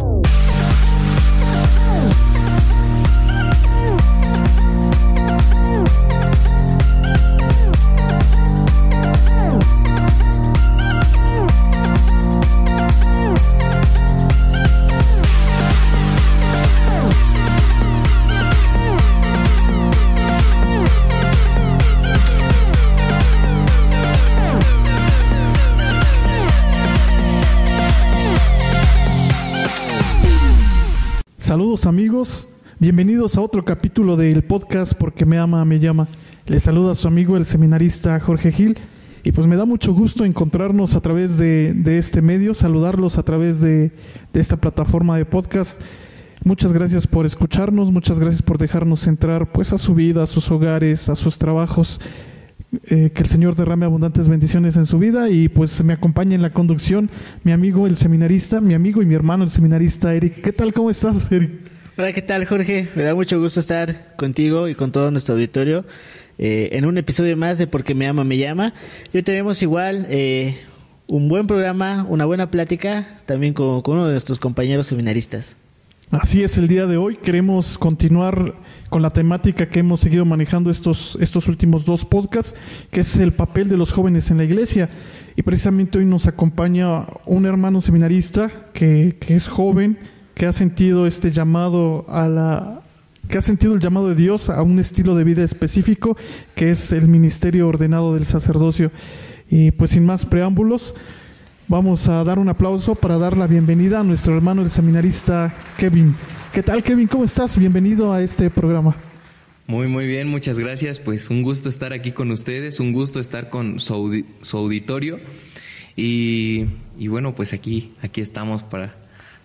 Oh. Amigos, bienvenidos a otro capítulo del podcast Porque me ama, me llama. Les saluda su amigo el seminarista Jorge Gil y pues me da mucho gusto encontrarnos a través de, este medio, saludarlos a través de, esta plataforma de podcast. Muchas gracias por escucharnos, muchas gracias por dejarnos entrar pues a su vida, a sus hogares, a sus trabajos. Eh, que el Señor derrame abundantes bendiciones en su vida y pues me acompaña en la conducción mi amigo el seminarista, mi amigo y mi hermano el seminarista Eric. ¿Qué tal? ¿Cómo estás, Eric? Hola, ¿qué tal, Jorge? Me da mucho gusto estar contigo y con todo nuestro auditorio eh, en un episodio más de Porque me ama, me llama. Hoy tenemos igual eh, un buen programa, una buena plática también con uno de nuestros compañeros seminaristas. Así es, el día de hoy queremos continuar con la temática que hemos seguido manejando estos, estos últimos dos podcasts, que es el papel de los jóvenes en la iglesia. Y precisamente hoy nos acompaña un hermano seminarista que, que es joven, que ha sentido este llamado a la que ha sentido el llamado de Dios a un estilo de vida específico, que es el ministerio ordenado del sacerdocio. Y pues sin más preámbulos, Vamos a dar un aplauso para dar la bienvenida a nuestro hermano el seminarista Kevin. ¿Qué tal Kevin? ¿Cómo estás? Bienvenido a este programa. Muy, muy bien, muchas gracias. Pues un gusto estar aquí con ustedes, un gusto estar con su, auditorio. Y, bueno, pues aquí, aquí estamos para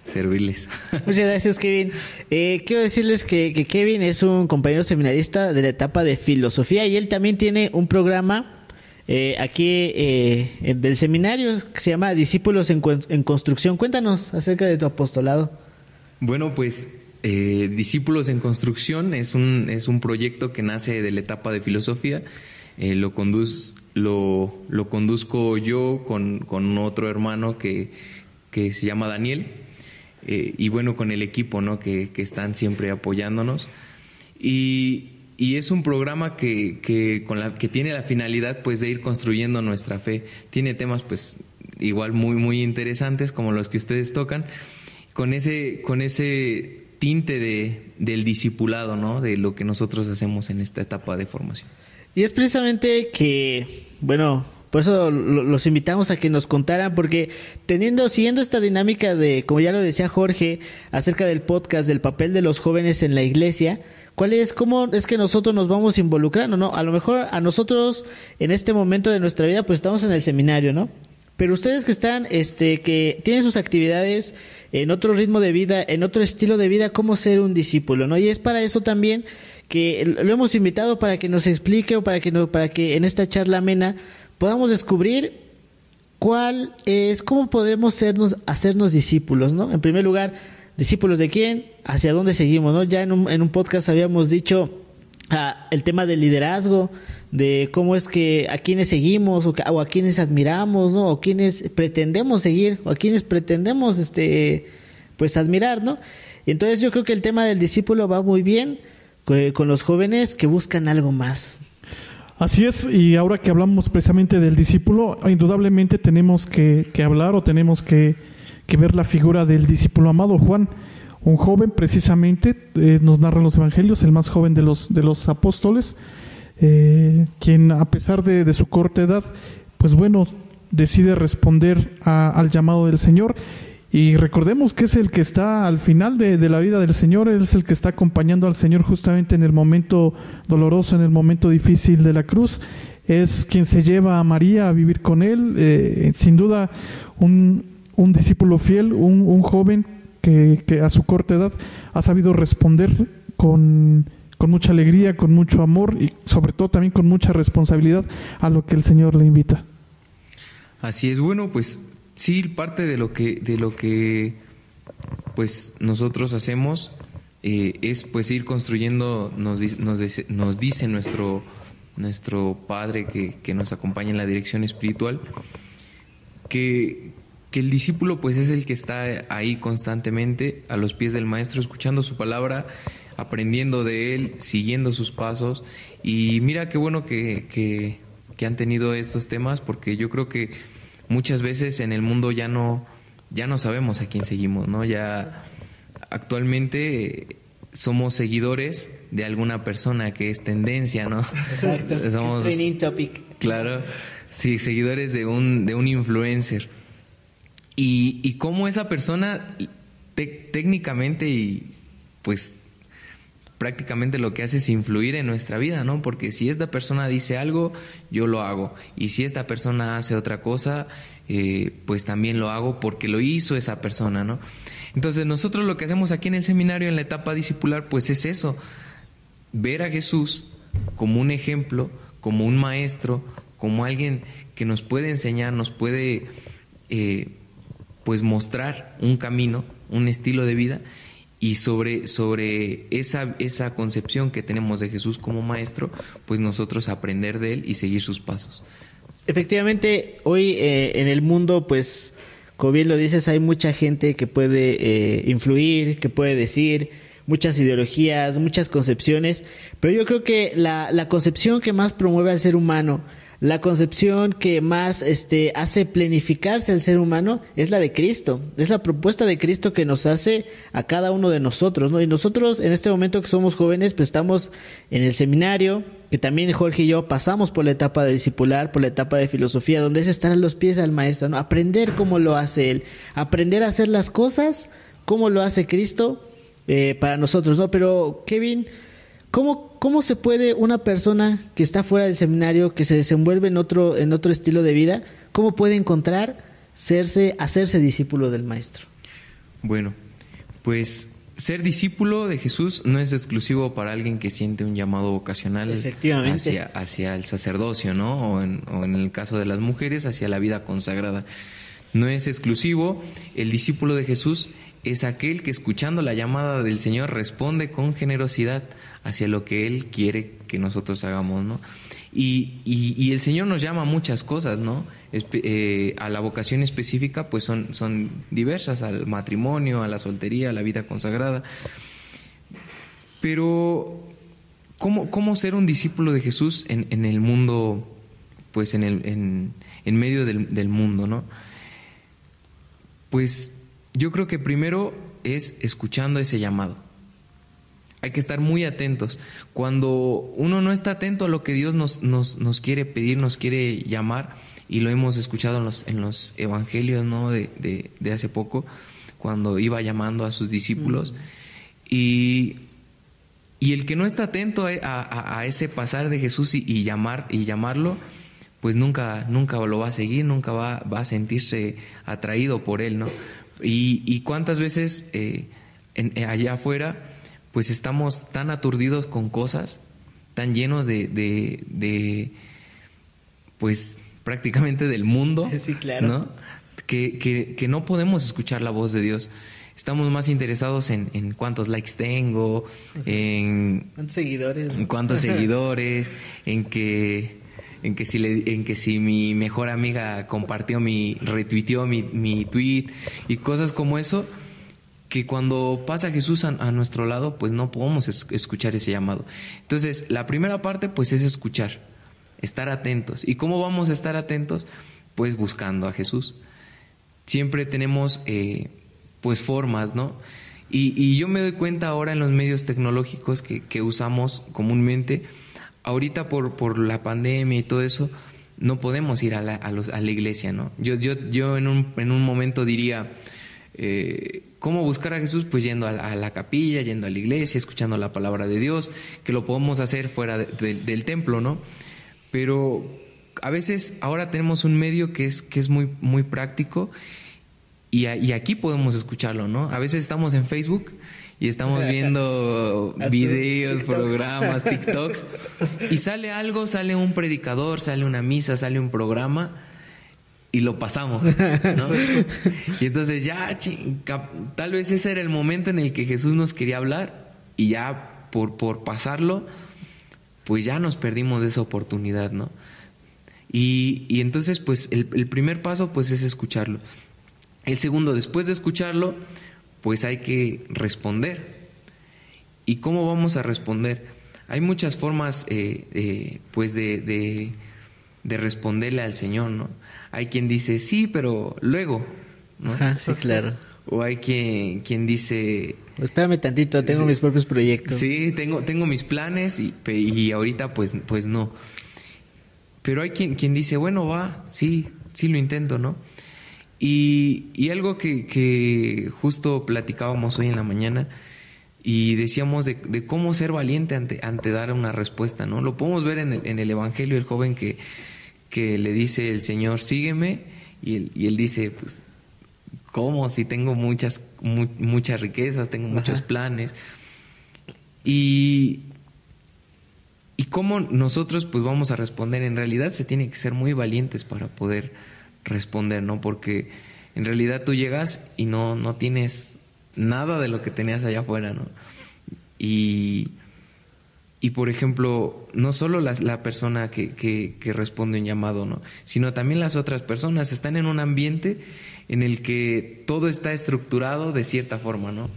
servirles. Muchas gracias, Kevin. Eh, quiero decirles que, que Kevin es un compañero seminarista de la etapa de filosofía y él también tiene un programa eh, aquí eh, del seminario que se llama Discípulos en, Construcción. Cuéntanos acerca de tu apostolado. Bueno, pues eh, Discípulos en Construcción es un, es un proyecto que nace de la etapa de filosofía. lo, conduz, lo, lo, conduzco yo con, con otro hermano que, que, se llama Daniel. y bueno, con el equipo ¿no? que, que están siempre apoyándonos. Y, y es un programa que, que, con la, que tiene la finalidad pues de ir construyendo nuestra fe. Tiene temas pues igual muy muy interesantes como los que ustedes tocan, con ese, con ese tinte de, del discipulado, ¿no? De lo que nosotros hacemos en esta etapa de formación. Y es precisamente que, bueno, por eso los invitamos a que nos contaran, porque teniendo, siguiendo esta dinámica de, como ya lo decía Jorge, acerca del podcast, del papel de los jóvenes en la iglesia, ¿Cuál es, cómo es que nosotros nos vamos involucrando, no? A lo mejor a nosotros en este momento de nuestra vida pues estamos en el seminario, ¿no? Pero ustedes que están, este, que tienen sus actividades en otro ritmo de vida, en otro estilo de vida, ¿cómo ser un discípulo, no? Y es para eso también que lo hemos invitado para que nos explique o para que, para que en esta charla amena podamos descubrir cuál es, cómo podemos sernos, hacernos discípulos, ¿no? En primer lugar, discípulos de quién, hacia dónde seguimos, ¿no? Ya en un, en un podcast habíamos dicho ah, el tema del liderazgo, de cómo es que a quienes seguimos o, a quienes admiramos, ¿no? O quienes pretendemos seguir o a quienes pretendemos, este, pues admirar, ¿no? Y entonces yo creo que el tema del discípulo va muy bien con los jóvenes que buscan algo más. Así es, y ahora que hablamos precisamente del discípulo, indudablemente tenemos que, que hablar o tenemos que que ver la figura del discípulo amado Juan, un joven precisamente, eh, nos narran los evangelios, el más joven de los, de los apóstoles, eh, quien a pesar de, su corta edad, pues bueno, decide responder al llamado del Señor. Y recordemos que es el que está al final de, la vida del Señor, Él es el que está acompañando al Señor justamente en el momento doloroso, en el momento difícil de la cruz. Es quien se lleva a María a vivir con Él. Eh, sin duda, un, un discípulo fiel, un, joven que, a su corta edad ha sabido responder con, mucha alegría, con mucho amor y sobre todo también con mucha responsabilidad a lo que el Señor le invita. Así es, bueno, pues sí, parte de lo que, de lo que pues nosotros hacemos eh, es pues ir construyendo, nos, nos, nos dice nuestro, nuestro Padre que, que nos acompaña en la dirección espiritual, que, que el discípulo pues es el que está ahí constantemente a los pies del maestro, escuchando su palabra, aprendiendo de él, siguiendo sus pasos. Y mira qué bueno que, que, han tenido estos temas, porque yo creo que muchas veces en el mundo ya no, ya no sabemos a quién seguimos, ¿no? Ya actualmente somos seguidores de alguna persona que es tendencia, ¿no? Exacto. Somos, training topic. Claro, sí, seguidores de un, de un influencer. Y, cómo esa persona técnicamente y pues prácticamente lo que hace es influir en nuestra vida, ¿no? Porque si esta persona dice algo, yo lo hago. Y si esta persona hace otra cosa, eh, pues también lo hago porque lo hizo esa persona, ¿no? Entonces nosotros lo que hacemos aquí en el seminario, en la etapa discipular, pues es eso, ver a Jesús como un ejemplo, como un maestro, como alguien que nos puede enseñar, nos puede eh, pues mostrar un camino, un estilo de vida y sobre, sobre esa, esa concepción que tenemos de Jesús como maestro, pues nosotros aprender de él y seguir sus pasos. Efectivamente, hoy eh, en el mundo, pues, como bien lo dices, hay mucha gente que puede eh, influir, que puede decir, muchas ideologías, muchas concepciones, pero yo creo que la, la concepción que más promueve al ser humano, la concepción que más este, hace planificarse al ser humano es la de Cristo, es la propuesta de Cristo que nos hace a cada uno de nosotros, ¿no? Y nosotros en este momento que somos jóvenes, pues estamos en el seminario, que también Jorge y yo pasamos por la etapa de discipular, por la etapa de filosofía, donde es estar a los pies del maestro, ¿no? Aprender cómo lo hace él, aprender a hacer las cosas como lo hace Cristo eh, para nosotros, ¿no? Pero Kevin, ¿Cómo, ¿Cómo se puede una persona que está fuera del seminario, que se desenvuelve en otro, en otro estilo de vida, cómo puede encontrar serse, hacerse discípulo del maestro? Bueno, pues ser discípulo de Jesús no es exclusivo para alguien que siente un llamado vocacional hacia, hacia el sacerdocio, ¿no? O en, o en el caso de las mujeres, hacia la vida consagrada. No es exclusivo. El discípulo de Jesús es aquel que escuchando la llamada del Señor responde con generosidad hacia lo que Él quiere que nosotros hagamos, ¿no? Y, y, el Señor nos llama a muchas cosas, ¿no? Eh, a la vocación específica, pues son, son diversas, al matrimonio, a la soltería, a la vida consagrada. Pero, ¿cómo, cómo ser un discípulo de Jesús en, en el mundo, pues en, el, en, en medio del, del mundo, ¿no? Pues yo creo que primero es escuchando ese llamado hay que estar muy atentos. Cuando uno no está atento a lo que Dios nos, nos, nos quiere pedir, nos quiere llamar, y lo hemos escuchado en los, en los evangelios ¿no? de, de, hace poco, cuando iba llamando a sus discípulos, y, y, el que no está atento a, a, ese pasar de Jesús y, llamar, y llamarlo, pues nunca, nunca lo va a seguir, nunca va, va a sentirse atraído por él, ¿no? Y, y cuántas veces eh, allá afuera pues estamos tan aturdidos con cosas, tan llenos de, de, pues prácticamente del mundo, sí, claro. ¿no? Que, que, que, no podemos escuchar la voz de Dios. Estamos más interesados en, en cuántos likes tengo, en cuántos seguidores, en cuántos seguidores, en que en que si le, en que si mi mejor amiga compartió mi retuiteó mi, mi tweet y cosas como eso que cuando pasa Jesús a, nuestro lado, pues no podemos escuchar ese llamado. Entonces, la primera parte, pues es escuchar, estar atentos. ¿Y cómo vamos a estar atentos? Pues buscando a Jesús. Siempre tenemos, eh, pues, formas, ¿no? Y, yo me doy cuenta ahora en los medios tecnológicos que, usamos comúnmente, ahorita por, la pandemia y todo eso, no podemos ir a la, iglesia, ¿no? Yo, yo, yo en un momento diría, eh, ¿Cómo buscar a Jesús? Pues yendo a la, capilla, yendo a la iglesia, escuchando la palabra de Dios, que lo podemos hacer fuera del templo, ¿no? Pero a veces ahora tenemos un medio que es, que es muy, muy práctico y, aquí podemos escucharlo, ¿no? A veces estamos en Facebook y estamos viendo videos, programas, TikToks y sale algo, sale un predicador, sale una misa, sale un programa y lo pasamos. ¿no? y entonces ya, tal vez ese era el momento en el que Jesús nos quería hablar y ya por, por pasarlo, pues ya nos perdimos de esa oportunidad, ¿no? Y, y entonces, pues el, el, primer paso, pues es escucharlo. El segundo, después de escucharlo, pues hay que responder. ¿Y cómo vamos a responder? Hay muchas formas, eh, pues, de, de, responderle al Señor, ¿no? Hay quien dice, sí, pero luego, ¿no? sí, claro. O hay quien, quien dice... Espérame tantito, tengo mis propios proyectos. Sí, tengo, tengo mis planes y, y ahorita pues, pues no. Pero hay quien, quien dice, bueno, va, sí, sí lo intento, ¿no? Y, y algo que, que, justo platicábamos hoy en la mañana y decíamos de, de, cómo ser valiente ante, ante dar una respuesta, ¿no? Lo podemos ver en el, en el Evangelio, el joven que, que le dice el Señor, sígueme, y él, y él dice, pues, ¿cómo? Si tengo muchas, muchas riquezas, tengo muchos planes. Y, y cómo nosotros pues vamos a responder. En realidad se tiene que ser muy valientes para poder responder, ¿no? Porque en realidad tú llegas y no, no tienes nada de lo que tenías allá afuera, ¿no? Y, y por ejemplo, no solo la, la persona que, que, que, responde un llamado, ¿no? Sino también las otras personas están en un ambiente en el que todo está estructurado de cierta forma, ¿no?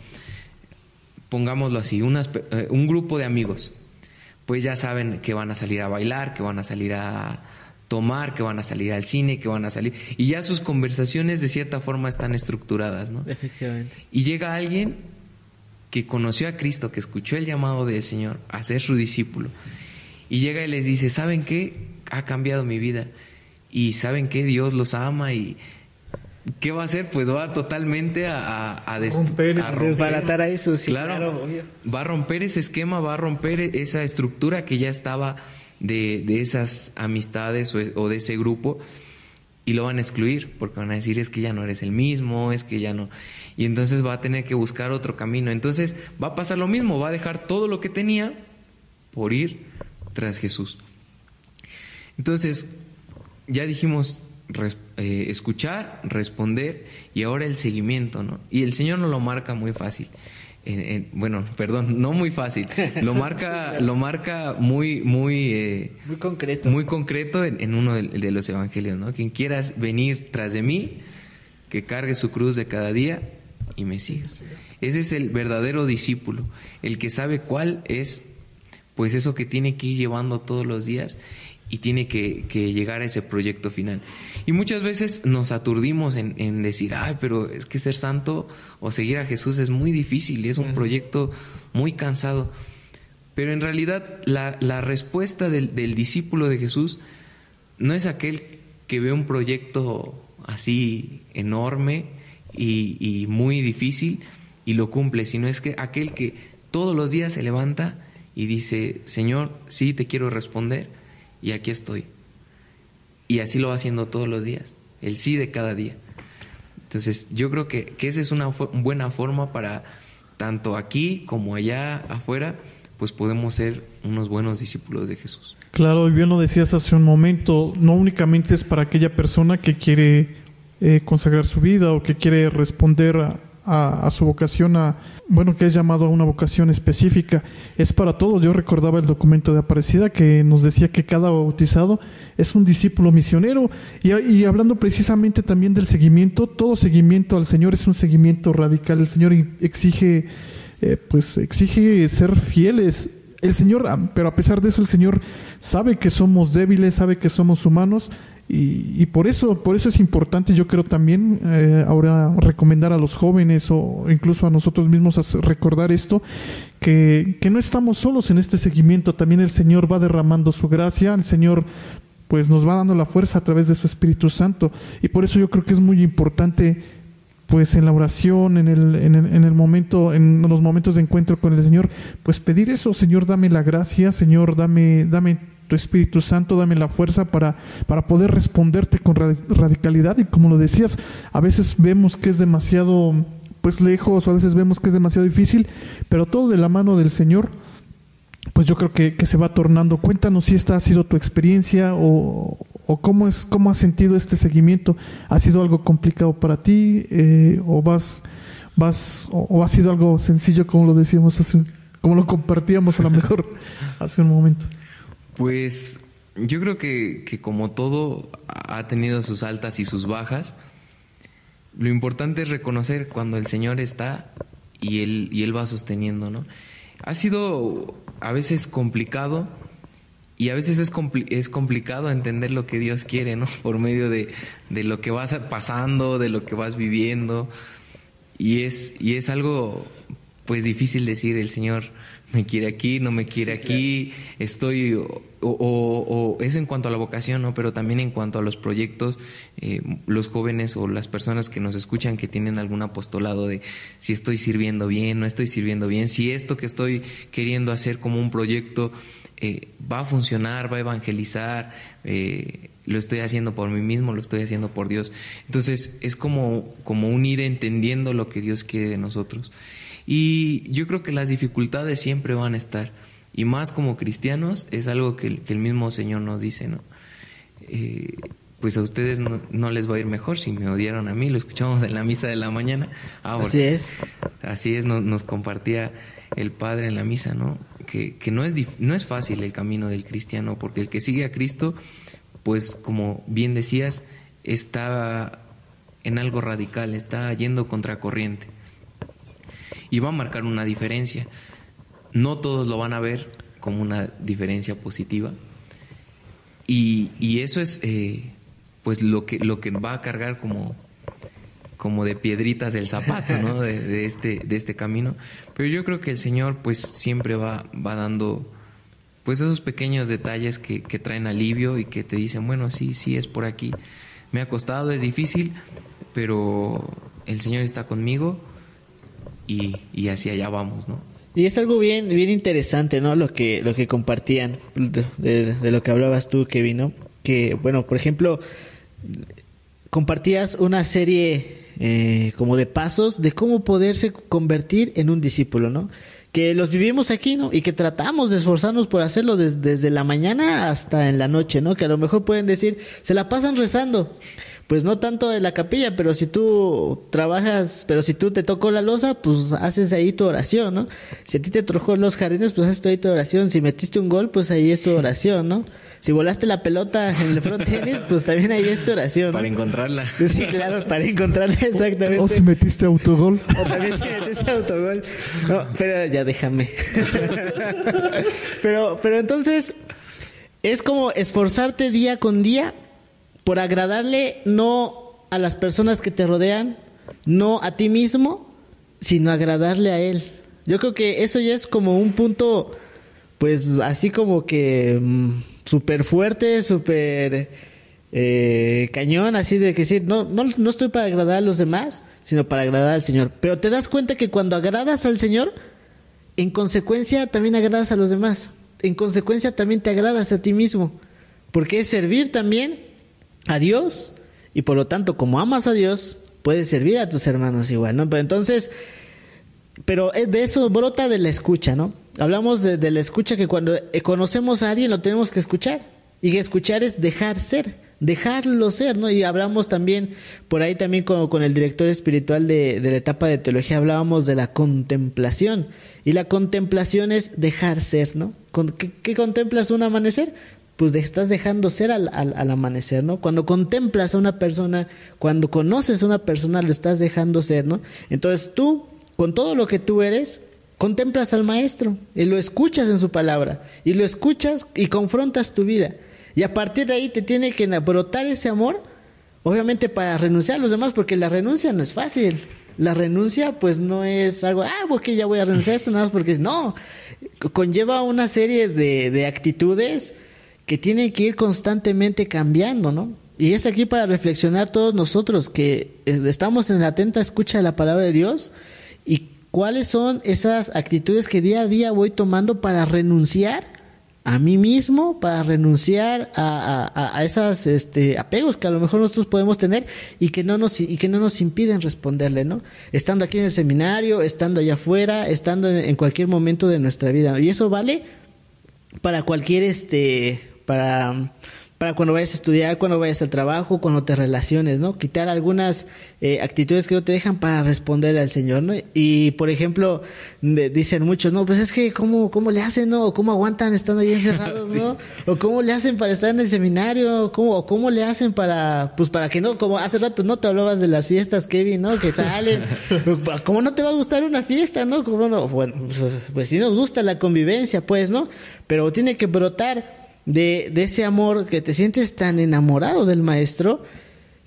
Pongámoslo así, unas, eh, un grupo de amigos pues ya saben que van a salir a bailar, que van a salir a tomar, que van a salir al cine, que van a salir. Y ya sus conversaciones de cierta forma están estructuradas, ¿no? Efectivamente. Y llega alguien que conoció a Cristo, que escuchó el llamado del Señor a ser su discípulo. Y llega y les dice, ¿saben qué? Ha cambiado mi vida. Y saben que Dios los ama y ¿qué va a hacer? Pues va totalmente a, a, romper, a, desbaratar a eso, sí, claro, va a romper ese esquema, va a romper esa estructura que ya estaba de, de esas amistades o, o, de ese grupo y lo van a excluir porque van a decir es que ya no eres el mismo, es que ya no. Y entonces va a tener que buscar otro camino. Entonces va a pasar lo mismo, va a dejar todo lo que tenía por ir tras Jesús. Entonces, ya dijimos eh, escuchar, responder y ahora el seguimiento, ¿no? Y el Señor nos lo marca muy fácil. Bueno, perdón, no muy fácil. Lo marca, lo marca muy, muy, eh, muy concreto. Muy concreto en, uno de, los evangelios, ¿no? Quien quieras venir tras de mí, que cargue su cruz de cada día y me siga. Ese es el verdadero discípulo, el que sabe cuál es, pues eso que tiene que ir llevando todos los días y tiene que, que, llegar a ese proyecto final. Y muchas veces nos aturdimos en, en, decir, ay, pero es que ser santo o seguir a Jesús es muy difícil y es un proyecto muy cansado. Pero en realidad la, la respuesta del, del, discípulo de Jesús no es aquel que ve un proyecto así enorme y, y muy difícil y lo cumple, sino es que aquel que todos los días se levanta y dice, Señor, sí te quiero responder y aquí estoy. Y así lo va haciendo todos los días, el sí de cada día. Entonces, yo creo que, que esa es una buena forma para, tanto aquí como allá afuera, pues podemos ser unos buenos discípulos de Jesús. Claro, y bien lo decías hace un momento, no únicamente es para aquella persona que quiere eh, consagrar su vida o que quiere responder a, a, su vocación, a, bueno, que es llamado a una vocación específica, es para todos. Yo recordaba el documento de Aparecida que nos decía que cada bautizado es un discípulo misionero y, hablando precisamente también del seguimiento, todo seguimiento al Señor es un seguimiento radical. El Señor exige, eh, pues exige ser fieles. El Señor, ah, pero a pesar de eso, el Señor sabe que somos débiles, sabe que somos humanos y, por eso, por eso es importante, yo creo también eh, ahora recomendar a los jóvenes o incluso a nosotros mismos recordar esto, que, que no estamos solos en este seguimiento, también el Señor va derramando su gracia, el Señor pues nos va dando la fuerza a través de su Espíritu Santo. Y por eso yo creo que es muy importante pues en la oración, en el, en el, en el momento, en los momentos de encuentro con el Señor, pues pedir eso, Señor, dame la gracia, Señor, dame, dame tu Espíritu Santo, dame la fuerza para, para poder responderte con radicalidad. Y como lo decías, a veces vemos que es demasiado pues lejos, o a veces vemos que es demasiado difícil, pero todo de la mano del Señor, pues yo creo que, que se va tornando. Cuéntanos si esta ha sido tu experiencia o, o cómo es, cómo has sentido este seguimiento. ¿Ha sido algo complicado para ti? Eh, o vas, vas, o, o, ha sido algo sencillo como lo decíamos hace, como lo compartíamos a lo mejor hace un momento. Pues yo creo que, que, como todo ha tenido sus altas y sus bajas. lo importante es reconocer cuando el Señor está y Él, y él va sosteniendo, ¿no? Ha sido a veces complicado y a veces es, es complicado entender lo que Dios quiere, ¿no? Por medio de, de, lo que vas pasando, de lo que vas viviendo. Y es, y es algo, pues, difícil decir, el Señor me quiere aquí, no me quiere aquí, estoy, o, o, es en cuanto a la vocación, ¿no? Pero también en cuanto a los proyectos, eh, los jóvenes o las personas que nos escuchan que tienen algún apostolado de si estoy sirviendo bien, no estoy sirviendo bien, si esto que estoy queriendo hacer como un proyecto eh, va a funcionar, va a evangelizar, eh, lo estoy haciendo por mí mismo, lo estoy haciendo por Dios. Entonces es como, como un ir entendiendo lo que Dios quiere de nosotros. Y yo creo que las dificultades siempre van a estar. Y más como cristianos es algo que, el mismo Señor nos dice, ¿no? Eh, pues a ustedes no, les va a ir mejor si me odiaron a mí, lo escuchamos en la misa de la mañana. Ah, así es. Así es, nos compartía el Padre en la misa, ¿no? Que, que no, es, no es fácil el camino del cristiano, porque el que sigue a Cristo, pues como bien decías, está en algo radical, está yendo contracorriente. Y va a marcar una diferencia. No todos lo van a ver como una diferencia positiva. Y, y eso es eh, pues lo que, lo que va a cargar como, como de piedritas del zapato, ¿no? De, este, de este camino. Pero yo creo que el Señor pues siempre va, va dando pues esos pequeños detalles que, que traen alivio y que te dicen, bueno, sí, sí, es por aquí. Me ha costado, es difícil, pero el Señor está conmigo y, y hacia allá vamos, ¿no? Y es algo bien, bien interesante, ¿no? Lo que, lo que compartían, de, lo que hablabas tú, Kevin, ¿no? Que, bueno, por ejemplo, compartías una serie eh, como de pasos de cómo poderse convertir en un discípulo, ¿no? Que los vivimos aquí, ¿no? Y que tratamos de esforzarnos por hacerlo desde la mañana hasta en la noche, ¿no? Que a lo mejor pueden decir, se la pasan rezando. Pues no tanto en la capilla, pero si tú trabajas, pero si tú te tocó la losa, pues haces ahí tu oración, ¿no? Si a ti te trojó los jardines, pues haces ahí tu oración. Si metiste un gol, pues ahí es tu oración, ¿no? Si volaste la pelota en el front tenis, pues también ahí es tu oración. Para encontrarla. Sí, claro, para encontrarla exactamente. O si metiste autogol. O también si metiste autogol. No, pero ya déjame. pero, pero entonces, es como esforzarte día con día por agradarle no a las personas que te rodean, no a ti mismo, sino agradarle a él. Yo creo que eso ya es como un punto, pues así como que mm, súper fuerte, súper eh, cañón, así de que decir, no, no, no estoy para agradar a los demás, sino para agradar al Señor. Pero te das cuenta que cuando agradas al Señor, en consecuencia también agradas a los demás. En consecuencia también te agradas a ti mismo. Porque es servir también a Dios y por lo tanto como amas a Dios, puedes servir a tus hermanos igual, ¿no? Pero entonces, pero de eso brota de la escucha, ¿no? Hablamos de, la escucha que cuando conocemos a alguien lo tenemos que escuchar. Y que escuchar es dejar ser, dejarlo ser, ¿no? Y hablamos también, por ahí también con, con el director espiritual de, de, la etapa de teología, hablábamos de la contemplación. Y la contemplación es dejar ser, ¿no? ¿Qué, qué contemplas un amanecer? Pues estás dejando ser al, al, al, amanecer, ¿no? Cuando contemplas a una persona, cuando conoces a una persona, lo estás dejando ser, ¿no? Entonces tú, con todo lo que tú eres, contemplas al maestro y lo escuchas en su palabra y lo escuchas y confrontas tu vida. Y a partir de ahí te tiene que brotar ese amor, obviamente para renunciar a los demás, porque la renuncia no es fácil. La renuncia pues no es algo, ah, porque ya voy a renunciar a esto nada más porque no, conlleva una serie de, de actitudes que tienen que ir constantemente cambiando, ¿no? Y es aquí para reflexionar todos nosotros que eh, estamos en la atenta escucha de la palabra de Dios y cuáles son esas actitudes que día a día voy tomando para renunciar a mí mismo, para renunciar a, a, a esos este, apegos que a lo mejor nosotros podemos tener y que no nos y que no nos impiden responderle, ¿no? Estando aquí en el seminario, estando allá afuera, estando en, en cualquier momento de nuestra vida. Y eso vale para cualquier este para para cuando vayas a estudiar, cuando vayas al trabajo, cuando te relaciones, ¿no? Quitar algunas eh, actitudes que no te dejan para responder al Señor, ¿no? Y, por ejemplo, dicen muchos, no, pues es que, ¿cómo, cómo le hacen, no? ¿O cómo aguantan estando ahí encerrados, no? ¿O cómo le hacen para estar en el seminario? ¿Cómo, o cómo le hacen para, pues para que no, como hace rato, ¿no? Te hablabas de las fiestas, Kevin, ¿no? Que salen. ¿Cómo no te va a gustar una fiesta, no? ¿Cómo no? Bueno, pues, pues sí nos gusta la convivencia, pues, ¿no? Pero tiene que brotar de, de ese amor que te sientes tan enamorado del maestro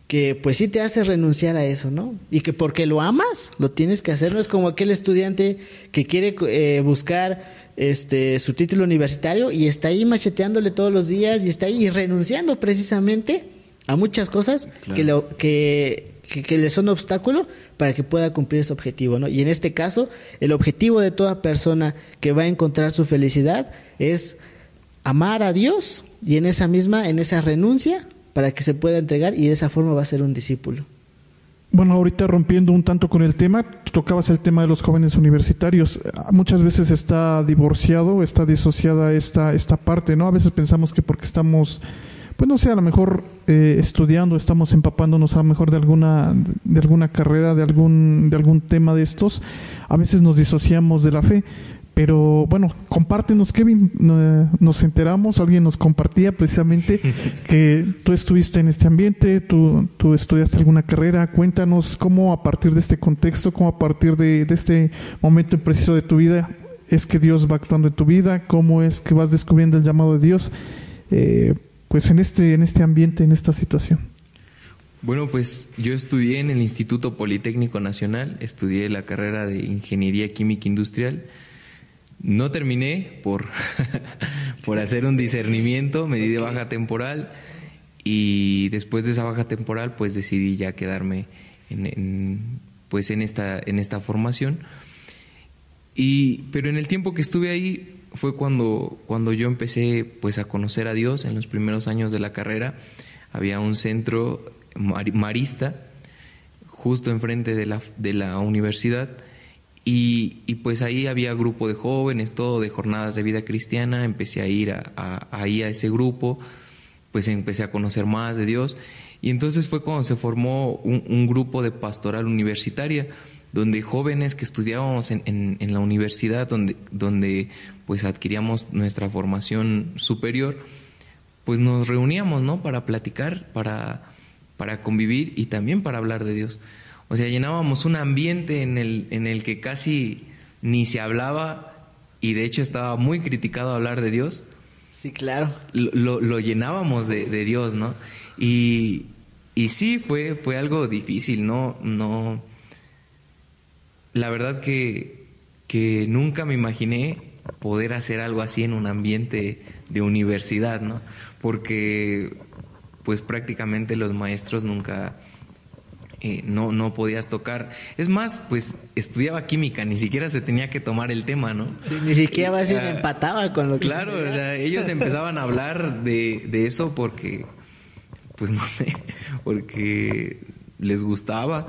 que pues sí te hace renunciar a eso, ¿no? Y que porque lo amas, lo tienes que hacer, no es como aquel estudiante que quiere eh, buscar este su título universitario y está ahí macheteándole todos los días y está ahí renunciando precisamente a muchas cosas que, lo, que, que, que, le son obstáculo para que pueda cumplir ese objetivo, ¿no? Y en este caso, el objetivo de toda persona que va a encontrar su felicidad es amar a Dios y en esa misma, en esa renuncia, para que se pueda entregar y de esa forma va a ser un discípulo. Bueno, ahorita rompiendo un tanto con el tema, tocabas el tema de los jóvenes universitarios. Muchas veces está divorciado, está disociada esta, esta parte, ¿no? A veces pensamos que porque estamos, pues no sé, a lo mejor eh, estudiando, estamos empapándonos a lo mejor de alguna, de alguna carrera, de algún, de algún tema de estos, a veces nos disociamos de la fe. Pero bueno, compártenos, Kevin. Nos enteramos, alguien nos compartía precisamente que tú estuviste en este ambiente, tú, tú estudiaste alguna carrera. Cuéntanos cómo a partir de este contexto, cómo a partir de, este momento preciso de tu vida es que Dios va actuando en tu vida, cómo es que vas descubriendo el llamado de Dios, eh, pues en este, en este ambiente, en esta situación. Bueno, pues yo estudié en el Instituto Politécnico Nacional, estudié la carrera de Ingeniería Química Industrial no terminé por, por hacer un discernimiento, me di de baja temporal y después de esa baja temporal pues decidí ya quedarme en, pues en esta, en esta formación. Y, pero en el tiempo que estuve ahí fue cuando, cuando yo empecé pues a conocer a Dios en los primeros años de la carrera. Había un centro marista justo enfrente de la, de la universidad y, pues ahí había grupo de jóvenes, todo de jornadas de vida cristiana, empecé a ir a, a ese grupo, pues empecé a conocer más de Dios. Y entonces fue cuando se formó un, grupo de pastoral universitaria, donde jóvenes que estudiábamos en, en, la universidad, donde, donde pues adquiríamos nuestra formación superior, pues nos reuníamos, ¿no? Para platicar, para, para convivir y también para hablar de Dios. O sea, llenábamos un ambiente en el, en el que casi ni se hablaba y de hecho estaba muy criticado hablar de Dios. Sí, claro. Lo, lo, llenábamos de, de, Dios, ¿no? Y, y sí, fue, fue algo difícil, ¿no? no La verdad que, que nunca me imaginé poder hacer algo así en un ambiente de universidad, ¿no? Porque pues prácticamente los maestros nunca eh, no, no podías tocar. Es más, pues estudiaba química, ni siquiera se tenía que tomar el tema, ¿no? ni siquiera a veces empataba con lo que... Claro, ellos empezaban a hablar de, de eso porque, pues no sé, porque les gustaba.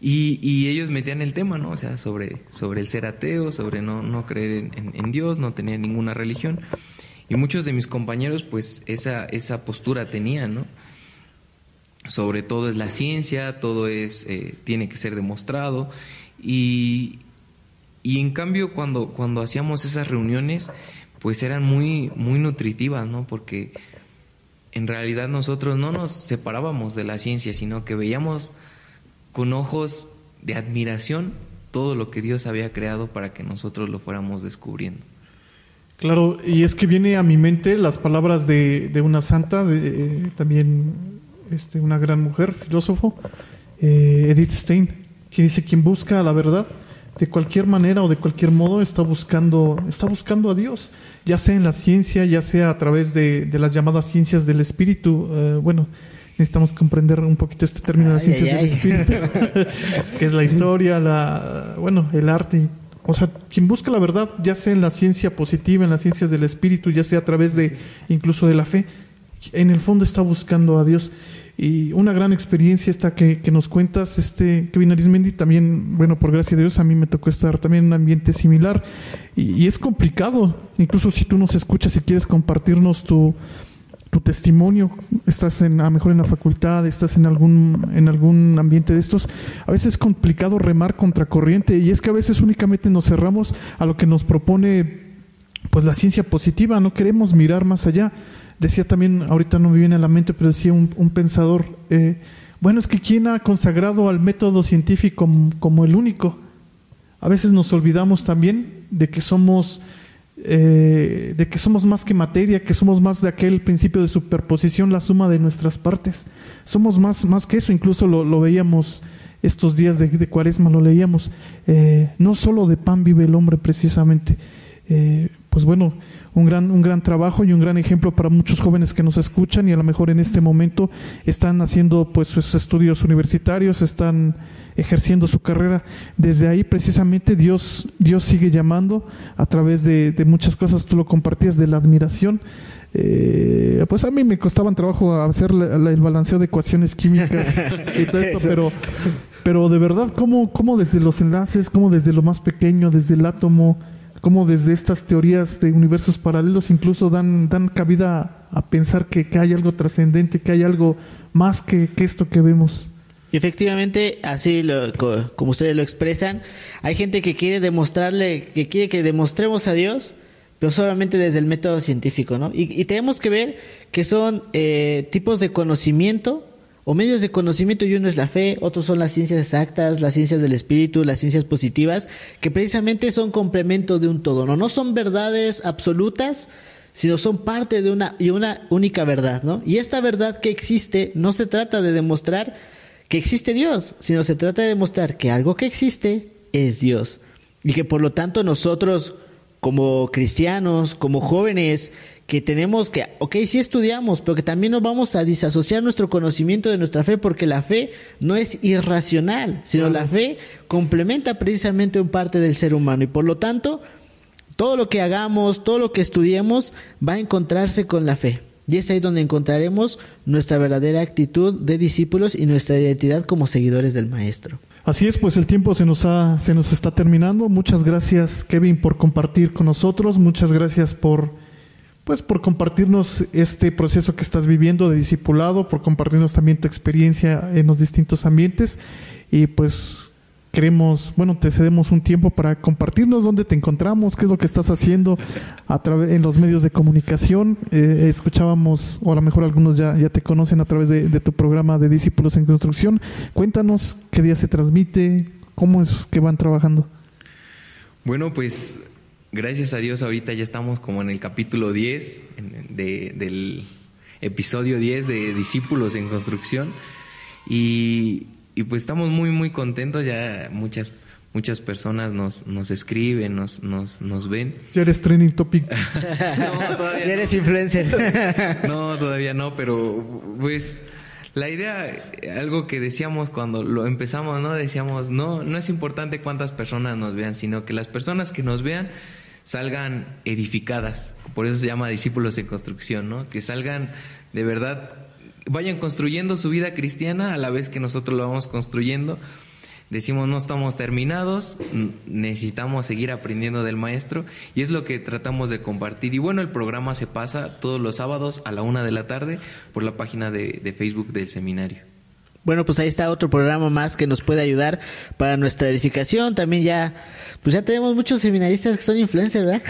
Y, y, ellos metían el tema, ¿no? O sea, sobre, sobre el ser ateo, sobre no, no creer en, en, Dios, no tener ninguna religión. Y muchos de mis compañeros, pues, esa, esa postura tenían, ¿no? Sobre todo es la ciencia, todo es, eh, tiene que ser demostrado. Y, y en cambio cuando, cuando hacíamos esas reuniones, pues eran muy, muy nutritivas, ¿no? Porque en realidad nosotros no nos separábamos de la ciencia, sino que veíamos con ojos de admiración todo lo que Dios había creado para que nosotros lo fuéramos descubriendo. Claro, y es que viene a mi mente las palabras de, de una santa, de, eh, también este, una gran mujer, filósofo, eh, Edith Stein, que dice, quien busca la verdad, de cualquier manera o de cualquier modo está buscando, está buscando a Dios, ya sea en la ciencia, ya sea a través de, las llamadas ciencias del espíritu. Eh, bueno, necesitamos comprender un poquito este término de las ciencias del espíritu, que es la historia, la, bueno, el arte. O sea, quien busca la verdad, ya sea en la ciencia positiva, en las ciencias del espíritu, ya sea a través de incluso de la fe, en el fondo está buscando a Dios. Y una gran experiencia esta que, que nos cuentas, este Kevin Arismendi, también, bueno, por gracia de Dios, a mí me tocó estar también en un ambiente similar. Y, es complicado, incluso si tú nos escuchas y quieres compartirnos tu, tu testimonio, estás en, a lo mejor en la facultad, estás en algún, en algún ambiente de estos, a veces es complicado remar contra corriente y es que a veces únicamente nos cerramos a lo que nos propone pues la ciencia positiva, no queremos mirar más allá. Decía también, ahorita no me viene a la mente, pero decía un, pensador, eh, bueno, es que ¿quién ha consagrado al método científico como el único? A veces nos olvidamos también de que somos eh, de que somos más que materia, que somos más de aquel principio de superposición, la suma de nuestras partes. Somos más, más que eso, incluso lo, veíamos estos días de, cuaresma, lo leíamos. Eh, no solo de pan vive el hombre precisamente. Pues bueno, un gran, un gran trabajo y un gran ejemplo para muchos jóvenes que nos escuchan y a lo mejor en este momento están haciendo pues sus estudios universitarios, están ejerciendo su carrera. Desde ahí precisamente Dios, Dios sigue llamando a través de, muchas cosas, tú lo compartías, de la admiración. Eh, pues a mí me costaban trabajo hacer el balanceo de ecuaciones químicas y todo esto, pero, pero de verdad, ¿cómo, cómo desde los enlaces, cómo desde lo más pequeño, desde el átomo, cómo desde estas teorías de universos paralelos incluso dan, dan cabida a pensar que, hay algo trascendente, que hay algo más que, que esto que vemos? Y efectivamente, así como ustedes lo expresan, hay gente que quiere demostrarle, que quiere que demostremos a Dios, pero solamente desde el método científico, ¿no? Y, tenemos que ver que son eh, tipos de conocimiento o medios de conocimiento, y uno es la fe, otros son las ciencias exactas, las ciencias del espíritu, las ciencias positivas, que precisamente son complemento de un todo, ¿no? No son verdades absolutas, sino son parte de una, y una única verdad, ¿no? Y esta verdad que existe no se trata de demostrar que existe Dios, sino se trata de demostrar que algo que existe es Dios. Y que por lo tanto nosotros como cristianos, como jóvenes, que tenemos que, ok, sí estudiamos, pero que también nos vamos a disasociar nuestro conocimiento de nuestra fe, porque la fe no es irracional, sino la fe complementa precisamente un parte del ser humano. Y por lo tanto, todo lo que hagamos, todo lo que estudiemos, va a encontrarse con la fe. Y es ahí donde encontraremos nuestra verdadera actitud de discípulos y nuestra identidad como seguidores del Maestro. Así es, pues el tiempo se nos, ha, se nos está terminando. Muchas gracias, Kevin, por compartir con nosotros. Muchas gracias por, pues, por compartirnos este proceso que estás viviendo de discipulado, por compartirnos también tu experiencia en los distintos ambientes. Y pues queremos, bueno, te cedemos un tiempo para compartirnos dónde te encontramos, qué es lo que estás haciendo a través en los medios de comunicación. Eh, escuchábamos, o a lo mejor algunos ya, ya te conocen a través de, tu programa de Discípulos en Construcción. Cuéntanos qué día se transmite, cómo es que van trabajando. Bueno, pues gracias a Dios ahorita ya estamos como en el capítulo 10 de, del episodio 10 de Discípulos en Construcción. Y y pues estamos muy, muy contentos, ya muchas muchas personas nos, nos escriben, nos, nos, nos ven. Ya eres training topic. no, todavía ya eres influencer. no, todavía no, pero pues la idea, algo que decíamos cuando lo empezamos, ¿no? Decíamos, no, no es importante cuántas personas nos vean, sino que las personas que nos vean salgan edificadas. Por eso se llama discípulos en construcción, ¿no? Que salgan de verdad vayan construyendo su vida cristiana a la vez que nosotros lo vamos construyendo. Decimos, no estamos terminados, necesitamos seguir aprendiendo del maestro y es lo que tratamos de compartir. Y bueno, el programa se pasa todos los sábados a la una de la tarde por la página de, de Facebook del seminario. Bueno, pues ahí está otro programa más que nos puede ayudar para nuestra edificación. También ya pues ya tenemos muchos seminaristas que son influencers, ¿verdad?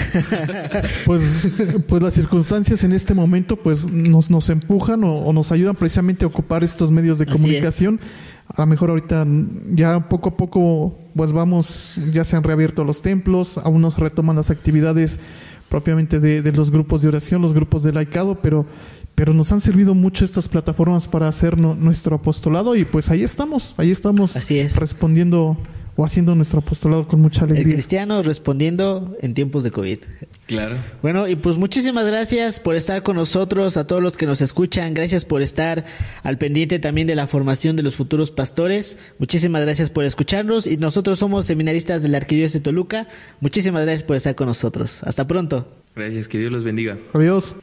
pues, pues las circunstancias en este momento pues nos, nos empujan o, nos ayudan precisamente a ocupar estos medios de comunicación. A lo mejor ahorita ya poco a poco pues vamos, ya se han reabierto los templos, aún no se retoman las actividades propiamente de, de los grupos de oración, los grupos de laicado, pero pero nos han servido mucho estas plataformas para hacer nuestro apostolado y pues ahí estamos, ahí estamos Así es. respondiendo o haciendo nuestro apostolado con mucha alegría. El cristiano respondiendo en tiempos de COVID. Claro. Bueno, y pues muchísimas gracias por estar con nosotros, a todos los que nos escuchan. Gracias por estar al pendiente también de la formación de los futuros pastores. Muchísimas gracias por escucharnos. Y nosotros somos seminaristas de la Arquidiócesis de Toluca. Muchísimas gracias por estar con nosotros. Hasta pronto. Gracias, que Dios los bendiga. Adiós.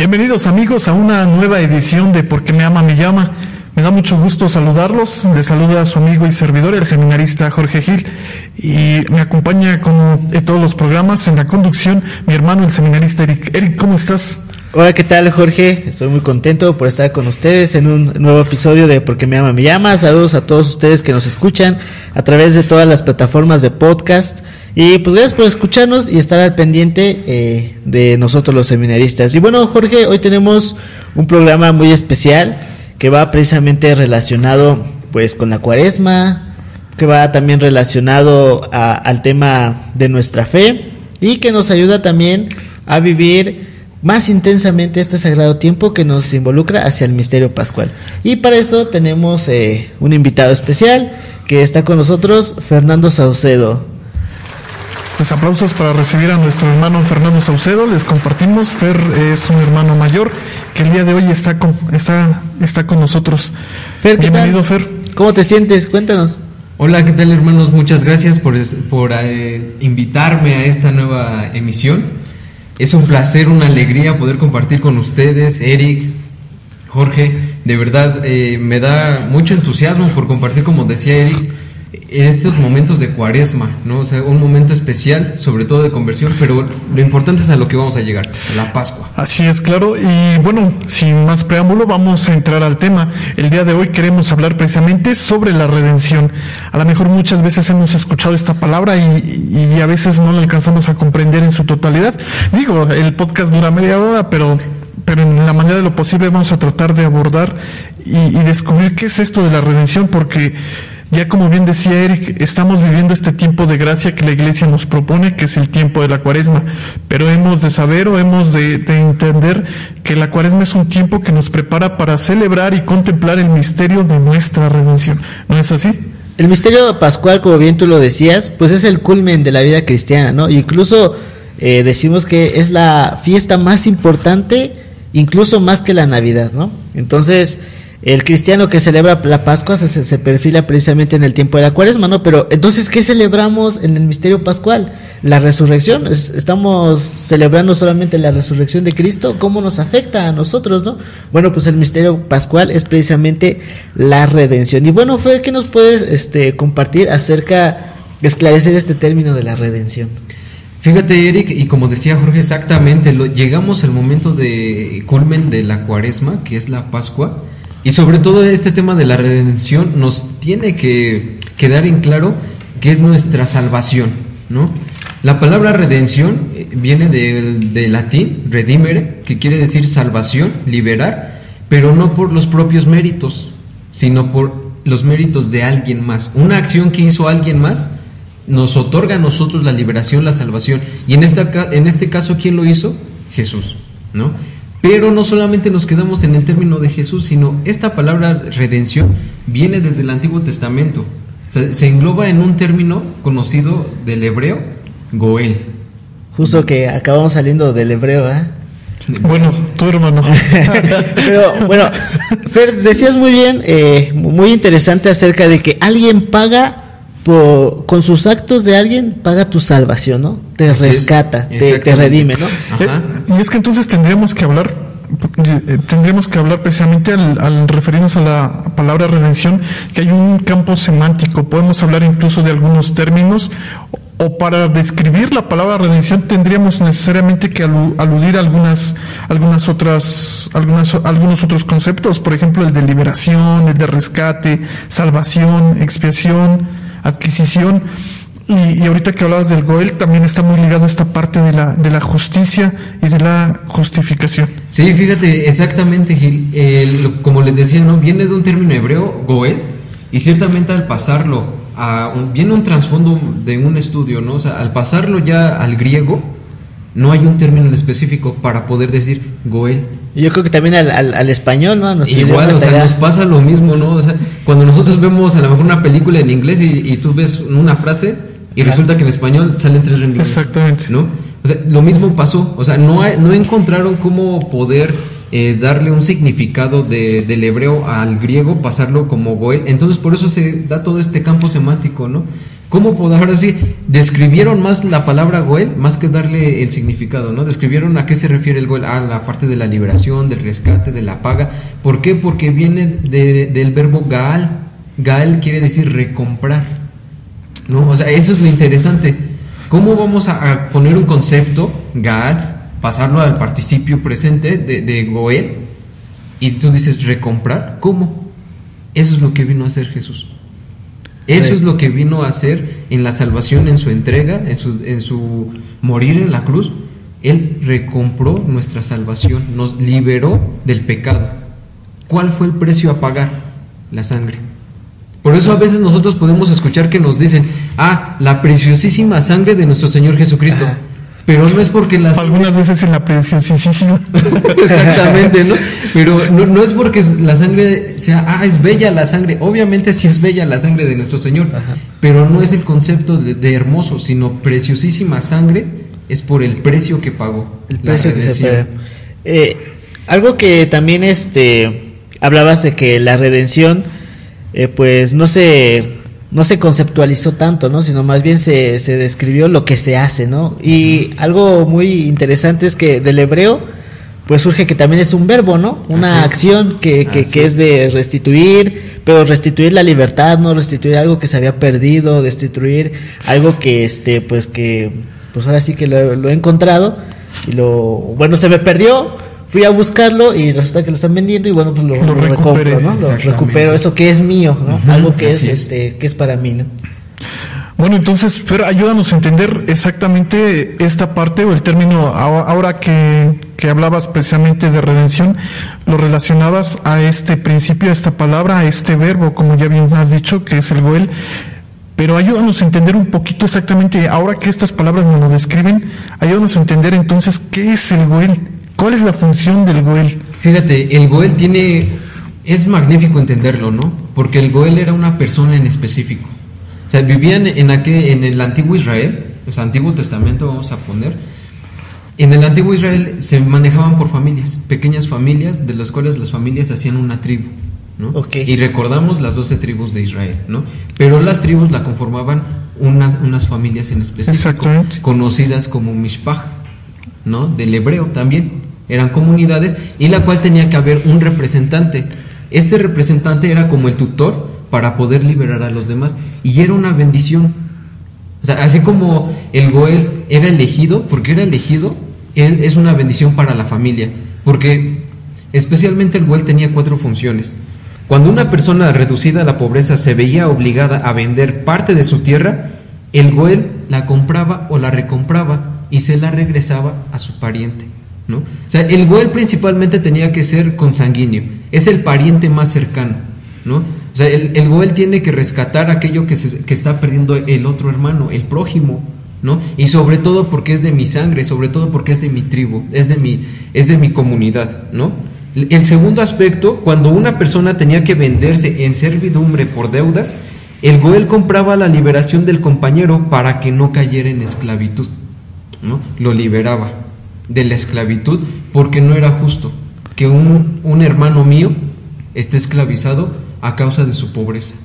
Bienvenidos amigos a una nueva edición de Porque me ama, me llama. Me da mucho gusto saludarlos. Le saluda a su amigo y servidor, el seminarista Jorge Gil. Y me acompaña como en todos los programas en la conducción mi hermano, el seminarista Eric. Eric, ¿cómo estás? Hola, ¿qué tal Jorge? Estoy muy contento por estar con ustedes en un nuevo episodio de Porque me ama, me llama. Saludos a todos ustedes que nos escuchan a través de todas las plataformas de podcast. Y pues gracias por escucharnos y estar al pendiente eh, de nosotros los seminaristas. Y bueno, Jorge, hoy tenemos un programa muy especial que va precisamente relacionado pues con la cuaresma, que va también relacionado a, al tema de nuestra fe y que nos ayuda también a vivir más intensamente este sagrado tiempo que nos involucra hacia el misterio pascual. Y para eso tenemos eh, un invitado especial que está con nosotros, Fernando Saucedo. Pues aplausos para recibir a nuestro hermano Fernando Saucedo. Les compartimos, Fer es un hermano mayor que el día de hoy está con, está, está con nosotros. Fer, ¿qué Bienvenido, tal? Fer. ¿Cómo te sientes? Cuéntanos. Hola, ¿qué tal hermanos? Muchas gracias por, por eh, invitarme a esta nueva emisión. Es un placer, una alegría poder compartir con ustedes, Eric, Jorge. De verdad, eh, me da mucho entusiasmo por compartir, como decía Eric, en estos momentos de cuaresma, ¿no? O sea, un momento especial, sobre todo de conversión, pero lo importante es a lo que vamos a llegar, a la Pascua. Así es, claro. Y bueno, sin más preámbulo, vamos a entrar al tema. El día de hoy queremos hablar precisamente sobre la redención. A lo mejor muchas veces hemos escuchado esta palabra y, y a veces no la alcanzamos a comprender en su totalidad. Digo, el podcast dura media hora, pero, pero en la manera de lo posible vamos a tratar de abordar y, y descubrir qué es esto de la redención, porque ya como bien decía Eric, estamos viviendo este tiempo de gracia que la iglesia nos propone, que es el tiempo de la cuaresma, pero hemos de saber o hemos de, de entender que la cuaresma es un tiempo que nos prepara para celebrar y contemplar el misterio de nuestra redención. ¿No es así? El misterio pascual, como bien tú lo decías, pues es el culmen de la vida cristiana, ¿no? Incluso eh, decimos que es la fiesta más importante, incluso más que la Navidad, ¿no? Entonces, el cristiano que celebra la Pascua se, se- perfila precisamente en el tiempo de la cuaresma, ¿no? Pero entonces, ¿qué celebramos en el misterio pascual? La resurrección. Es- estamos celebrando solamente la resurrección de Cristo. ¿Cómo nos afecta a nosotros, no? Bueno, pues el misterio pascual es precisamente la redención. Y bueno, Fer, ¿qué nos puedes este, compartir acerca de esclarecer este término de la redención? Fíjate, Eric, y como decía Jorge, exactamente, lo- llegamos al momento de culmen de la cuaresma, que es la Pascua, y sobre todo este tema de la redención nos tiene que quedar en claro que es nuestra salvación, ¿no? La palabra redención eh, viene del de latín, redimere, que quiere decir salvación, liberar, pero no por los propios méritos, sino por los méritos de alguien más. Una acción que hizo alguien más nos otorga a nosotros la liberación, la salvación. Y en, esta, en este caso, ¿quién lo hizo? Jesús, ¿no? Pero no solamente nos quedamos en el término de Jesús, sino esta palabra redención viene desde el Antiguo Testamento. O sea, se engloba en un término conocido del hebreo, Goel. Justo que acabamos saliendo del hebreo, ¿eh? Bueno, tu hermano. Pero bueno, Fer, decías muy bien, eh, muy interesante acerca de que alguien paga por, con sus actos de alguien, paga tu salvación, ¿no? Te Así rescata, te, redime, ¿no? Ajá. Eh, y es que entonces tendríamos que hablar, eh, tendríamos que hablar precisamente al, al referirnos a la palabra redención, que hay un campo semántico. Podemos hablar incluso de algunos términos, o para describir la palabra redención tendríamos necesariamente que alu- aludir a algunas, algunas otras, algunas, algunos otros conceptos, por ejemplo el de liberación, el de rescate, salvación, expiación, adquisición. Y, ahorita que hablabas del Goel, también está muy ligado a esta parte de la, de la justicia y de la justificación. Sí, fíjate, exactamente, Gil. Como les decía, ¿no? Viene de un término hebreo, Goel, y ciertamente al pasarlo a viene un trasfondo de un estudio, ¿no? O sea, al pasarlo ya al griego, no hay un término en específico para poder decir Goel. Y yo creo que también al, al, al español, ¿no? Igual, o sea, nos pasa lo mismo, ¿no? O sea, cuando nosotros vemos a lo mejor una película en inglés y, y tú ves una frase y resulta que en español salen tres renglones. Exactamente. ¿No? O sea, lo mismo pasó. O sea, no, hay- no encontraron cómo poder eh, darle un significado de- del hebreo al griego, pasarlo como goel. Entonces, por eso se da todo este campo semántico, ¿no? ¿Cómo poder, ahora sí, describieron más la palabra Goel más que darle el significado, ¿no? Describieron a qué se refiere el Goel, a la parte de la liberación, del rescate, de la paga. ¿Por qué? Porque viene del verbo Gaal. Gaal quiere decir recomprar, ¿no? O sea, eso es lo interesante. ¿Cómo vamos a, poner un concepto, Gaal, pasarlo al participio presente de, de Goel? Y tú dices recomprar, ¿cómo? Eso es lo que vino a hacer Jesús. Eso es lo que vino a hacer en la salvación, en su entrega, en su, en su morir en la cruz. Él recompró nuestra salvación, nos liberó del pecado. ¿Cuál fue el precio a pagar? La sangre. Por eso a veces nosotros podemos escuchar que nos dicen, ah, la preciosísima sangre de nuestro Señor Jesucristo. Pero no es porque las... Algunas veces en la preciosísima. Exactamente, ¿no? Pero no, es porque la sangre sea, ah, es bella la sangre. Obviamente sí es bella la sangre de nuestro Señor. Pero no es el concepto de, hermoso, sino preciosísima sangre es por el precio que pagó. El precio que se eh, algo que también este hablabas de que la redención, eh, pues no se no se conceptualizó tanto, ¿no? Sino más bien se, se describió lo que se hace, ¿no? Y algo muy interesante es que del hebreo, pues surge que también es un verbo, ¿no? Una acción que, que, es de restituir, pero restituir la libertad, no restituir algo que se había perdido, destituir algo que, este, pues que, pues ahora sí que lo, lo he encontrado y lo, bueno, se me perdió, fui a buscarlo y resulta que lo están vendiendo y bueno, pues lo, lo, recompro, ¿no? Lo recupero eso que es mío, ¿no? Algo que es, este que es para mí, ¿no? Bueno, entonces, pero ayúdanos a entender exactamente esta parte o el término, ahora que, que hablabas precisamente de redención, lo relacionabas a este principio, a esta palabra, a este verbo, como ya bien has dicho, que es el goel, pero ayúdanos a entender un poquito exactamente, ahora que estas palabras nos lo describen, ayúdanos a entender entonces qué es el goel. ¿Cuál es la función del Goel? Fíjate, el Goel tiene, es magnífico entenderlo, ¿no? Porque el Goel era una persona en específico. O sea, vivían en, aquel, en el antiguo Israel, o sea, Antiguo Testamento vamos a poner. En el antiguo Israel se manejaban por familias, pequeñas familias, de las cuales las familias hacían una tribu. ¿no? Y recordamos las doce tribus de Israel, ¿no? Pero las tribus la conformaban unas, unas familias en específico, conocidas como Mishpach, ¿no? Del hebreo también eran comunidades, y la cual tenía que haber un representante. Este representante era como el tutor para poder liberar a los demás, y era una bendición. O sea, así como el Goel era elegido, porque era elegido, él es una bendición para la familia, porque especialmente el Goel tenía cuatro funciones. Cuando una persona reducida a la pobreza se veía obligada a vender parte de su tierra, el Goel la compraba o la recompraba y se la regresaba a su pariente. O sea, el Goel principalmente tenía que ser consanguíneo, es el pariente más cercano, ¿no? O sea, el, el Goel tiene que rescatar aquello que, está perdiendo el otro hermano, el prójimo. Y sobre todo porque es de mi sangre, sobre todo porque es de mi tribu, es de mi, comunidad. El segundo aspecto, cuando una persona tenía que venderse en servidumbre por deudas, el Goel compraba la liberación del compañero para que no cayera en esclavitud. Lo liberaba de la esclavitud porque no era justo que un, un hermano mío esté esclavizado a causa de su pobreza.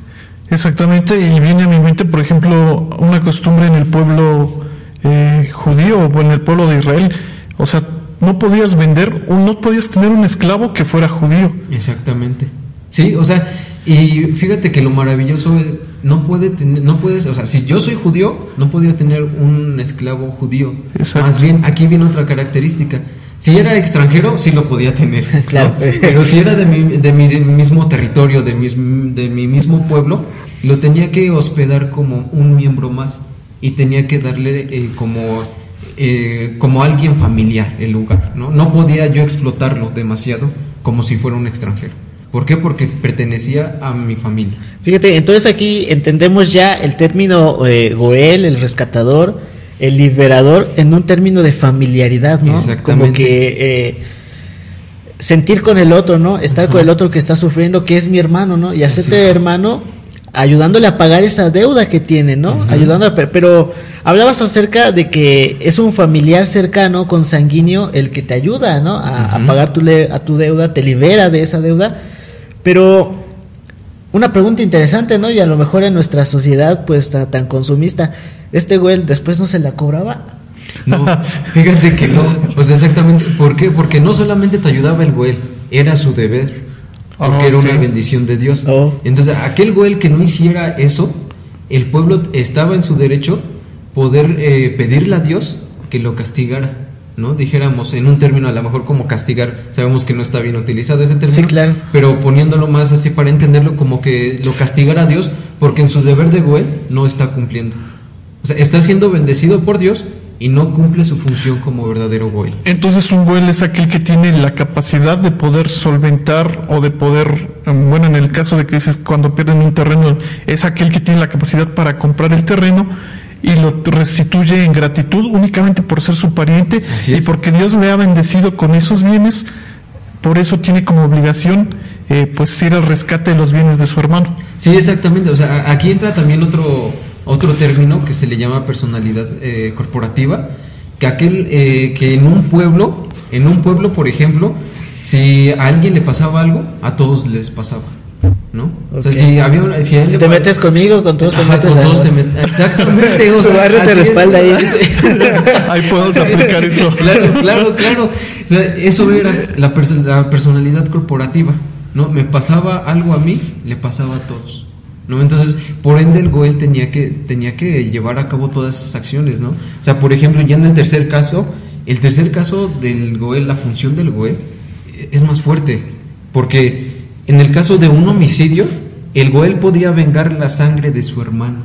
Exactamente, y viene a mi mente, por ejemplo, una costumbre en el pueblo eh, judío o en el pueblo de Israel. O sea, no podías vender, o no podías tener un esclavo que fuera judío. Exactamente. Sí, o sea, y fíjate que lo maravilloso es, no puede tener, no puedes, o sea, si yo soy judío, no podía tener un esclavo judío. Más bien, aquí viene otra característica. Si era extranjero, sí lo podía tener. claro. Pero si era de mi, de mi mismo territorio, de mi, de mi mismo pueblo, lo tenía que hospedar como un miembro más y tenía que darle eh, como, eh, como alguien familiar el lugar. ¿no? no podía yo explotarlo demasiado como si fuera un extranjero. ¿Por qué? Porque pertenecía a mi familia. Fíjate, entonces aquí entendemos ya el término eh, Goel, el rescatador, el liberador, en un término de familiaridad, ¿no? Como que eh, sentir con el otro, ¿no? Estar con el otro que está sufriendo, que es mi hermano, ¿no? Y hacerte hermano ayudándole a pagar esa deuda que tiene, ¿no? Ayudando pero hablabas acerca de que es un familiar cercano, consanguíneo, el que te ayuda, ¿no? A, a pagar tu, a tu deuda, te libera de esa deuda pero una pregunta interesante, ¿no? Y a lo mejor en nuestra sociedad, pues tan consumista, este güey después no se la cobraba. No, fíjate que no. Pues exactamente. ¿Por qué? Porque no solamente te ayudaba el güey, era su deber. Porque era una bendición de Dios. Oh. Entonces, aquel güey que no hiciera eso, el pueblo estaba en su derecho poder eh, pedirle a Dios que lo castigara. ¿No? Dijéramos en un término a lo mejor como castigar, sabemos que no está bien utilizado ese término, Sí, claro. pero poniéndolo más así para entenderlo como que lo castigara a Dios porque en su deber de güey no está cumpliendo. O sea, está siendo bendecido por Dios y no cumple su función como verdadero güey. Entonces un Goel es aquel que tiene la capacidad de poder solventar o de poder, em, bueno, en el caso de que dices cuando pierden un terreno, es aquel que tiene la capacidad para comprar el terreno y lo restituye en gratitud únicamente por ser su pariente y porque Dios le ha bendecido con esos bienes, por eso tiene como obligación eh, pues ir al rescate de los bienes de su hermano. Sí, exactamente. O sea, aquí entra también otro, otro término que se le llama personalidad eh, corporativa, que aquel eh, que en un pueblo, en un pueblo, por ejemplo, si a alguien le pasaba algo, a todos les pasaba, ¿no? O sea, si había una, si él te metes conmigo, con todos te Ajá, metes con todos te met- Exactamente, o Tu sea, barrio te es. respalda ahí. Ahí podemos aplicar eso. Claro, claro, claro. O sea, eso era la, perso- la personalidad corporativa, ¿no? Me pasaba algo a mí, le pasaba a todos, ¿no? Entonces, por ende, el Goel tenía que, tenía que llevar a cabo todas esas acciones, ¿no? O sea, por ejemplo, ya en el tercer caso, el tercer caso del Goel, la función del Goel, eh, es más fuerte, porque en el caso de un homicidio, el Goel podía vengar la sangre de su hermano.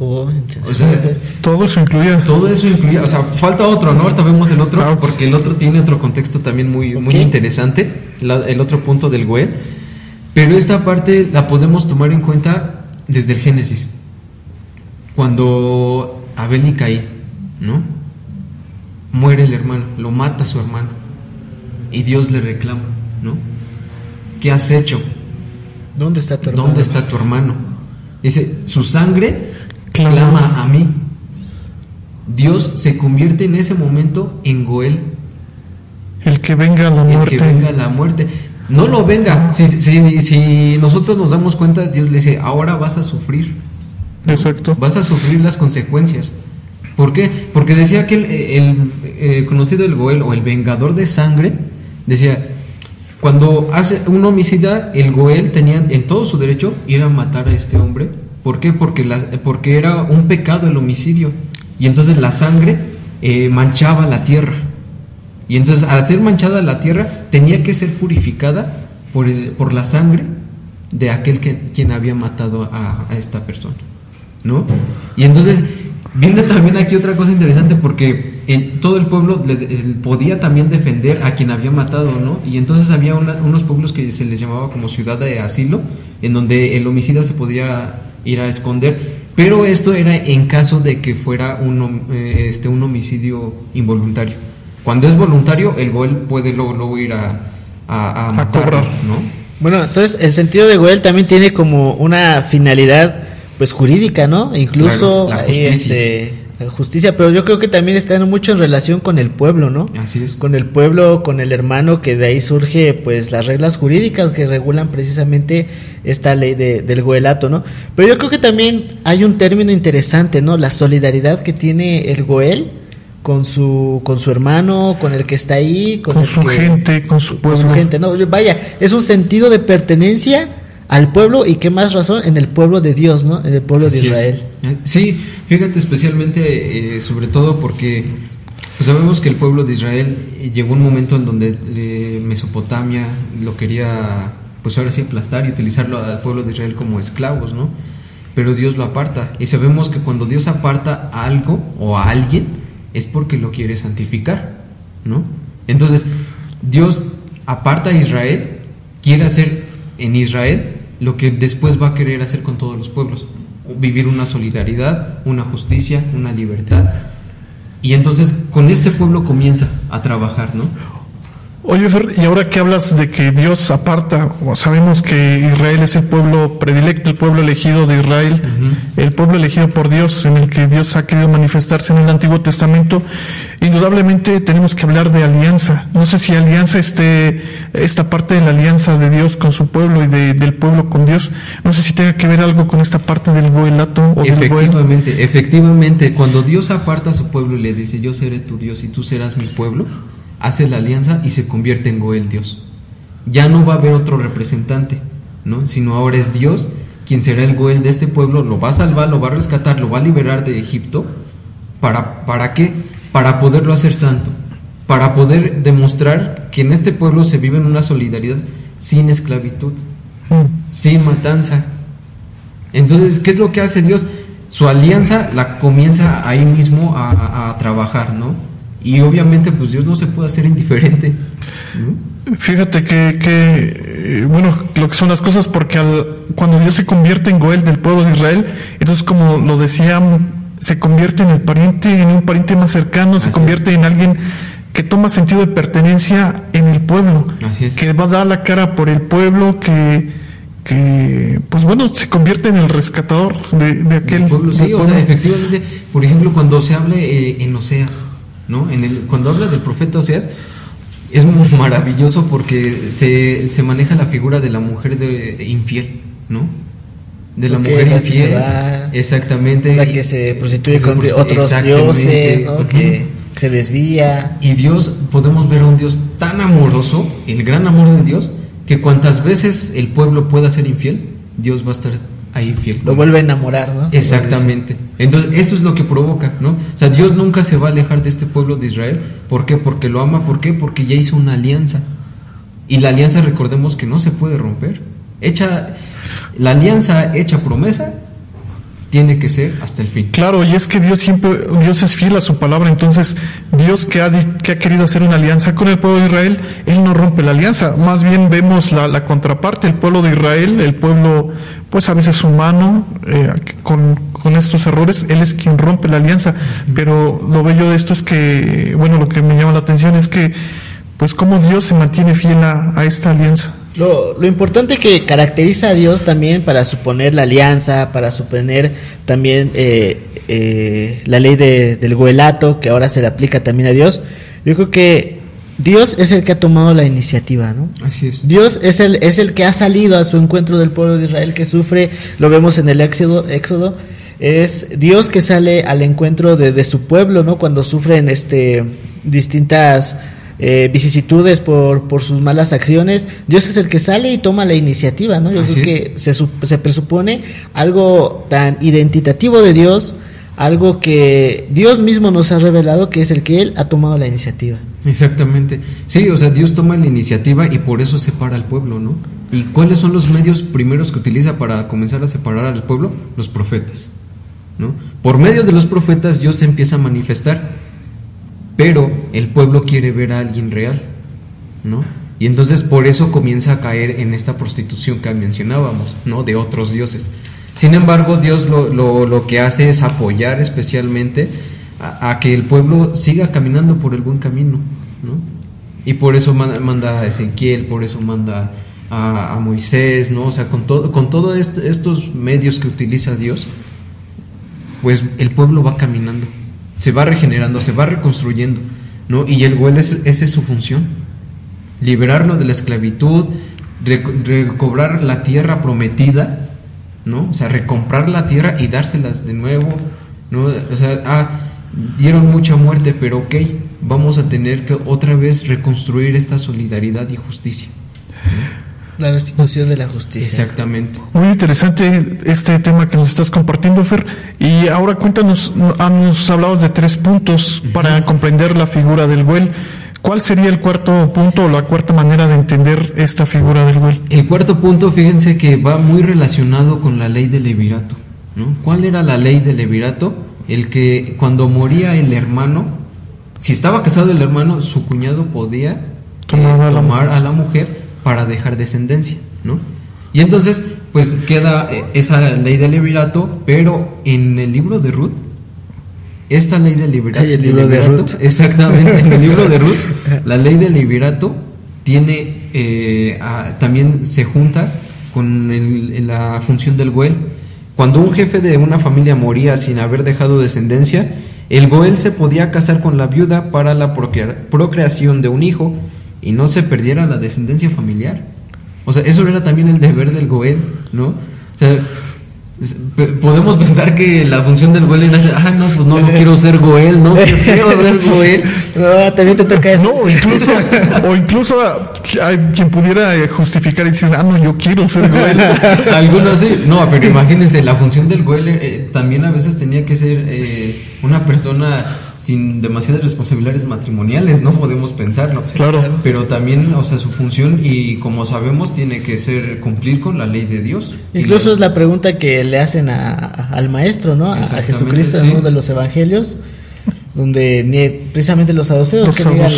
Oh, O sea, Todo eso incluía. todo eso incluía, o sea, falta otro, ¿no? Ahorita vemos el otro, Ah, porque el otro tiene otro contexto también muy, muy interesante, la- el otro punto del Goel. Pero esta parte la podemos tomar en cuenta desde el Génesis. Cuando Abel y Caín, ¿no? Muere el hermano, lo mata su hermano. Y Dios le reclama, ¿no? ¿Qué has hecho? ¿Dónde está tu hermano? ¿Dónde está tu hermano? Dice, su sangre Clama. clama a mí. Dios se convierte en ese momento en Goel, El que venga la el muerte. que venga la muerte. No lo venga. Si, si, si nosotros nos damos cuenta, Dios le dice, ahora vas a sufrir. Exacto. Vas a sufrir las consecuencias. ¿Por qué? Porque decía que el, el, eh, conocido el Goel o el vengador de sangre, decía, cuando hace un homicida, el Goel tenía en todo su derecho ir a matar a este hombre. ¿Por qué? Porque, porque era un pecado el homicidio. Y entonces la sangre eh, manchaba la tierra. Y entonces al ser manchada la tierra, tenía que ser purificada por, por la sangre de aquel que, quien había matado a, a esta persona. ¿No? Y entonces viene también aquí otra cosa interesante porque en todo el pueblo le- podía también defender a quien había matado, ¿no? Y entonces había una- unos pueblos que se les llamaba como ciudad de asilo, en donde el homicida se podía ir a esconder, pero esto era en caso de que fuera un, eh, este, un homicidio involuntario. Cuando es voluntario, el Goel puede luego, luego ir a, a, a cobrar. ¿no? Bueno, entonces el sentido de Goel también tiene como una finalidad pues jurídica, ¿no? Incluso Claro, la ahí, justicia. este, justicia, pero yo creo que también está mucho en relación con el pueblo, ¿no? Así es. Con el pueblo, con el hermano, que de ahí surge pues las reglas jurídicas que regulan precisamente esta ley de- del goelato, ¿no? Pero yo creo que también hay un término interesante, ¿no? La solidaridad que tiene el goel con su con su hermano, con el que está ahí, con, su que- gente, con su con su pueblo. gente, no, vaya, es un sentido de pertenencia al pueblo y qué más razón en el pueblo de Dios, ¿no? En el pueblo de Así. Israel. Eh, Sí, fíjate especialmente, eh, sobre todo porque pues, sabemos que el pueblo de Israel eh, llegó un momento en donde eh, Mesopotamia lo quería, pues ahora sí aplastar y utilizarlo al pueblo de Israel como esclavos, ¿no? Pero Dios lo aparta y sabemos que cuando Dios aparta a algo o a alguien es porque lo quiere santificar, ¿no? Entonces, Dios aparta a Israel, quiere hacer en Israel lo que después va a querer hacer con todos los pueblos, vivir una solidaridad, una justicia, una libertad. Y entonces con este pueblo comienza a trabajar, ¿no? Oye, Fer, y ahora que hablas de que Dios aparta, sabemos que Israel es el pueblo predilecto, el pueblo elegido de Israel, el pueblo elegido por Dios, en el que Dios ha querido manifestarse en el Antiguo Testamento, indudablemente tenemos que hablar de alianza. No sé si alianza este, esta parte de la alianza de Dios con su pueblo y de- del pueblo con Dios, no sé si tenga que ver algo con esta parte del goelato o del goel. Efectivamente, efectivamente, cuando Dios aparta a su pueblo y le dice, yo seré tu Dios y tú serás mi pueblo, hace la alianza y se convierte en Goel Dios. Ya no va a haber otro representante, ¿no? Sino ahora es Dios quien será el Goel de este pueblo, lo va a salvar, lo va a rescatar, lo va a liberar de Egipto. ¿Para, para qué? Para poderlo hacer santo, para poder demostrar que en este pueblo se vive en una solidaridad sin esclavitud sin matanza. Entonces, ¿qué es lo que hace Dios? Su alianza la comienza ahí mismo a trabajar, ¿no? Y obviamente, pues Dios no se puede hacer indiferente. ¿no? Fíjate que, que, eh, bueno, lo que son las cosas, porque al, cuando Dios se convierte en Goel del pueblo de Israel, entonces como lo decía, se convierte en el pariente, en un pariente más cercano, se convierte en alguien que toma sentido de pertenencia en el pueblo, Así es. que va a dar la cara por el pueblo, que, que pues bueno, se convierte en el rescatador de, de aquel El pueblo, sí, o sea, efectivamente, por ejemplo, cuando se hable eh, en Oseas, ¿no? En el, cuando habla del profeta Oseas, es muy maravilloso porque se, se maneja la figura de la mujer de, infiel, ¿no? De la mujer la que se infiel. va, Exactamente. La que se prostituye Que con otros dioses, ¿no? Que se desvía. Y Dios, podemos ver a un Dios tan amoroso, el gran amor de Dios, que cuantas veces el pueblo pueda ser infiel, Dios va a estar ahí fiel. Lo vuelve a enamorar, ¿no? Exactamente. Entonces, esto es lo que provoca, ¿no? O sea, Dios nunca se va a alejar de este pueblo de Israel. ¿Por qué? Porque lo ama. ¿Por qué? Porque ya hizo una alianza. Y la alianza, recordemos que no se puede romper. Hecha, la alianza hecha promesa tiene que ser hasta el fin. Claro, y es que Dios siempre, Dios es fiel a su palabra, entonces Dios que ha, que ha querido hacer una alianza con el pueblo de Israel, Él no rompe la alianza, más bien vemos la, la contraparte, el pueblo de Israel, el pueblo pues a veces humano, eh, con, con estos errores, Él es quien rompe la alianza, pero lo bello de esto es que, bueno, lo que me llama la atención es que pues cómo Dios se mantiene fiel a, a esta alianza. Lo, lo importante que caracteriza a Dios también para suponer la alianza, para suponer también eh, eh, la ley de- del goelato, que ahora se le aplica también a Dios, yo creo que Dios es el que ha tomado la iniciativa, ¿no? Así es. Dios es el, es el que ha salido a su encuentro del pueblo de Israel que sufre, lo vemos en el Éxodo, Éxodo es Dios que sale al encuentro de, de su pueblo, ¿no? Cuando sufren este distintas eh, vicisitudes por, por sus malas acciones, Dios es el que sale y toma la iniciativa, ¿no? Yo Así creo que se, se presupone algo tan identitativo de Dios, algo que Dios mismo nos ha revelado, que es el que Él ha tomado la iniciativa. Exactamente. Sí, o sea, Dios toma la iniciativa y por eso separa al pueblo, ¿no? ¿Y cuáles son los medios primeros que utiliza para comenzar a separar al pueblo? Los profetas, ¿no? Por medio de los profetas Dios se empieza a manifestar, pero el pueblo quiere ver a alguien real, ¿no? Y entonces por eso comienza a caer en esta prostitución que mencionábamos, ¿no? De otros dioses. Sin embargo, Dios lo, lo, lo que hace es apoyar especialmente a, que el pueblo siga caminando por el buen camino, ¿no? Y por eso manda, a Ezequiel, por eso manda a Moisés, ¿no? O sea, con todo, con todos estos medios que utiliza Dios, pues el pueblo va caminando, se va regenerando, se va reconstruyendo, ¿no? Y el Goel, es, esa es su función, liberarlo de la esclavitud, reco- recobrar la tierra prometida, ¿no? O sea, recomprar la tierra y dárselas de nuevo, ¿no? O sea, ah, dieron mucha muerte, pero ok, vamos a tener que otra vez reconstruir esta solidaridad y justicia. La restitución de la justicia. Exactamente. Muy interesante este tema que nos estás compartiendo, Fer. Y ahora cuéntanos, ah, nos hablabas de tres puntos para comprender la figura del Goel. ¿Cuál sería el cuarto punto o la cuarta manera de entender esta figura del Goel? El cuarto punto, fíjense que va muy relacionado con la ley del levirato. ¿no? ¿Cuál era la ley del levirato? El que cuando moría el hermano, si estaba casado el hermano, su cuñado podía eh, Tomar a la tomar mujer. a la mujer para dejar descendencia, ¿no? Y entonces, pues queda eh, esa ley del levirato, pero en el libro de Ruth, esta ley del liberato, el libro de Ruth. exactamente, en el libro de Ruth, la ley del liberato tiene eh, a- también se junta con el- la función del Goel. Cuando un jefe de una familia moría sin haber dejado descendencia, el Goel se podía casar con la viuda para la procrea- procreación de un hijo y no se perdiera la descendencia familiar. O sea, eso era también el deber del Goel, ¿no? O sea, podemos pensar que la función del Goel era, ah, no, pues no, no quiero ser Goel, no, qué feo ser Goel. No, también te toca eso. No, incluso, o incluso hay quien pudiera eh, justificar y decir, ah, no, yo quiero ser Goel. Algunos sí, no, pero imagínense, la función del Goel eh, también a veces tenía que ser eh, una persona sin demasiadas responsabilidades matrimoniales, no podemos pensarlo. Claro. Pero también, o sea, su función y como sabemos tiene que ser cumplir con la ley de Dios. Incluso es la pregunta que le hacen a- a- al maestro, ¿no? A- Jesucristo sí. en uno de los evangelios, donde ni precisamente los saduceos Los que niegan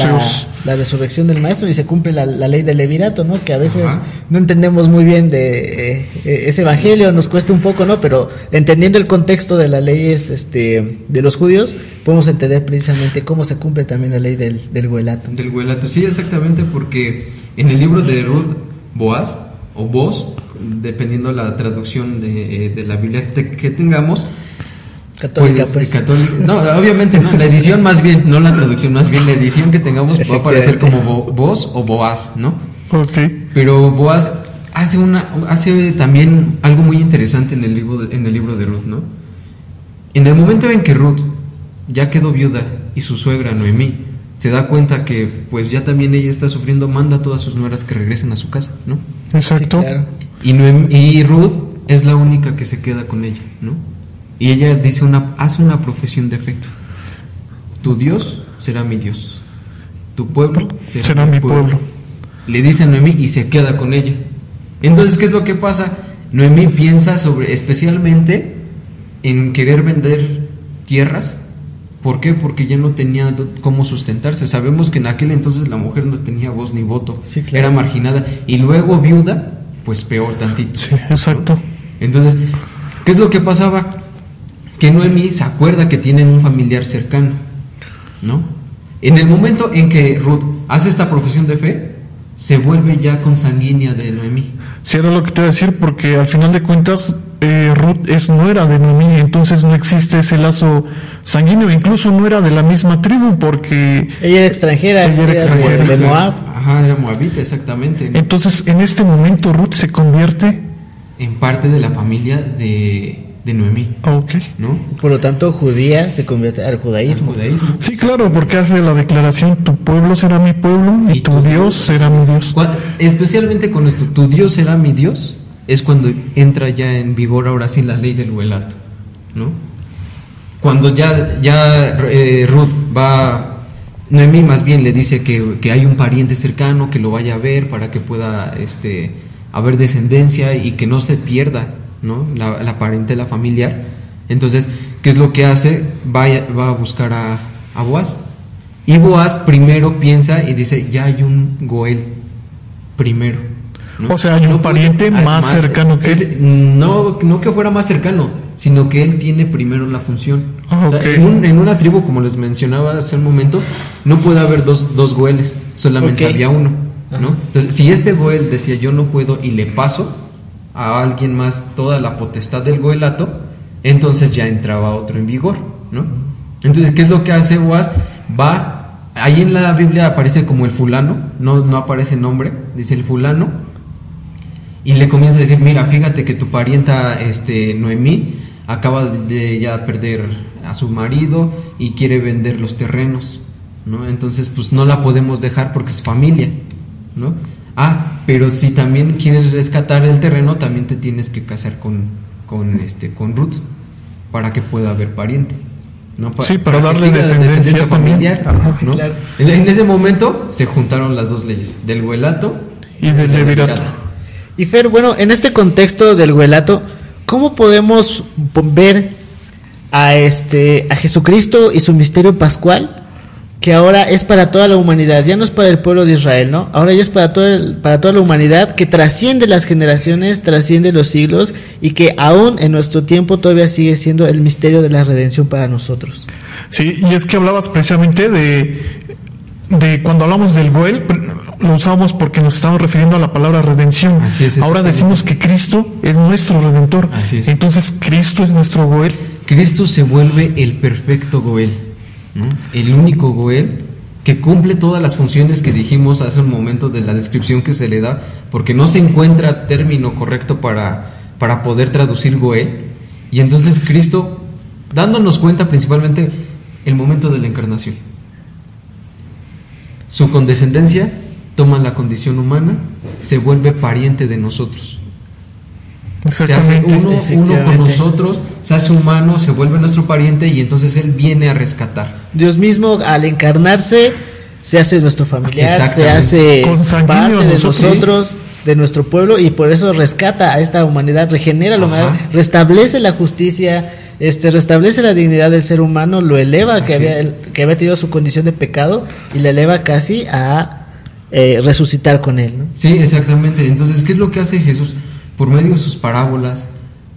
la, resurrección del maestro y se cumple la, la ley del levirato, ¿no? Que a veces Ajá. no entendemos muy bien de eh, eh, ese evangelio, nos cuesta un poco, ¿no? Pero entendiendo el contexto de las leyes este, de los judíos, podemos entender precisamente cómo se cumple también la ley del, del goelato. Del Guelato, sí, exactamente, porque en el libro de Ruth Boaz, o Boaz, dependiendo la traducción de, eh, de la Biblia que tengamos, Católica, pues, pues. católica- no, obviamente no, la edición más bien, no la traducción, más bien la edición que tengamos va a aparecer como Bo- Boaz o Boaz, ¿no? Ok. Pero Boaz hace una hace también algo muy interesante en el libro de, en el libro de Ruth, ¿no? En el momento en que Ruth ya quedó viuda y su suegra Noemí se da cuenta que pues ya también ella está sufriendo, manda a todas sus nueras que regresen a su casa, ¿no? Exacto. Sí, claro. Y, Noem- y Ruth es la única que se queda con ella, ¿no? Y ella dice una, hace una profesión de fe. Tu Dios será mi Dios. Tu pueblo será, Será mi pueblo. Le dice a Noemí y se queda con ella. Entonces, ¿qué es lo que pasa? Noemí piensa sobre, especialmente en querer vender tierras. ¿Por qué? Porque ya no tenía cómo sustentarse. Sabemos que en aquel entonces la mujer no tenía voz ni voto. Sí, claro. Era marginada. Y luego viuda, pues peor tantito. Sí, exacto. Entonces, ¿qué es lo que pasaba? Que Noemí se acuerda que tienen un familiar cercano, ¿no? En el momento en que Ruth hace esta profesión de fe, se vuelve ya consanguínea de Noemí. Sí, era lo que te iba a decir, porque al final de cuentas eh, Ruth es nuera de Noemí, entonces no existe ese lazo sanguíneo, incluso no era de la misma tribu, porque Ella era extranjera, Ella era extranjera. de Moab. Ajá, era moabita, exactamente. entonces en este momento Ruth se convierte. En parte de la familia de, de Noemí, Ok. ¿no? Por lo tanto, judía se convierte al Al judaísmo. Sí, claro, porque hace la declaración, tu pueblo será mi pueblo y, Y tu tu Dios será mi Dios. Especialmente con esto, tu Dios será mi Dios, es cuando entra ya en vigor ahora sí la ley del huelato, ¿no? Cuando ya, ya eh, Ruth va, Noemí más bien le dice que, que hay un pariente cercano que lo vaya a ver para que pueda este, haber descendencia y que no se pierda, ¿no? La, la parentela familiar. Entonces, ¿qué es lo que hace? Va, a- va a buscar a, a Boaz. Y Boaz primero piensa y dice, ya hay un Goel primero. O sea, hay un pariente ah, más cercano que es- No, no que fuera más cercano, sino que él tiene primero la función. Ah, O sea, ok. en, un- en una tribu, como les mencionaba hace un momento, no puede haber dos, dos Goeles, solamente había uno. ¿no? Entonces, si este Goel decía yo no puedo y le paso a alguien más toda la potestad del Goelato, entonces ya entraba otro en vigor. ¿no? Entonces, ¿qué es lo que hace Boaz? Va, ahí en la Biblia aparece como el fulano, no, no aparece nombre, dice el fulano, y le comienza a decir, mira, fíjate que tu parienta este, Noemí acaba de ya perder a su marido y quiere vender los terrenos, ¿no? Entonces, pues no la podemos dejar porque es familia, ¿no? Ah, pero si también quieres rescatar el terreno, también te tienes que casar con, con, este, con Ruth para que pueda haber pariente. ¿no? Pa- Sí, para darle descendencia también. familiar. Ajá, sí, ¿no? claro. En, en ese momento se juntaron las dos leyes, del huelato Y del levirato. Y Fer, bueno, en este contexto del huelato, ¿cómo podemos po- ver a este a Jesucristo y su misterio pascual que ahora es para toda la humanidad, ya no es para el pueblo de Israel, ¿no? Ahora ya es para todo el- para toda la humanidad que trasciende las generaciones, trasciende los siglos y que aún en nuestro tiempo todavía sigue siendo el misterio de la redención para nosotros. Sí, y es que hablabas precisamente de, de cuando hablamos del Goel, lo usamos porque nos estamos refiriendo a la palabra redención. Así es, Ahora decimos que Cristo es nuestro redentor. Así es. Entonces Cristo es nuestro Goel. Cristo se vuelve el perfecto Goel, el único Goel que cumple todas las funciones que dijimos hace un momento de la descripción que se le da, porque no se encuentra término correcto para, para poder traducir Goel. Y entonces Cristo, dándonos cuenta principalmente el momento de la encarnación. Su condescendencia toma la condición humana, se vuelve pariente de nosotros. Se hace uno, uno con nosotros, se hace humano, se vuelve nuestro pariente y entonces Él viene a rescatar. Dios mismo al encarnarse se hace nuestro familiar, se hace parte de nosotros. nosotros, de nuestro pueblo y por eso rescata a esta humanidad, regenera la humanidad, restablece la justicia, este restablece la dignidad del ser humano, lo eleva que había que había tenido su condición de pecado y le eleva casi a eh, resucitar con él, ¿no? Sí, exactamente. Entonces, ¿qué es lo que hace Jesús? Por medio de sus parábolas,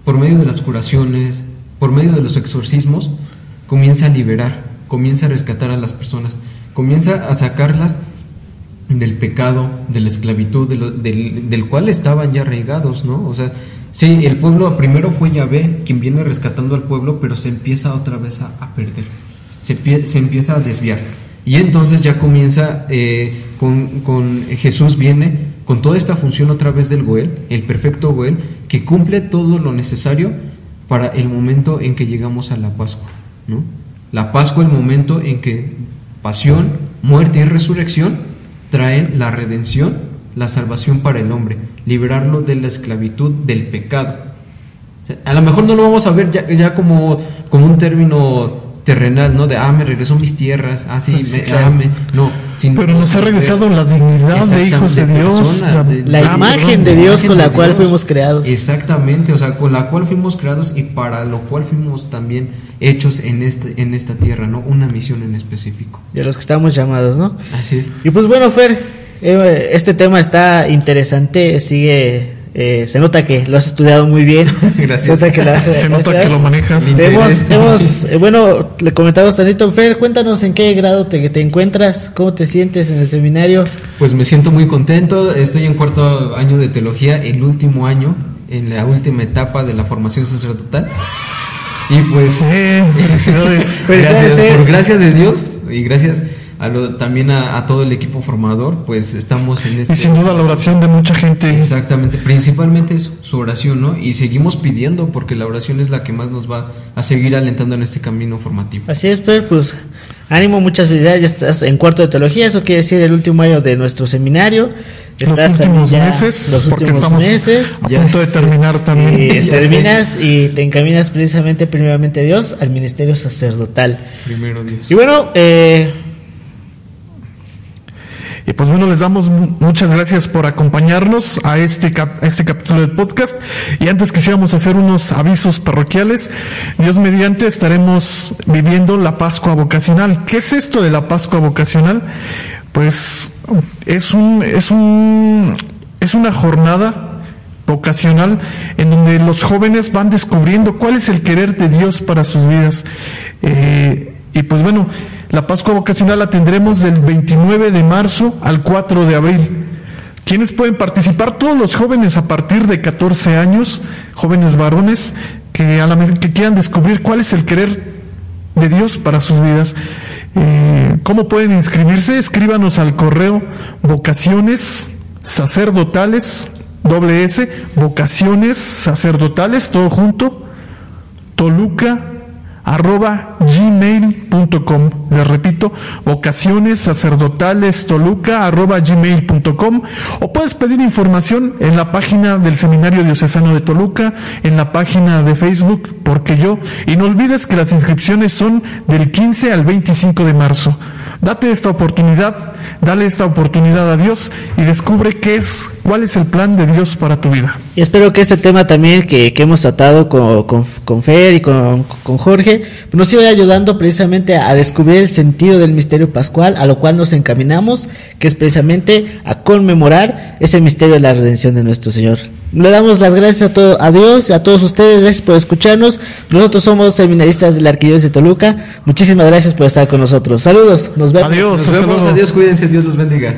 por medio de las curaciones, por medio de los exorcismos, comienza a liberar, comienza a rescatar a las personas, comienza a sacarlas del pecado, de la esclavitud, de del, del cual estaban ya arraigados, ¿no? O sea, sí, el pueblo primero fue Yahvé quien viene rescatando al pueblo, pero se empieza otra vez a, perder, se, se empieza a desviar. Y entonces ya comienza eh, con, con Jesús viene con toda esta función otra vez del Goel, el perfecto Goel, que cumple todo lo necesario para el momento en que llegamos a la Pascua, ¿no? La Pascua, el momento en que pasión, muerte y resurrección traen la redención, la salvación para el hombre, liberarlo de la esclavitud del pecado. A lo mejor no lo vamos a ver ya, ya como, como un término terrenal, ¿no? De, ah, me regresó mis tierras, ah, sí, Sí, me, claro. ah, me- no. sino Pero nos ha regresado la dignidad de hijos de Dios. persona, de- La ah, imagen de Dios imagen con la cual Dios. fuimos creados. Exactamente, o sea, con la cual fuimos creados y para lo cual fuimos también hechos en, este, en esta tierra, ¿no? Una misión en específico. de los que estamos llamados, ¿no? Así es. Y pues bueno, Fer, eh, este tema está interesante, sigue, eh, se nota que lo has estudiado muy bien. Gracias. Se nota que lo, has- Se nota que lo manejas. Hemos, hemos, eh, bueno, le comentamos tantito, Fer, cuéntanos en qué grado te, te encuentras, cómo te sientes en el seminario. Pues me siento muy contento, estoy en cuarto año de teología, el último año, en la última etapa de la formación sacerdotal. Y pues Eh, felicidades. Felicidades, gracias, Fer. por gracia de Dios y gracias a lo- también a, a todo el equipo formador, pues estamos en este... Y sin duda la oración de mucha gente. Exactamente, principalmente su oración, ¿no? Y seguimos pidiendo porque la oración es la que más nos va a seguir alentando en este camino formativo. Así es, Fer, pues ánimo, muchas felicidades, ya estás en cuarto de teología, eso quiere decir el último año de nuestro seminario. Los Estás también últimos ya meses, los porque últimos estamos meses. a ya, punto de sí. terminar también. Y sé. terminas y te encaminas precisamente, primeramente a Dios, al ministerio sacerdotal. Primero Dios. Y bueno, eh, Y pues bueno, les damos mu- muchas gracias por acompañarnos a este, a este capítulo del podcast. Y antes quisiéramos hacer unos avisos parroquiales. Dios mediante estaremos viviendo la Pascua vocacional. ¿Qué es esto de la Pascua vocacional? Pues es un, es un, es una jornada vocacional en donde los jóvenes van descubriendo cuál es el querer de Dios para sus vidas. Eh, y pues bueno, la Pascua vocacional la tendremos del 29 de marzo al 4 de abril. ¿Quiénes pueden participar? Todos los jóvenes a partir de 14 años, jóvenes varones, que a la que quieran descubrir cuál es el querer de Dios para sus vidas. Eh, ¿Cómo pueden inscribirse? Escríbanos al correo vocaciones sacerdotales, doble S, vocaciones sacerdotales, todo junto, toluca arroba gmail.com les repito vocaciones sacerdotales toluca arroba gmail.com o puedes pedir información en la página del seminario diocesano de Toluca en la página de Facebook porque yo y no olvides que las inscripciones son del 15 al 25 de marzo. Date esta oportunidad dale esta oportunidad a Dios y descubre qué es cuál es el plan de Dios para tu vida y espero que este tema también que, que hemos tratado con, con, Fer y con, con Jorge nos siga ayudando precisamente a descubrir el sentido del misterio pascual, a lo cual nos encaminamos, que es precisamente a conmemorar ese misterio de la redención de nuestro Señor. Le damos las gracias a, todo, a Dios y a todos ustedes, gracias por escucharnos. Nosotros somos seminaristas de la Arquidiócesis de Toluca. Muchísimas gracias por estar con nosotros. Saludos, nos vemos. Adiós. Nos vemos, adiós, cuídense, Dios los bendiga.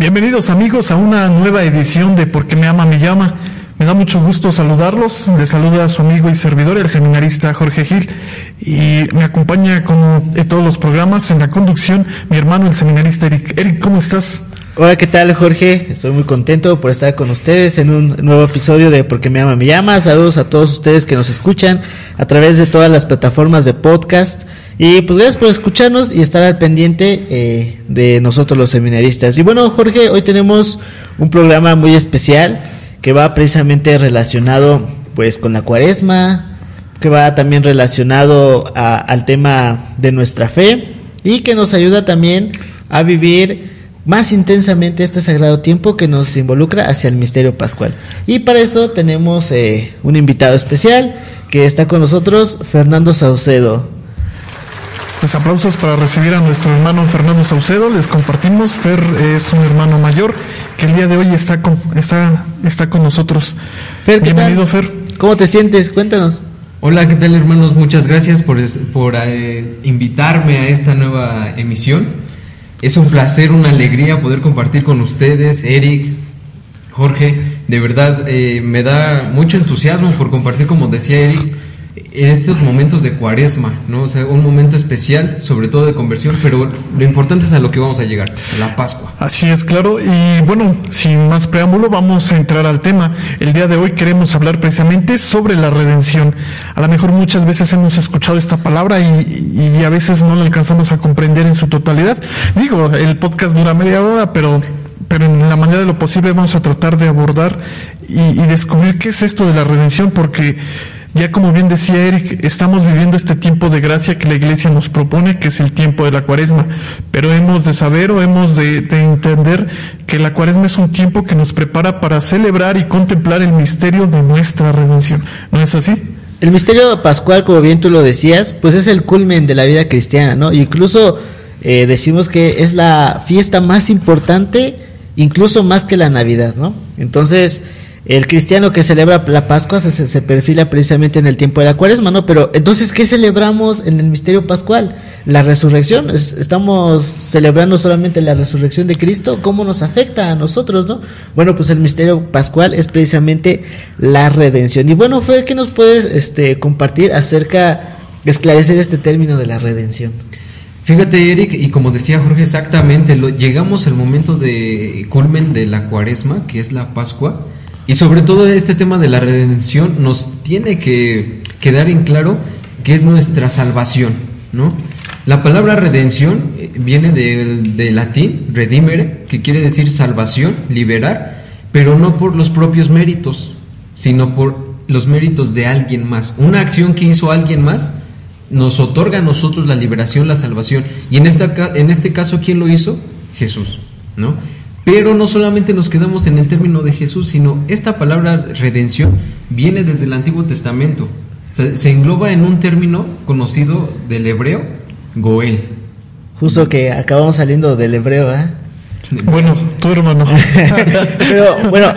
Bienvenidos amigos a una nueva edición de Porque me ama, me llama. Me da mucho gusto saludarlos. Les saluda a su amigo y servidor, el seminarista Jorge Gil. Y me acompaña como en todos los programas en la conducción mi hermano, el seminarista Eric. Eric, ¿cómo estás? Hola, ¿qué tal Jorge? Estoy muy contento por estar con ustedes en un nuevo episodio de Porque me ama, me llama. Saludos a todos ustedes que nos escuchan a través de todas las plataformas de podcast. Y pues gracias por escucharnos y estar al pendiente eh, de nosotros los seminaristas. Y bueno, Jorge, hoy tenemos un programa muy especial que va precisamente relacionado pues con la cuaresma, que va también relacionado a- al tema de nuestra fe y que nos ayuda también a vivir más intensamente este sagrado tiempo que nos involucra hacia el misterio pascual. Y para eso tenemos eh, un invitado especial que está con nosotros, Fernando Saucedo. Pues aplausos para recibir a nuestro hermano Fernando Saucedo. Les compartimos. Fer es un hermano mayor que el día de hoy está con, está, está con nosotros. Fer, ¿qué Bienvenido, tal? Fer. ¿Cómo te sientes? Cuéntanos. Hola, ¿qué tal hermanos? Muchas gracias por, por eh, invitarme a esta nueva emisión. Es un placer, una alegría poder compartir con ustedes, Eric, Jorge. De verdad, eh, me da mucho entusiasmo por compartir, como decía Eric, estos momentos de cuaresma, ¿no? O sea, un momento especial, sobre todo de conversión, pero lo importante es a lo que vamos a llegar, la Pascua. Así es, claro. Y bueno, sin más preámbulo, vamos a entrar al tema. El día de hoy queremos hablar precisamente sobre la redención. A lo mejor muchas veces hemos escuchado esta palabra y, y a veces no la alcanzamos a comprender en su totalidad. Digo, el podcast dura media hora, pero, pero en la manera de lo posible vamos a tratar de abordar y descubrir qué es esto de la redención, porque ya como bien decía Eric, estamos viviendo este tiempo de gracia que la iglesia nos propone, que es el tiempo de la cuaresma, pero hemos de saber o hemos de, de entender que la cuaresma es un tiempo que nos prepara para celebrar y contemplar el misterio de nuestra redención. ¿No es así? El misterio pascual, como bien tú lo decías, pues es el culmen de la vida cristiana, ¿no? Incluso eh, decimos que es la fiesta más importante, incluso más que la Navidad, ¿no? Entonces, el cristiano que celebra la Pascua se, se- perfila precisamente en el tiempo de la cuaresma, ¿no? Pero entonces, ¿qué celebramos en el misterio pascual? La resurrección. Es- estamos celebrando solamente la resurrección de Cristo. ¿Cómo nos afecta a nosotros, no? Bueno, pues el misterio pascual es precisamente la redención. Y bueno, Fer, ¿qué nos puedes este, compartir acerca, esclarecer este término de la redención? Fíjate, Eric, y como decía Jorge, exactamente, lo- llegamos al momento de culmen de la cuaresma, que es la Pascua, y sobre todo este tema de la redención nos tiene que quedar en claro que es nuestra salvación, ¿no? La palabra redención eh, viene del de latín, redimere, que quiere decir salvación, liberar, pero no por los propios méritos, sino por los méritos de alguien más. Una acción que hizo alguien más nos otorga a nosotros la liberación, la salvación. Y en, esta, en este caso, ¿quién lo hizo? Jesús, ¿no? Pero no solamente nos quedamos en el término de Jesús, sino esta palabra redención viene desde el Antiguo Testamento. O sea, se engloba en un término conocido del hebreo, Goel. Justo que acabamos saliendo del hebreo, ¿eh? Bueno, tu hermano. Pero bueno,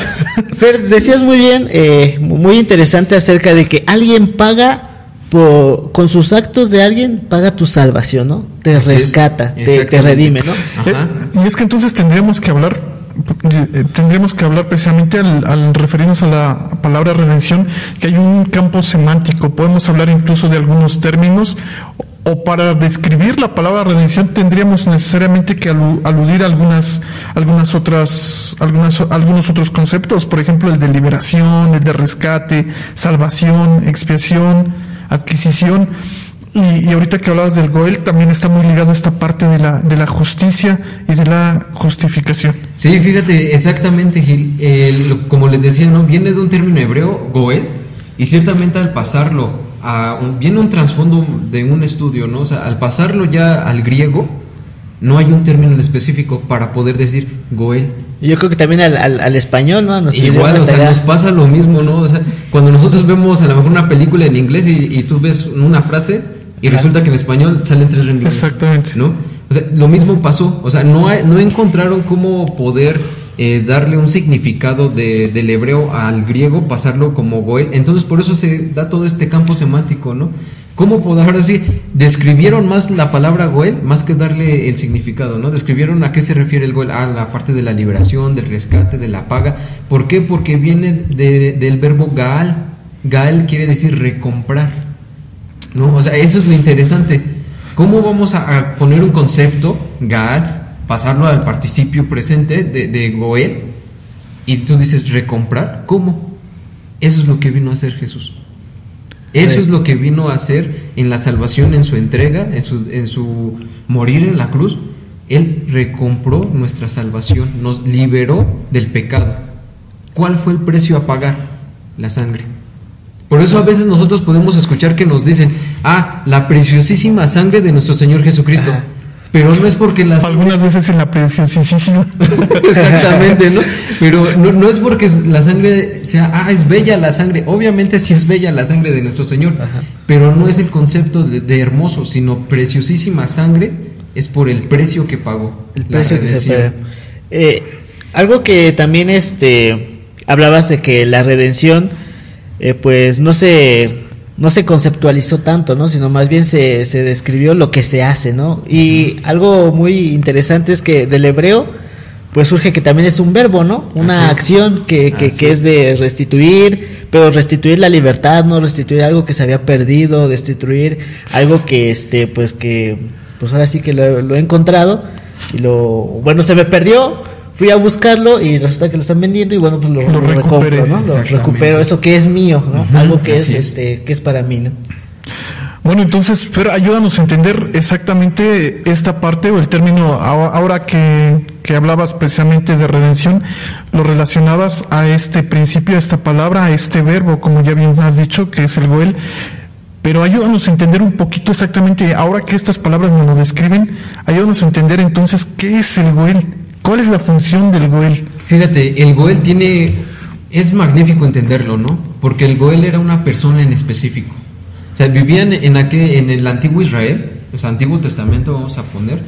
Fer, decías muy bien, eh, muy interesante acerca de que alguien paga por, con sus actos de alguien, paga tu salvación, ¿no? Te Así rescata, te, redime, ¿no? Ajá. Eh, y es que entonces tendríamos que hablar, eh, tendríamos que hablar precisamente al, al referirnos a la palabra redención, que hay un campo semántico, podemos hablar incluso de algunos términos, o para describir la palabra redención tendríamos necesariamente que alu- aludir a algunas, algunas otras, algunas, algunos otros conceptos, por ejemplo el de liberación, el de rescate, salvación, expiación, adquisición. Y, ahorita que hablabas del Goel, también está muy ligado a esta parte de la, de la justicia y de la justificación. Sí, fíjate, exactamente, Gil. Como les decía, ¿no? Viene de un término hebreo, Goel, y ciertamente al pasarlo a un- viene un trasfondo de un estudio, ¿no? O sea, al pasarlo ya al griego, no hay un término en específico para poder decir Goel. Yo creo que también al, al, al español, ¿no? Igual, o sea, nos pasa lo mismo, ¿no? O sea, cuando nosotros vemos a lo mejor una película en inglés y, y tú ves una frase y Claro. resulta que en español salen tres renglones. Exactamente. ¿No? O sea, lo mismo pasó. O sea, no, hay- no encontraron cómo poder eh, darle un significado de- del hebreo al griego, pasarlo como Goel. Entonces, por eso se da todo este campo semántico, ¿no? ¿Cómo poder, ahora sí, describieron más la palabra Goel más que darle el significado, ¿no? Describieron a qué se refiere el Goel, a la parte de la liberación, del rescate, de la paga. ¿Por qué? Porque viene de- del verbo Gaal. Gaal quiere decir recomprar. ¿no? O sea, eso es lo interesante. ¿Cómo vamos a, a poner un concepto, Gaal, pasarlo al participio presente de, de Goel, y tú dices recomprar? ¿Cómo? Eso es lo que vino a hacer Jesús. Eso Sí. es lo que vino a hacer en la salvación, en su entrega, en su, en su morir en la cruz. Él recompró nuestra salvación, nos liberó del pecado. ¿Cuál fue el precio a pagar? La sangre. Por eso a veces nosotros podemos escuchar que nos dicen, ah, la preciosísima sangre de nuestro Señor Jesucristo. Pero no es porque la sangre- Algunas veces en la preciosísima. Exactamente, ¿no? Pero no, no es porque la sangre sea, ah, es bella la sangre. Obviamente sí es bella la sangre de nuestro Señor, pero no es el concepto de, de hermoso, sino preciosísima sangre es por el precio que pagó. el la precio que se. Eh, algo que también este hablabas de que la redención eh, pues no se no se conceptualizó tanto, ¿no? Sino más bien se, se describió lo que se hace, ¿no? Y algo muy interesante es que del hebreo pues surge que también es un verbo, ¿no? Una Así es. acción que, que, que es es. de restituir, pero restituir la libertad, no restituir algo que se había perdido, destituir algo que este pues que pues ahora sí que lo, lo he encontrado y lo bueno se me perdió, fui a buscarlo y resulta que lo están vendiendo y bueno pues lo, Lo lo recompro, ¿no? Lo recupero eso que es mío, ¿no? Algo que es este que es para mí, ¿no? Bueno, entonces, Fer, ayúdanos a entender exactamente esta parte o el término, ahora ahora que, que hablabas precisamente de redención, lo relacionabas a este principio, a esta palabra, a este verbo, como ya bien has dicho, que es el goel. Pero ayúdanos a entender un poquito exactamente, ahora que estas palabras nos lo describen, ayúdanos a entender entonces qué es el goel, cuál es la función del goel. Fíjate, el Goel tiene. Es magnífico entenderlo, ¿no? Porque el Goel era una persona en específico. O sea, vivían en, aquel, en el antiguo Israel, o sea, Antiguo Testamento, vamos a poner.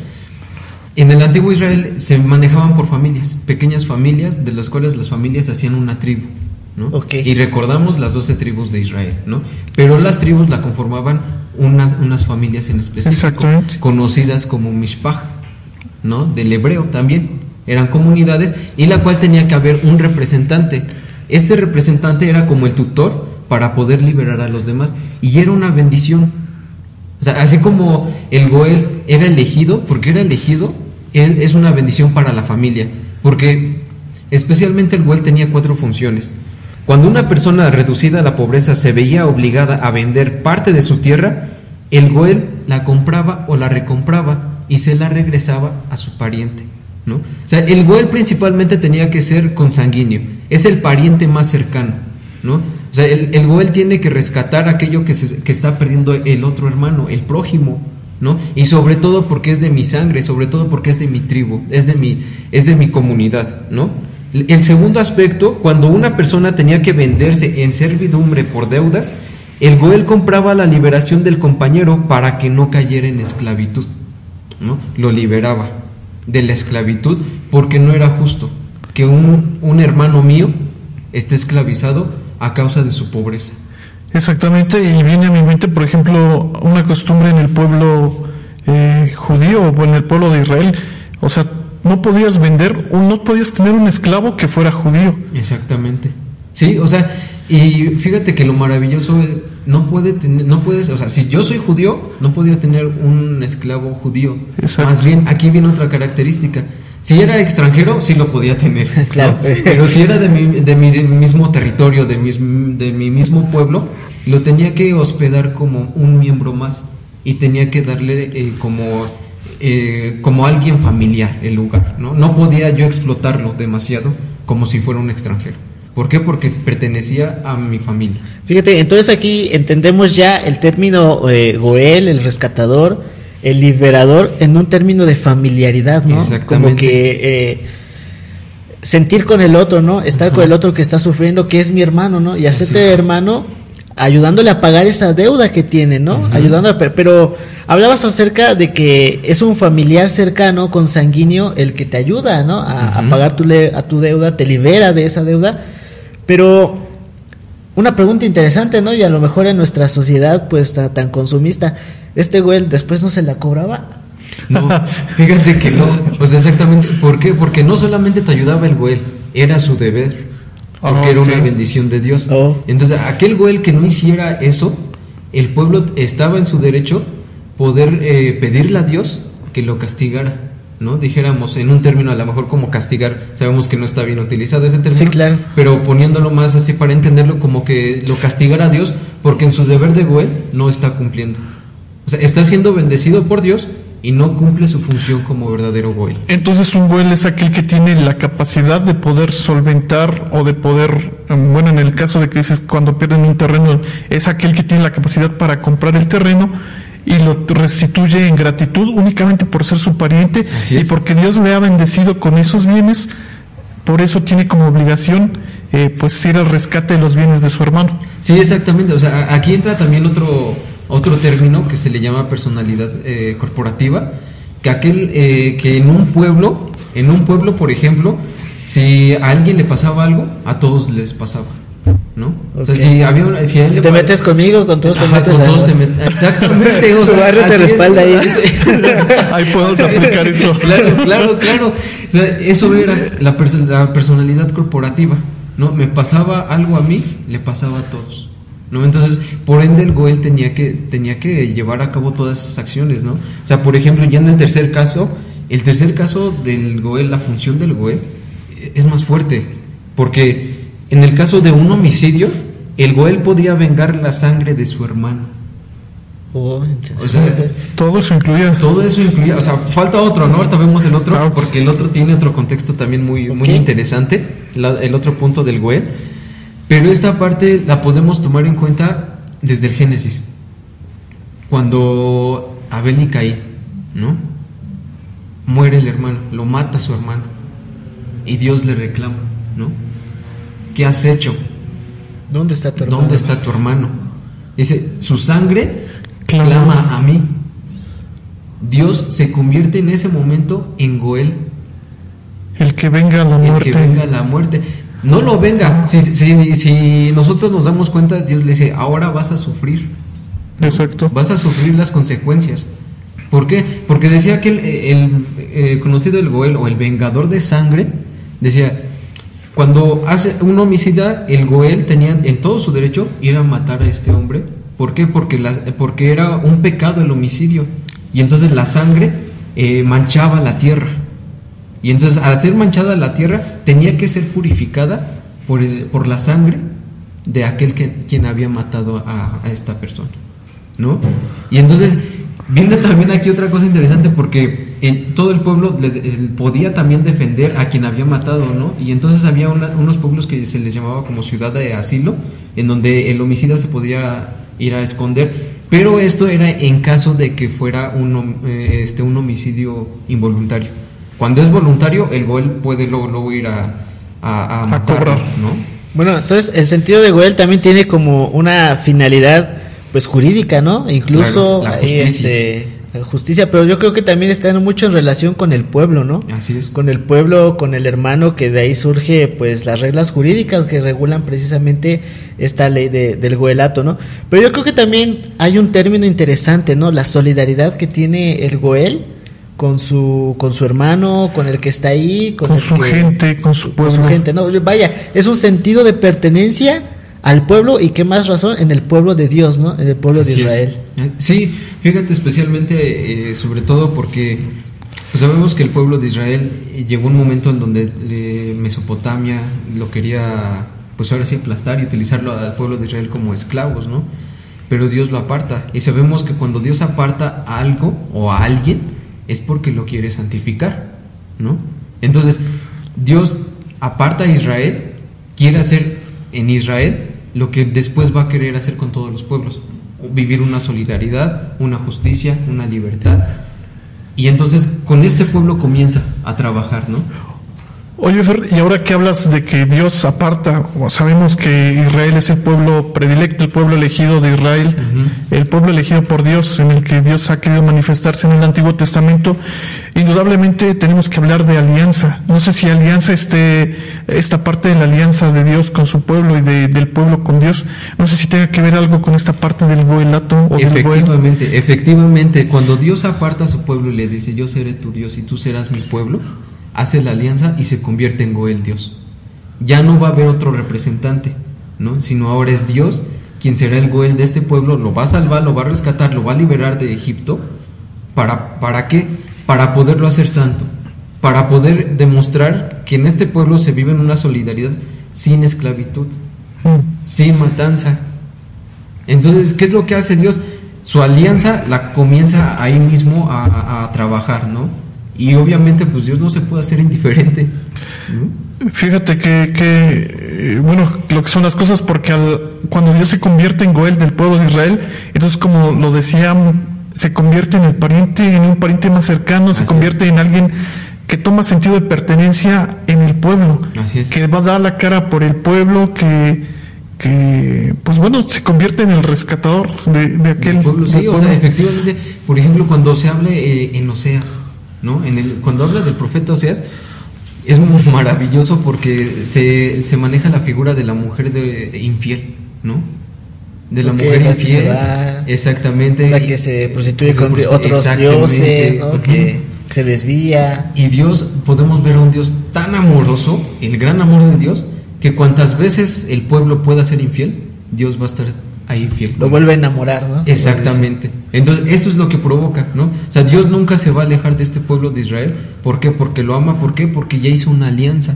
En el antiguo Israel se manejaban por familias, pequeñas familias, de las cuales las familias hacían una tribu, ¿no? Ok. Y recordamos las 12 tribus de Israel, ¿no? Pero las tribus la conformaban unas, unas familias en específico, Exactamente. conocidas como Mishpach, ¿no? Del hebreo también. Eran comunidades y la cual tenía que haber un representante. Este representante era como el tutor para poder liberar a los demás y era una bendición. Así como el Goel era elegido, porque era elegido, él es una bendición para la familia, porque especialmente el Goel tenía cuatro funciones. Cuando una persona reducida a la pobreza se veía obligada a vender parte de su tierra, el Goel la compraba o la recompraba y se la regresaba a su pariente. ¿No? O sea, el Goel principalmente tenía que ser consanguíneo, es el pariente más cercano. ¿no? O sea, el, el Goel tiene que rescatar aquello que, se- que está perdiendo el otro hermano, el prójimo. ¿no? Y sobre todo porque es de mi sangre, sobre todo porque es de mi tribu, es de mi, es de mi comunidad. ¿no? El segundo aspecto, cuando una persona tenía que venderse en servidumbre por deudas, el Goel compraba la liberación del compañero para que no cayera en esclavitud. ¿no? Lo liberaba de la esclavitud porque no era justo que un, un hermano mío esté esclavizado a causa de su pobreza. Exactamente, y viene a mi mente, por ejemplo, una costumbre en el pueblo eh, judío o en el pueblo de Israel. O sea, no podías vender, o no podías tener un esclavo que fuera judío. Exactamente. Sí, o sea, y fíjate que lo maravilloso es, no puede tener, no puedes, o sea, si yo soy judío, no podía tener un esclavo judío. Exacto. Más bien, aquí viene otra característica. Si era extranjero, sí lo podía tener. ¿no? Claro. Pero si era de mi, de mi mismo territorio, de mi, de mi mismo pueblo, lo tenía que hospedar como un miembro más. y tenía que darle eh, como, eh, como alguien familiar el lugar, ¿no? No podía yo explotarlo demasiado como si fuera un extranjero. ¿Por qué? Porque pertenecía a mi familia. Fíjate, entonces aquí entendemos ya el término eh, Goel, el rescatador, el liberador, en un término de familiaridad, ¿no? Exactamente. Como que eh, sentir con el otro, ¿no? Estar con el otro que está sufriendo, que es mi hermano, ¿no? Y hacerte hermano ayudándole a pagar esa deuda que tiene, ¿no? Ayudando a, pero hablabas acerca de que es un familiar cercano, consanguíneo, el que te ayuda, ¿no? A, a pagar tu, le- a tu deuda, te libera de esa deuda, pero una pregunta interesante, ¿no? Y a lo mejor en nuestra sociedad, pues ta- tan consumista, este güey después no se la cobraba. No, fíjate que no. Pues exactamente. ¿Por qué? Porque no solamente te ayudaba el güey, era su deber. Porque Ah, era una bendición de Dios. Oh. Entonces, aquel güey que no hiciera eso, el pueblo estaba en su derecho poder eh, pedirle a Dios que lo castigara. ¿No? Dijéramos en un término a lo mejor como castigar, sabemos que no está bien utilizado ese término, Sí, claro. pero poniéndolo más así para entenderlo como que lo castigara a Dios porque en su deber de güey no está cumpliendo. O sea, está siendo bendecido por Dios y no cumple su función como verdadero Goel. Entonces un Goel es aquel que tiene la capacidad de poder solventar o de poder, em, bueno, en el caso de que dices cuando pierden un terreno, es aquel que tiene la capacidad para comprar el terreno y lo restituye en gratitud únicamente por ser su pariente y porque Dios le ha bendecido con esos bienes, por eso tiene como obligación eh, pues ir al rescate de los bienes de su hermano. Sí, exactamente. O sea, aquí entra también otro, otro término que se le llama personalidad eh, corporativa, que aquel eh, que en un pueblo, en un pueblo, por ejemplo, si a alguien le pasaba algo, a todos les pasaba, ¿no? O sea, si había una- si te metes conmigo, con todos te metes con la- todos te met- Exactamente, o Tu sea, barrio te así es. respalda ahí. Ahí podemos aplicar eso. Claro, claro, claro. O sea, eso era la, perso- la personalidad corporativa, ¿no? Me pasaba algo a mí, le pasaba a todos, ¿no? Entonces, por ende, el Goel tenía que, tenía que llevar a cabo todas esas acciones, ¿no? O sea, por ejemplo, ya en el tercer caso, el tercer caso del Goel, la función del Goel, eh, es más fuerte, porque en el caso de un homicidio, el Goel podía vengar la sangre de su hermano. Oh, O sea, Todo eso incluía. todo eso incluía, o sea, falta otro, ¿no? Ahorita vemos el otro, Claro. porque el otro tiene otro contexto también muy, muy interesante, la- el otro punto del Goel. Pero esta parte la podemos tomar en cuenta desde el Génesis. Cuando Abel y Caín, ¿no? Muere el hermano, lo mata su hermano. Y Dios le reclama, ¿no? ¿Qué has hecho? ¿Dónde está tu hermano? ¿Dónde está tu hermano? Dice, su sangre Clama. clama a mí. Dios se convierte en ese momento en Goel, El que venga a la el muerte. que venga la muerte. No lo venga. Si, si, si nosotros nos damos cuenta, Dios le dice, ahora vas a sufrir. Exacto. Vas a sufrir las consecuencias. ¿Por qué? Porque decía que el, el, eh, conocido el Goel o el vengador de sangre, decía, cuando hace un homicida, el Goel tenía en todo su derecho ir a matar a este hombre. ¿Por qué? Porque, porque era un pecado el homicidio. Y entonces la sangre eh, manchaba la tierra. Y entonces al ser manchada la tierra, tenía que ser purificada por, el- por la sangre de aquel que, quien había matado a, a esta persona. ¿No? Y entonces viene también aquí otra cosa interesante porque en todo el pueblo le- podía también defender a quien había matado, ¿no? Y entonces había una- unos pueblos que se les llamaba como ciudad de asilo, en donde el homicida se podía ir a esconder. Pero esto era en caso de que fuera un, eh, este, un homicidio involuntario. Cuando es voluntario, el gol puede luego, luego ir a, a, a matarlo, cobrar. ¿no? Bueno, entonces el sentido de Goel también tiene como una finalidad pues jurídica, ¿no? Incluso Claro, justicia. este, justicia, pero yo creo que también está mucho en relación con el pueblo, ¿no? Así es. Con el pueblo, con el hermano, que de ahí surge pues las reglas jurídicas que regulan precisamente esta ley de- del goelato, ¿no? Pero yo creo que también hay un término interesante, ¿no? La solidaridad que tiene el goel con su con su hermano, con el que está ahí, con, Con el su que- gente, con su con su pueblo. gente, no, vaya, es un sentido de pertenencia al pueblo y qué más razón en el pueblo de Dios, ¿no? En el pueblo de es. Israel. Sí, fíjate especialmente, eh, sobre todo porque pues, sabemos que el pueblo de Israel llegó un momento en donde eh, Mesopotamia lo quería, pues ahora sí aplastar y utilizarlo al pueblo de Israel como esclavos, ¿no? pero Dios lo aparta. Y sabemos que cuando Dios aparta a algo o a alguien, es porque lo quiere santificar, ¿no? Entonces, Dios aparta a Israel, quiere hacer en Israel lo que después va a querer hacer con todos los pueblos, vivir una solidaridad, una justicia, una libertad. Y entonces con este pueblo comienza a trabajar, ¿no? Oye, Fer, y ahora que hablas de que Dios aparta, o sabemos que Israel es el pueblo predilecto, el pueblo elegido de Israel, el pueblo elegido por Dios, en el que Dios ha querido manifestarse en el Antiguo Testamento, indudablemente tenemos que hablar de alianza. No sé si alianza esté, esta parte de la alianza de Dios con su pueblo y de- del pueblo con Dios, no sé si tenga que ver algo con esta parte del goelato o del goel. Efectivamente, efectivamente, cuando Dios aparta a su pueblo y le dice, yo seré tu Dios y tú serás mi pueblo, hace la alianza y se convierte en Goel Dios. Ya no va a haber otro representante, ¿no? Sino ahora es Dios quien será el Goel de este pueblo, lo va a salvar, lo va a rescatar, lo va a liberar de Egipto. ¿Para, para qué? Para poderlo hacer santo, para poder demostrar que en este pueblo se vive en una solidaridad sin esclavitud, sin matanza, entonces, ¿qué es lo que hace Dios? Su alianza la comienza ahí mismo a- a trabajar, ¿no? Y obviamente, pues Dios no se puede hacer indiferente. ¿no? Fíjate que, que, eh, bueno, lo que son las cosas, porque al, cuando Dios se convierte en Goel del pueblo de Israel, entonces como lo decían, se convierte en el pariente, en un pariente más cercano, se convierte en alguien que toma sentido de pertenencia en el pueblo, Así es. que va a dar la cara por el pueblo, que, que pues bueno, se convierte en el rescatador de, de aquel pueblo, sí, o sea, efectivamente, por ejemplo, cuando se habla eh, en Oseas, ¿no? En el, cuando habla del profeta Oseas, es muy maravilloso porque se, se maneja la figura de la mujer de, infiel, ¿no? De la mujer la que se infiel. va, exactamente. La que se prostituye Se con prostitu- otros exactamente, dioses, ¿no? Que se desvía. Y Dios, podemos ver a un Dios tan amoroso, el gran amor de Dios, que cuantas veces el pueblo pueda ser infiel, Dios va a estar ahí fiel. Lo vuelve a enamorar, ¿no? Exactamente. Entonces, eso es lo que provoca, ¿no? O sea, Dios nunca se va a alejar de este pueblo de Israel. ¿Por qué? Porque lo ama. ¿Por qué? Porque ya hizo una alianza.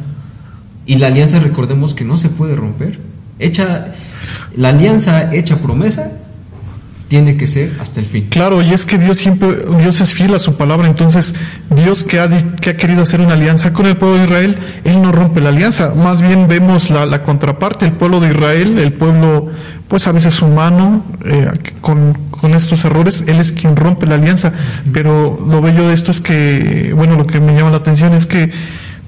Y la alianza, recordemos que no se puede romper. Hecha, la alianza hecha promesa tiene que ser hasta el fin. Claro, y es que Dios siempre, Dios es fiel a su palabra, entonces Dios que ha, que ha querido hacer una alianza con el pueblo de Israel, Él no rompe la alianza, más bien vemos la, la contraparte, el pueblo de Israel, el pueblo pues a veces humano, eh, con, con estos errores, Él es quien rompe la alianza, pero lo bello de esto es que, bueno, lo que me llama la atención es que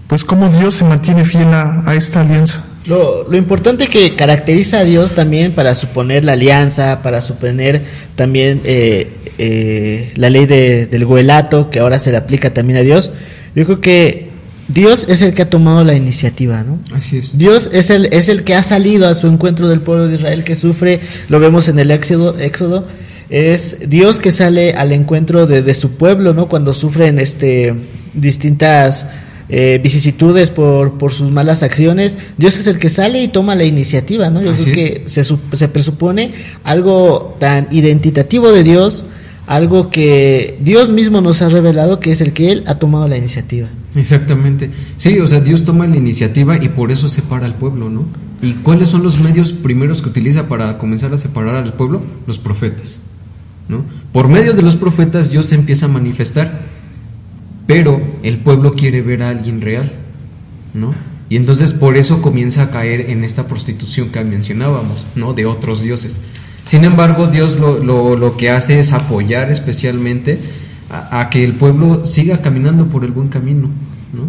pues cómo Dios se mantiene fiel a, a esta alianza. Lo, lo importante que caracteriza a Dios también para suponer la alianza, para suponer también eh, eh, la ley de- del goelato, que ahora se le aplica también a Dios, yo creo que Dios es el que ha tomado la iniciativa, ¿no? Así es. Dios es el, es el que ha salido a su encuentro del pueblo de Israel que sufre, lo vemos en el Éxodo, Éxodo es Dios que sale al encuentro de, de su pueblo, ¿no? Cuando sufren este, distintas eh, vicisitudes por, por sus malas acciones, Dios es el que sale y toma la iniciativa, ¿no? Yo Así creo es. que se, se presupone algo tan identitativo de Dios, algo que Dios mismo nos ha revelado, que es el que Él ha tomado la iniciativa. Exactamente. Sí, o sea, Dios toma la iniciativa y por eso separa al pueblo, ¿no? ¿Y cuáles son los medios primeros que utiliza para comenzar a separar al pueblo? Los profetas, ¿no? Por medio de los profetas Dios se empieza a manifestar, pero el pueblo quiere ver a alguien real, ¿no? Y entonces por eso comienza a caer en esta prostitución que mencionábamos, ¿no? De otros dioses. Sin embargo, Dios lo, lo- lo que hace es apoyar especialmente a, que el pueblo siga caminando por el buen camino, ¿no?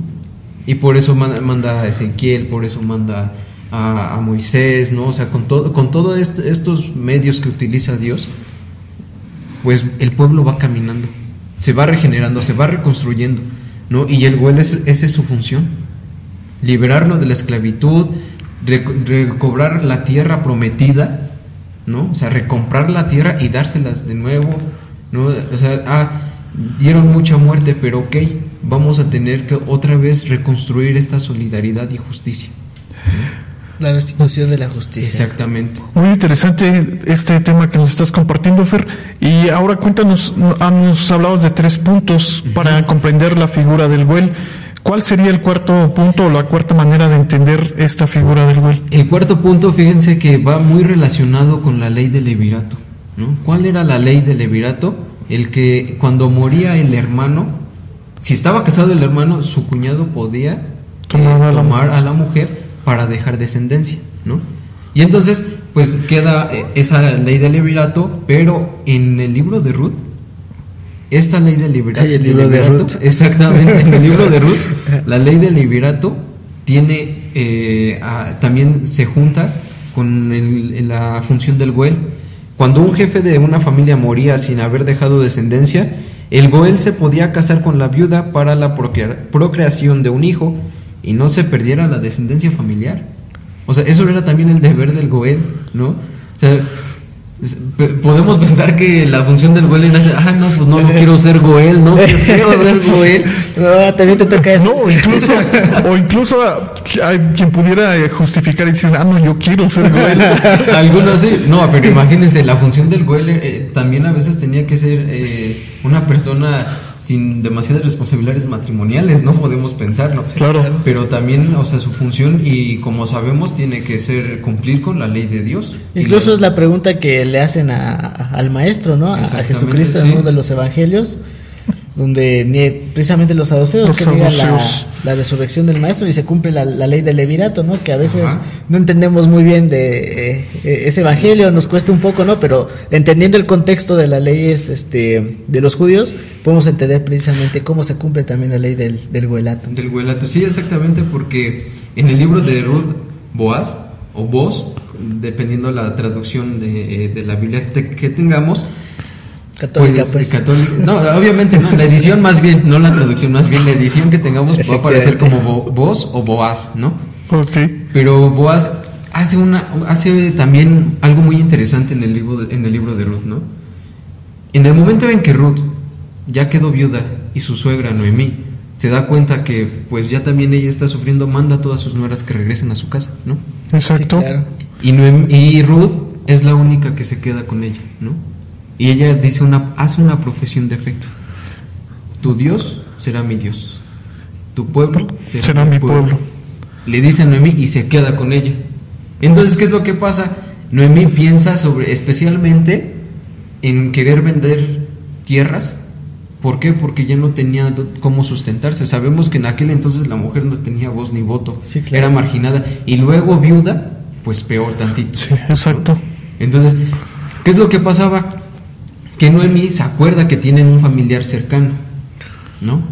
Y por eso manda, a Ezequiel, por eso manda a Moisés, ¿no? O sea, con, todo, con todos estos medios que utiliza Dios, pues el pueblo va caminando, se va regenerando, se va reconstruyendo, ¿no? Y el Goel es, esa es su función, liberarlo de la esclavitud, reco- recobrar la tierra prometida, ¿no? O sea, recomprar la tierra y dárselas de nuevo, ¿no? O sea, ah, dieron mucha muerte, pero ok, vamos a tener que otra vez reconstruir esta solidaridad y justicia. La restitución de la justicia. Exactamente. Muy interesante este tema que nos estás compartiendo, Fer. Y ahora cuéntanos, ah, nos hablabas de tres puntos para comprender la figura del Güell. ¿Cuál sería el cuarto punto o la cuarta manera de entender esta figura del Güell? El cuarto punto, fíjense que va muy relacionado con la ley del levirato. ¿no? ¿Cuál era la ley del levirato? El que cuando moría el hermano, si estaba casado el hermano, su cuñado podía eh, Tomar a la tomar a la mujer para dejar descendencia, ¿no? Y entonces, pues queda eh, esa ley del levirato, pero en el libro de Ruth, esta ley del el libro de Ruth. exactamente, en el libro de Ruth, la ley del levirato tiene, eh, a- también se junta con el- la función del Goel. Cuando un jefe de una familia moría sin haber dejado descendencia, el Goel se podía casar con la viuda para la procrea- procreación de un hijo y no se perdiera la descendencia familiar. O sea, eso era también el deber del Goel, ¿no? O sea, podemos pensar que la función del Goel era, ah, no, pues no, no quiero ser Goel, no, qué feo ser Goel. No, también te toca eso. No, incluso, o incluso ah, hay quien pudiera eh, justificar y decir, ah, no, yo quiero ser Goel. Algunos sí, no, pero imagínense, la función del Goel eh, también a veces tenía que ser eh, una persona sin demasiadas responsabilidades matrimoniales, no podemos pensarlo. Claro. Pero también, o sea, su función y como sabemos tiene que ser cumplir con la ley de Dios. Incluso la- es la pregunta que le hacen a- a- al maestro, ¿no? A, a Jesucristo en sí. uno de los evangelios, donde ni precisamente los saduceos Los que digan la, resurrección del maestro y se cumple la, la ley del levirato, ¿no? Que a veces Ajá. no entendemos muy bien de eh, eh, ese evangelio, nos cuesta un poco, ¿no? Pero entendiendo el contexto de las leyes este, de los judíos, podemos entender precisamente cómo se cumple también la ley del, del goelato. Del Guelato, sí, exactamente, porque en el libro de Ruth Boaz, o Boaz, dependiendo la traducción de, eh, de la Biblia que tengamos, Católica, pues, pues. católica- no, obviamente no, la edición más bien, no la traducción, más bien la edición que tengamos va a aparecer como Bo- Boaz o Boaz, ¿no? Ok. Pero Boaz hace una hace también algo muy interesante en el libro de, en el libro de Ruth, ¿no? En el momento en que Ruth ya quedó viuda y su suegra Noemí se da cuenta que pues ya también ella está sufriendo, manda a todas sus nueras que regresen a su casa, ¿no? Exacto. Sí, claro. Y, Noem- y Ruth es la única que se queda con ella, ¿no? Y ella dice una, hace una profesión de fe. Tu Dios será mi Dios. Tu pueblo será, Será mi pueblo. Le dice a Noemí y se queda con ella. Entonces, ¿qué es lo que pasa? Noemí piensa sobre, especialmente en querer vender tierras. ¿Por qué? Porque ya no tenía cómo sustentarse. Sabemos que en aquel entonces la mujer no tenía voz ni voto. Sí, claro. Era marginada. Y luego viuda, pues peor tantito. Sí, exacto. Entonces, ¿qué es lo que pasaba? Que Noemí se acuerda que tienen un familiar cercano, ¿no?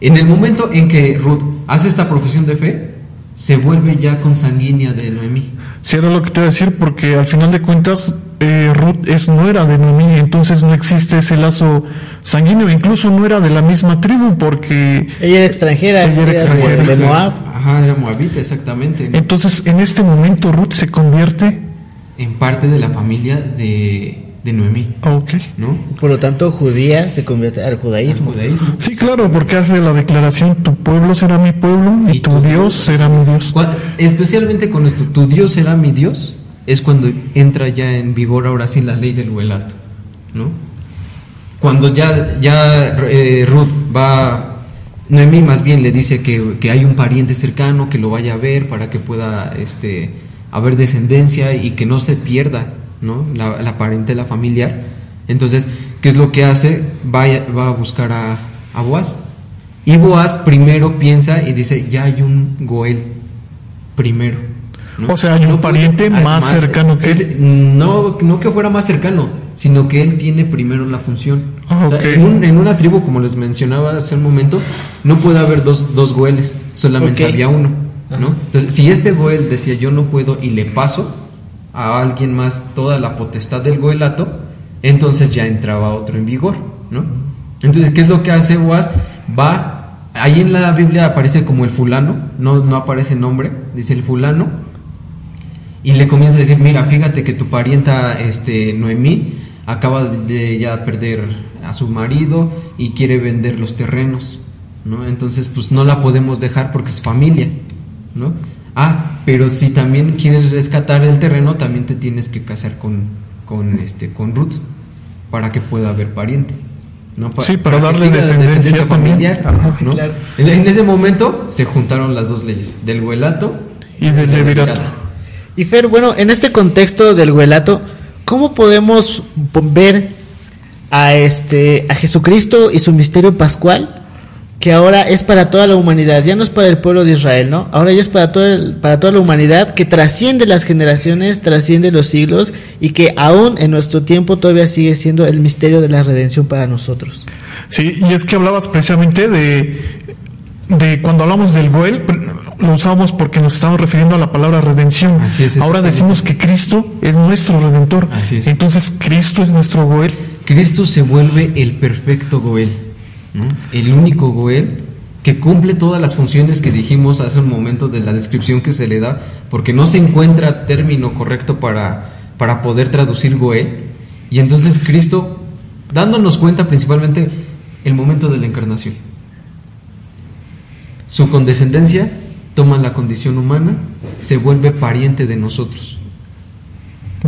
En el momento en que Ruth hace esta profesión de fe, se vuelve ya consanguínea de Noemí. Sí, era lo que te iba a decir, porque al final de cuentas eh, Ruth es no era de Noemí, entonces no existe ese lazo sanguíneo, incluso no era de la misma tribu, porque Ella era extranjera, Ella era de- extranjera. de Moab. Ajá, era moabita, exactamente. ¿no? entonces en este momento Ruth se convierte. En parte de la familia de, de Noemí, Ok. ¿no? Por lo tanto, judía se convierte al judaísmo. judaísmo. Sí, claro, porque hace la declaración: tu pueblo será mi pueblo y, Y tu tu Dios será mi Dios. Especialmente con esto, tu Dios será mi Dios, es cuando entra ya en vigor ahora sí la ley del huelato, ¿no? Cuando ya, ya eh, Ruth va, Noemí más bien le dice que, que hay un pariente cercano que lo vaya a ver para que pueda este, haber descendencia y que no se pierda, ¿no? La, la parentela familiar. Entonces, ¿qué es lo que hace? Va, a- va a buscar a, a Boaz. Y Boaz primero piensa y dice, ya hay un Goel primero. ¿no? O sea, hay un puede- pariente ah, más cercano que es- no, no que fuera más cercano, sino que él tiene primero la función. Ah, O sea, ok. en, un- en una tribu, como les mencionaba hace un momento, no puede haber dos, dos Goeles, solamente había uno. ¿no? Entonces, si este Goel decía yo no puedo y le paso a alguien más toda la potestad del Goelato, entonces ya entraba otro en vigor. ¿no? Entonces, ¿qué es lo que hace Boaz? Va, ahí en la Biblia aparece como el fulano, no, no aparece nombre, dice el fulano, y le comienza a decir, mira, fíjate que tu parienta este, Noemí acaba de ya perder a su marido y quiere vender los terrenos, ¿no? Entonces, pues no la podemos dejar porque es familia, ¿no? Ah, pero si también quieres rescatar el terreno, también te tienes que casar con, con, este, con Ruth para que pueda haber pariente. ¿no? Pa- Sí, para que darle descendencia también. familiar. Ajá, sí, ¿no? claro. En, en ese momento se juntaron las dos leyes, del huelato Y del levirato. Y Fer, bueno, en este contexto del huelato, ¿cómo podemos po- ver a este a Jesucristo y su misterio pascual? Que ahora es para toda la humanidad, ya no es para el pueblo de Israel, ¿no? Ahora ya es para, todo el- para toda la humanidad, que trasciende las generaciones, trasciende los siglos y que aún en nuestro tiempo todavía sigue siendo el misterio de la redención para nosotros. Sí, y es que hablabas precisamente de, de cuando hablamos del Goel, lo usamos porque nos estamos refiriendo a la palabra redención. Así es, Ahora decimos que Cristo es nuestro redentor. Así es. Entonces Cristo es nuestro Goel. Cristo se vuelve el perfecto Goel, ¿no? el único Goel que cumple todas las funciones que dijimos hace un momento de la descripción que se le da, porque no se encuentra término correcto para, para poder traducir Goel. Y entonces Cristo, dándonos cuenta principalmente el momento de la encarnación. Su condescendencia toma la condición humana, se vuelve pariente de nosotros.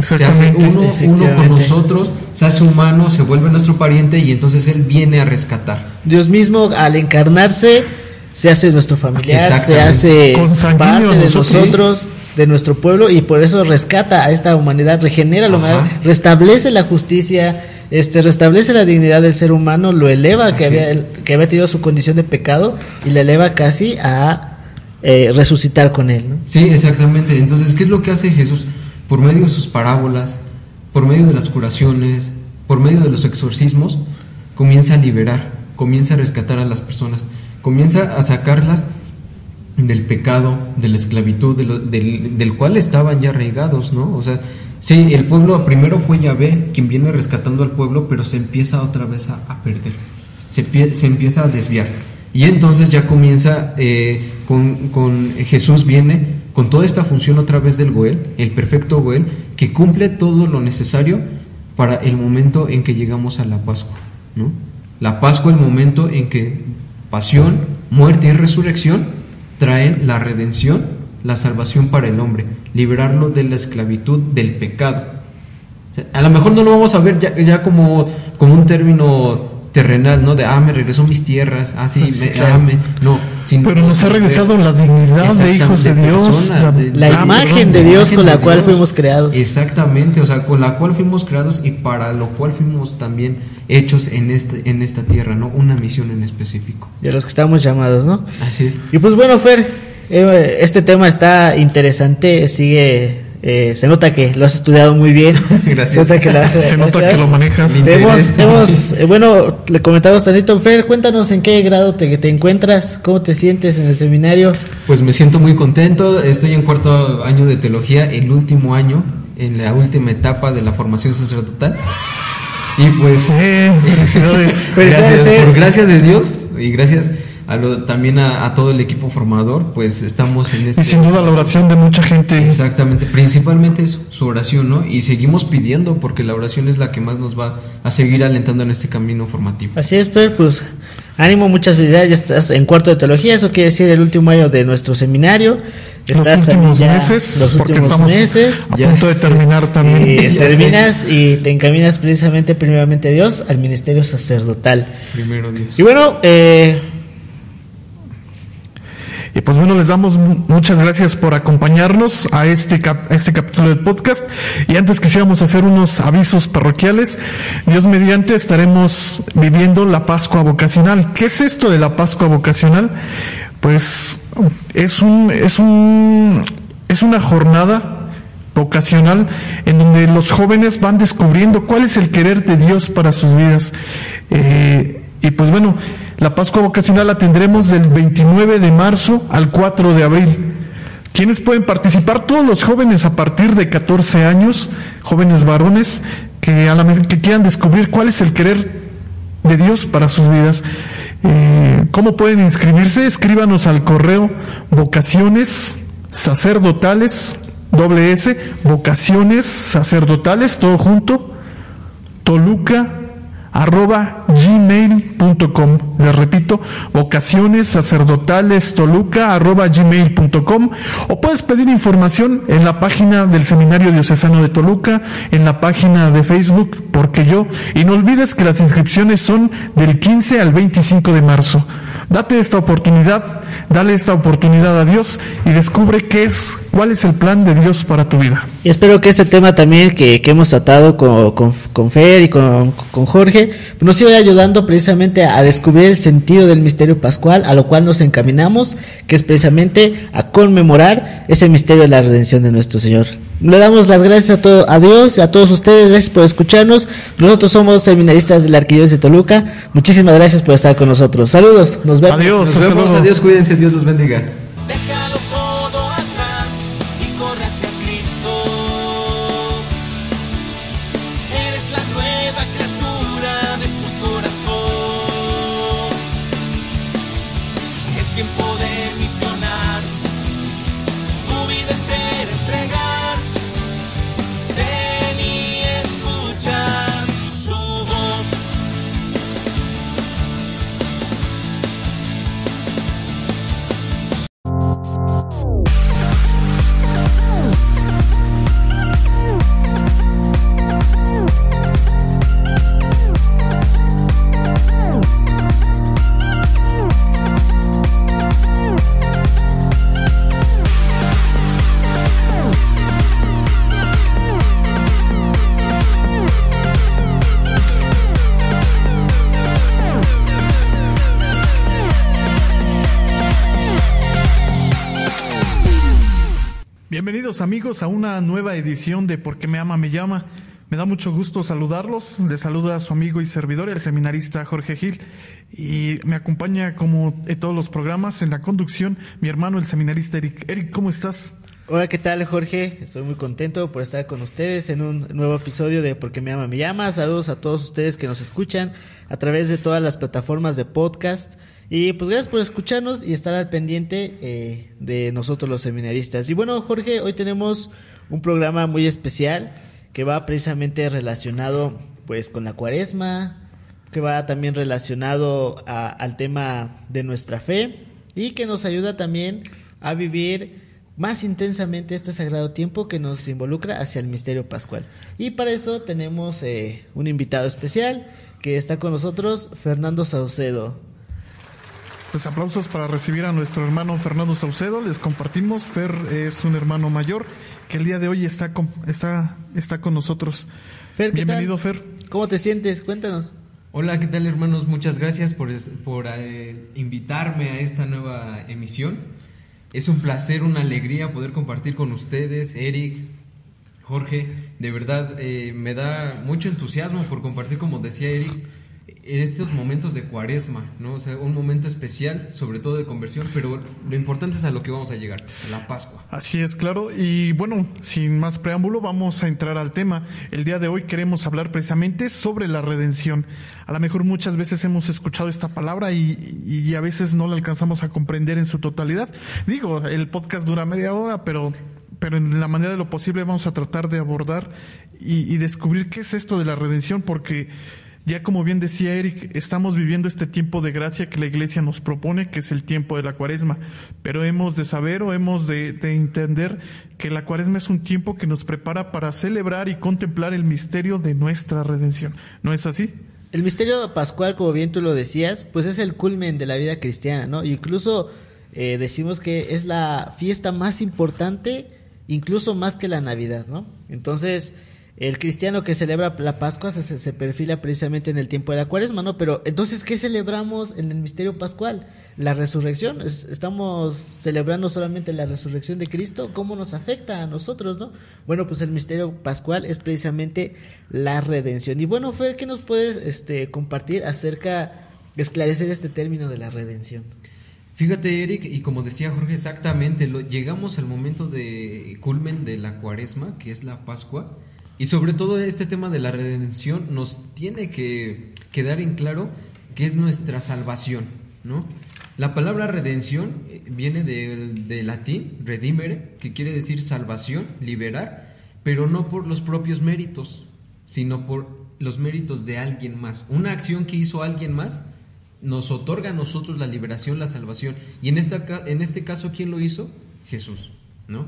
Se hace uno, uno con nosotros, se hace humano, se vuelve nuestro pariente y entonces Él viene a rescatar. Dios mismo al encarnarse se hace nuestro familiar, se hace parte de nosotros. nosotros, de nuestro pueblo y por eso rescata a esta humanidad, regenera la humanidad, restablece la justicia, este restablece la dignidad del ser humano, lo eleva que había es. que había tenido su condición de pecado y le eleva casi a eh, resucitar con él, ¿no? Sí, exactamente. Entonces, ¿qué es lo que hace Jesús? Por medio de sus parábolas, por medio de las curaciones, por medio de los exorcismos, comienza a liberar, comienza a rescatar a las personas, comienza a sacarlas del pecado, de la esclavitud, de del, del cual estaban ya arraigados, ¿no? O sea, sí, el pueblo primero fue Yahvé quien viene rescatando al pueblo, pero se empieza otra vez a, perder, se, se empieza a desviar. Y entonces ya comienza, eh, con, con Jesús viene con toda esta función otra vez del Goel, el perfecto Goel, que cumple todo lo necesario para el momento en que llegamos a la Pascua, ¿no? La Pascua, el momento en que pasión, muerte y resurrección traen la redención, la salvación para el hombre, liberarlo de la esclavitud del pecado. A lo mejor no lo vamos a ver ya, ya como, como un término terrenal, ¿no? De, ah, me regresó mis tierras, ah, sí, Sí, me, claro. ah, me- no. sino Pero nos ha regresado la dignidad de hijos de Dios. persona, de- La imagen de Dios imagen con la de cual Dios. fuimos creados. Exactamente, o sea, con la cual fuimos creados y para lo cual fuimos también hechos en, este, en esta tierra, ¿no? Una misión en específico. Y a los que estamos llamados, ¿no? Así es. Y pues bueno, Fer, eh, este tema está interesante, sigue, eh, se nota que lo has estudiado muy bien. Gracias. Se nota que lo has, Se nota que lo manejas. Hemos, hemos, eh, bueno, le comentamos tantito, Fer, cuéntanos en qué grado te, te encuentras, cómo te sientes en el seminario. Pues me siento muy contento, estoy en cuarto año de teología, el último año, en la última etapa de la formación sacerdotal. Y pues Eh, felicidades. Felicidades, gracias, Fer. por gracia de Dios y gracias a lo- también a, a todo el equipo formador, pues estamos en este... Y sin duda la oración de mucha gente. Exactamente, principalmente eso, su oración, ¿no? Y seguimos pidiendo porque la oración es la que más nos va a seguir alentando en este camino formativo. Así es, Fer, pues ánimo, muchas felicidades, ya estás en cuarto de teología, eso quiere decir el último año de nuestro seminario. Los últimos ya- meses, los porque últimos estamos meses, a ya- punto de terminar también. Y sé. terminas y te encaminas precisamente, primeramente Dios, al ministerio sacerdotal. Primero Dios. Y bueno, eh, Y pues bueno, les damos mu- muchas gracias por acompañarnos a este, a este capítulo del podcast. Y antes quisiéramos hacer unos avisos parroquiales. Dios mediante estaremos viviendo la Pascua vocacional. ¿Qué es esto de la Pascua vocacional? Pues es un, es un, es una jornada vocacional en donde los jóvenes van descubriendo cuál es el querer de Dios para sus vidas. Eh, y pues bueno, la Pascua vocacional la tendremos del 29 de marzo al 4 de abril. ¿Quiénes pueden participar? Todos los jóvenes a partir de 14 años, jóvenes varones, que, a la, que quieran descubrir cuál es el querer de Dios para sus vidas. Eh, ¿Cómo pueden inscribirse? Escríbanos al correo vocaciones sacerdotales, doble S, vocaciones sacerdotales, todo junto, toluca arroba gmail.com les repito vocaciones sacerdotales toluca arroba gmail.com o puedes pedir información en la página del seminario diocesano de Toluca en la página de Facebook porque yo y no olvides que las inscripciones son del 15 al 25 de marzo. Date esta oportunidad dale esta oportunidad a Dios y descubre qué es, cuál es el plan de Dios para tu vida. Y espero que este tema también que, hemos tratado con, con, Fer y con, con Jorge nos siga ayudando precisamente a descubrir el sentido del misterio pascual, a lo cual nos encaminamos, que es precisamente a conmemorar ese misterio de la redención de nuestro Señor. Le damos las gracias a, todo, a Dios y a todos ustedes, gracias por escucharnos. Nosotros somos seminaristas de la Arquidiócesis de Toluca. Muchísimas gracias por estar con nosotros. Saludos, nos vemos. Adiós. Nos vemos, luego. adiós, cuídense, Dios los bendiga. Bienvenidos amigos a una nueva edición de Porque me ama, me llama. Me da mucho gusto saludarlos. Les saluda a su amigo y servidor, el seminarista Jorge Gil. Y me acompaña como en todos los programas en la conducción mi hermano, el seminarista Eric. Eric, ¿cómo estás? Hola, ¿qué tal Jorge? Estoy muy contento por estar con ustedes en un nuevo episodio de Porque me ama, me llama. Saludos a todos ustedes que nos escuchan a través de todas las plataformas de podcast. Y pues gracias por escucharnos y estar al pendiente eh, de nosotros los seminaristas. Y bueno, Jorge, hoy tenemos un programa muy especial que va precisamente relacionado pues con la cuaresma, que va también relacionado a- al tema de nuestra fe y que nos ayuda también a vivir más intensamente este sagrado tiempo que nos involucra hacia el misterio pascual. Y para eso tenemos eh, un invitado especial que está con nosotros, Fernando Saucedo. Pues aplausos para recibir a nuestro hermano Fernando Saucedo. Les compartimos. Fer es un hermano mayor que el día de hoy está con, está, está con nosotros. Fer, ¿qué Bienvenido, tal? Fer. ¿Cómo te sientes? Cuéntanos. Hola, ¿qué tal hermanos? Muchas gracias por, por eh, invitarme a esta nueva emisión. Es un placer, una alegría poder compartir con ustedes, Eric, Jorge. De verdad, eh, me da mucho entusiasmo por compartir, como decía Eric, en estos momentos de cuaresma, ¿no? O sea, un momento especial, sobre todo de conversión, pero lo importante es a lo que vamos a llegar, la Pascua. Así es, claro. Y bueno, sin más preámbulo, vamos a entrar al tema. El día de hoy queremos hablar precisamente sobre la redención. A lo mejor muchas veces hemos escuchado esta palabra y, y a veces no la alcanzamos a comprender en su totalidad. Digo, el podcast dura media hora, pero, pero en la manera de lo posible vamos a tratar de abordar y, y descubrir qué es esto de la redención, porque ya como bien decía Eric, estamos viviendo este tiempo de gracia que la iglesia nos propone, que es el tiempo de la cuaresma, pero hemos de saber o hemos de, de entender que la cuaresma es un tiempo que nos prepara para celebrar y contemplar el misterio de nuestra redención. ¿No es así? El misterio pascual, como bien tú lo decías, pues es el culmen de la vida cristiana, ¿no? Incluso eh, decimos que es la fiesta más importante, incluso más que la Navidad, ¿no? Entonces, el cristiano que celebra la Pascua se, se- perfila precisamente en el tiempo de la cuaresma, ¿no? Pero entonces, ¿qué celebramos en el misterio pascual? La resurrección. Es- estamos celebrando solamente la resurrección de Cristo. ¿Cómo nos afecta a nosotros, no? Bueno, pues el misterio pascual es precisamente la redención. Y bueno, Fer, ¿qué nos puedes este, compartir acerca de esclarecer este término de la redención? Fíjate, Eric, y como decía Jorge, exactamente, lo- llegamos al momento de culmen de la cuaresma, que es la Pascua, y sobre todo este tema de la redención nos tiene que quedar en claro que es nuestra salvación, ¿no? La palabra redención eh, viene del de latín, redimere, que quiere decir salvación, liberar, pero no por los propios méritos, sino por los méritos de alguien más. Una acción que hizo alguien más nos otorga a nosotros la liberación, la salvación. Y en, esta, en este caso, ¿quién lo hizo? Jesús, ¿no?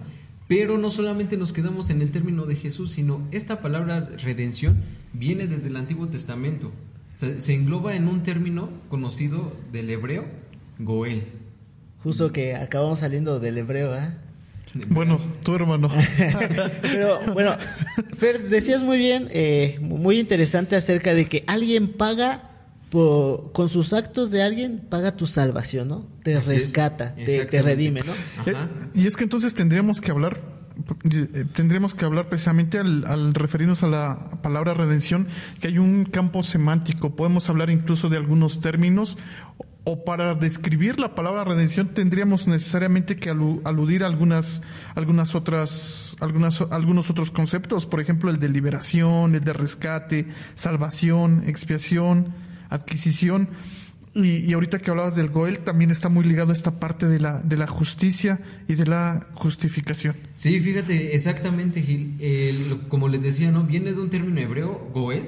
Pero no solamente nos quedamos en el término de Jesús, sino esta palabra redención viene desde el Antiguo Testamento. O sea, se engloba en un término conocido del hebreo, Goel. Justo que acabamos saliendo del hebreo, ¿eh? Bueno, tu hermano. Pero bueno, Fer, decías muy bien, eh, muy interesante acerca de que alguien paga por, con sus actos de alguien, paga tu salvación, ¿no? Te Así rescata, te, redime, ¿no? Eh, Ajá. y es que entonces tendríamos que hablar, eh, tendríamos que hablar precisamente al, al referirnos a la palabra redención, que hay un campo semántico. Podemos hablar incluso de algunos términos, o para describir la palabra redención tendríamos necesariamente que alu- aludir a algunas, algunas otras, algunas, algunos otros conceptos. Por ejemplo, el de liberación, el de rescate, salvación, expiación, adquisición. Y, y ahorita que hablabas del Goel, también está muy ligado a esta parte de la, de la justicia y de la justificación. Sí, fíjate, exactamente, Gil. El- como les decía, ¿no? Viene de un término hebreo, goel,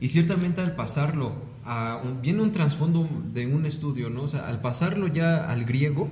y ciertamente al pasarlo a viene un trasfondo de un estudio, ¿no? O sea, al pasarlo ya al griego,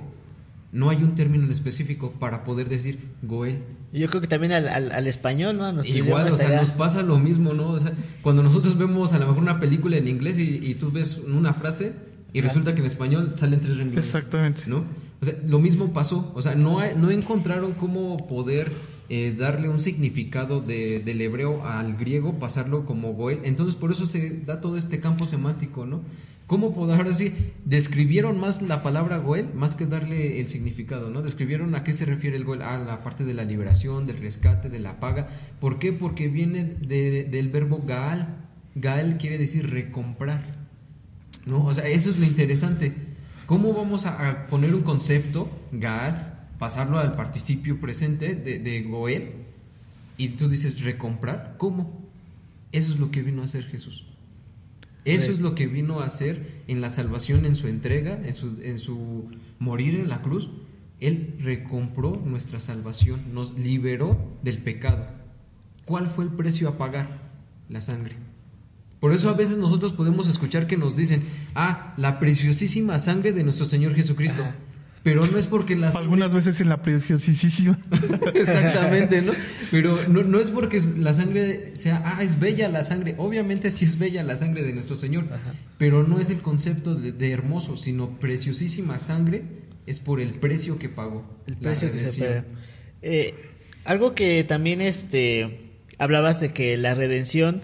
no hay un término en específico para poder decir goel. Y yo creo que también al, al, al español, ¿no? Igual, o sea, nos pasa lo mismo, ¿no? O sea, cuando nosotros vemos a lo mejor una película en inglés y, y tú ves una frase y resulta que en español salen tres renglones. Exactamente. ¿No? O sea, lo mismo pasó. O sea, no, hay- no encontraron cómo poder eh, darle un significado de- del hebreo al griego, pasarlo como goel. Entonces, por eso se da todo este campo semántico, ¿no? ¿Cómo poder, ahora sí, describieron más la palabra goel más que darle el significado, ¿no? Describieron a qué se refiere el goel, a la parte de la liberación, del rescate, de la paga. ¿Por qué? Porque viene de- del verbo gaal. Gaal quiere decir recomprar. ¿no? O sea, eso es lo interesante. ¿Cómo vamos a, poner un concepto, Gaal, pasarlo al participio presente de Goel, y tú dices recomprar? ¿Cómo? Eso es lo que vino a hacer Jesús. Eso Sí. es lo que vino a hacer en la salvación, en su entrega, en su, en su morir en la cruz. Él recompró nuestra salvación, nos liberó del pecado. ¿Cuál fue el precio a pagar? La sangre. Por eso a veces nosotros podemos escuchar que nos dicen, ah, la preciosísima sangre de nuestro Señor Jesucristo. Ajá. Pero no es porque la sangre- Algunas veces en la preciosísima. Exactamente, ¿no? Pero no, no es porque la sangre sea, ah, es bella la sangre. Obviamente sí es bella la sangre de nuestro Señor, Ajá. pero no es el concepto de, de hermoso, sino preciosísima sangre es por el precio que pagó. el la precio que se redención. paga. Eh, algo que también este hablabas de que la redención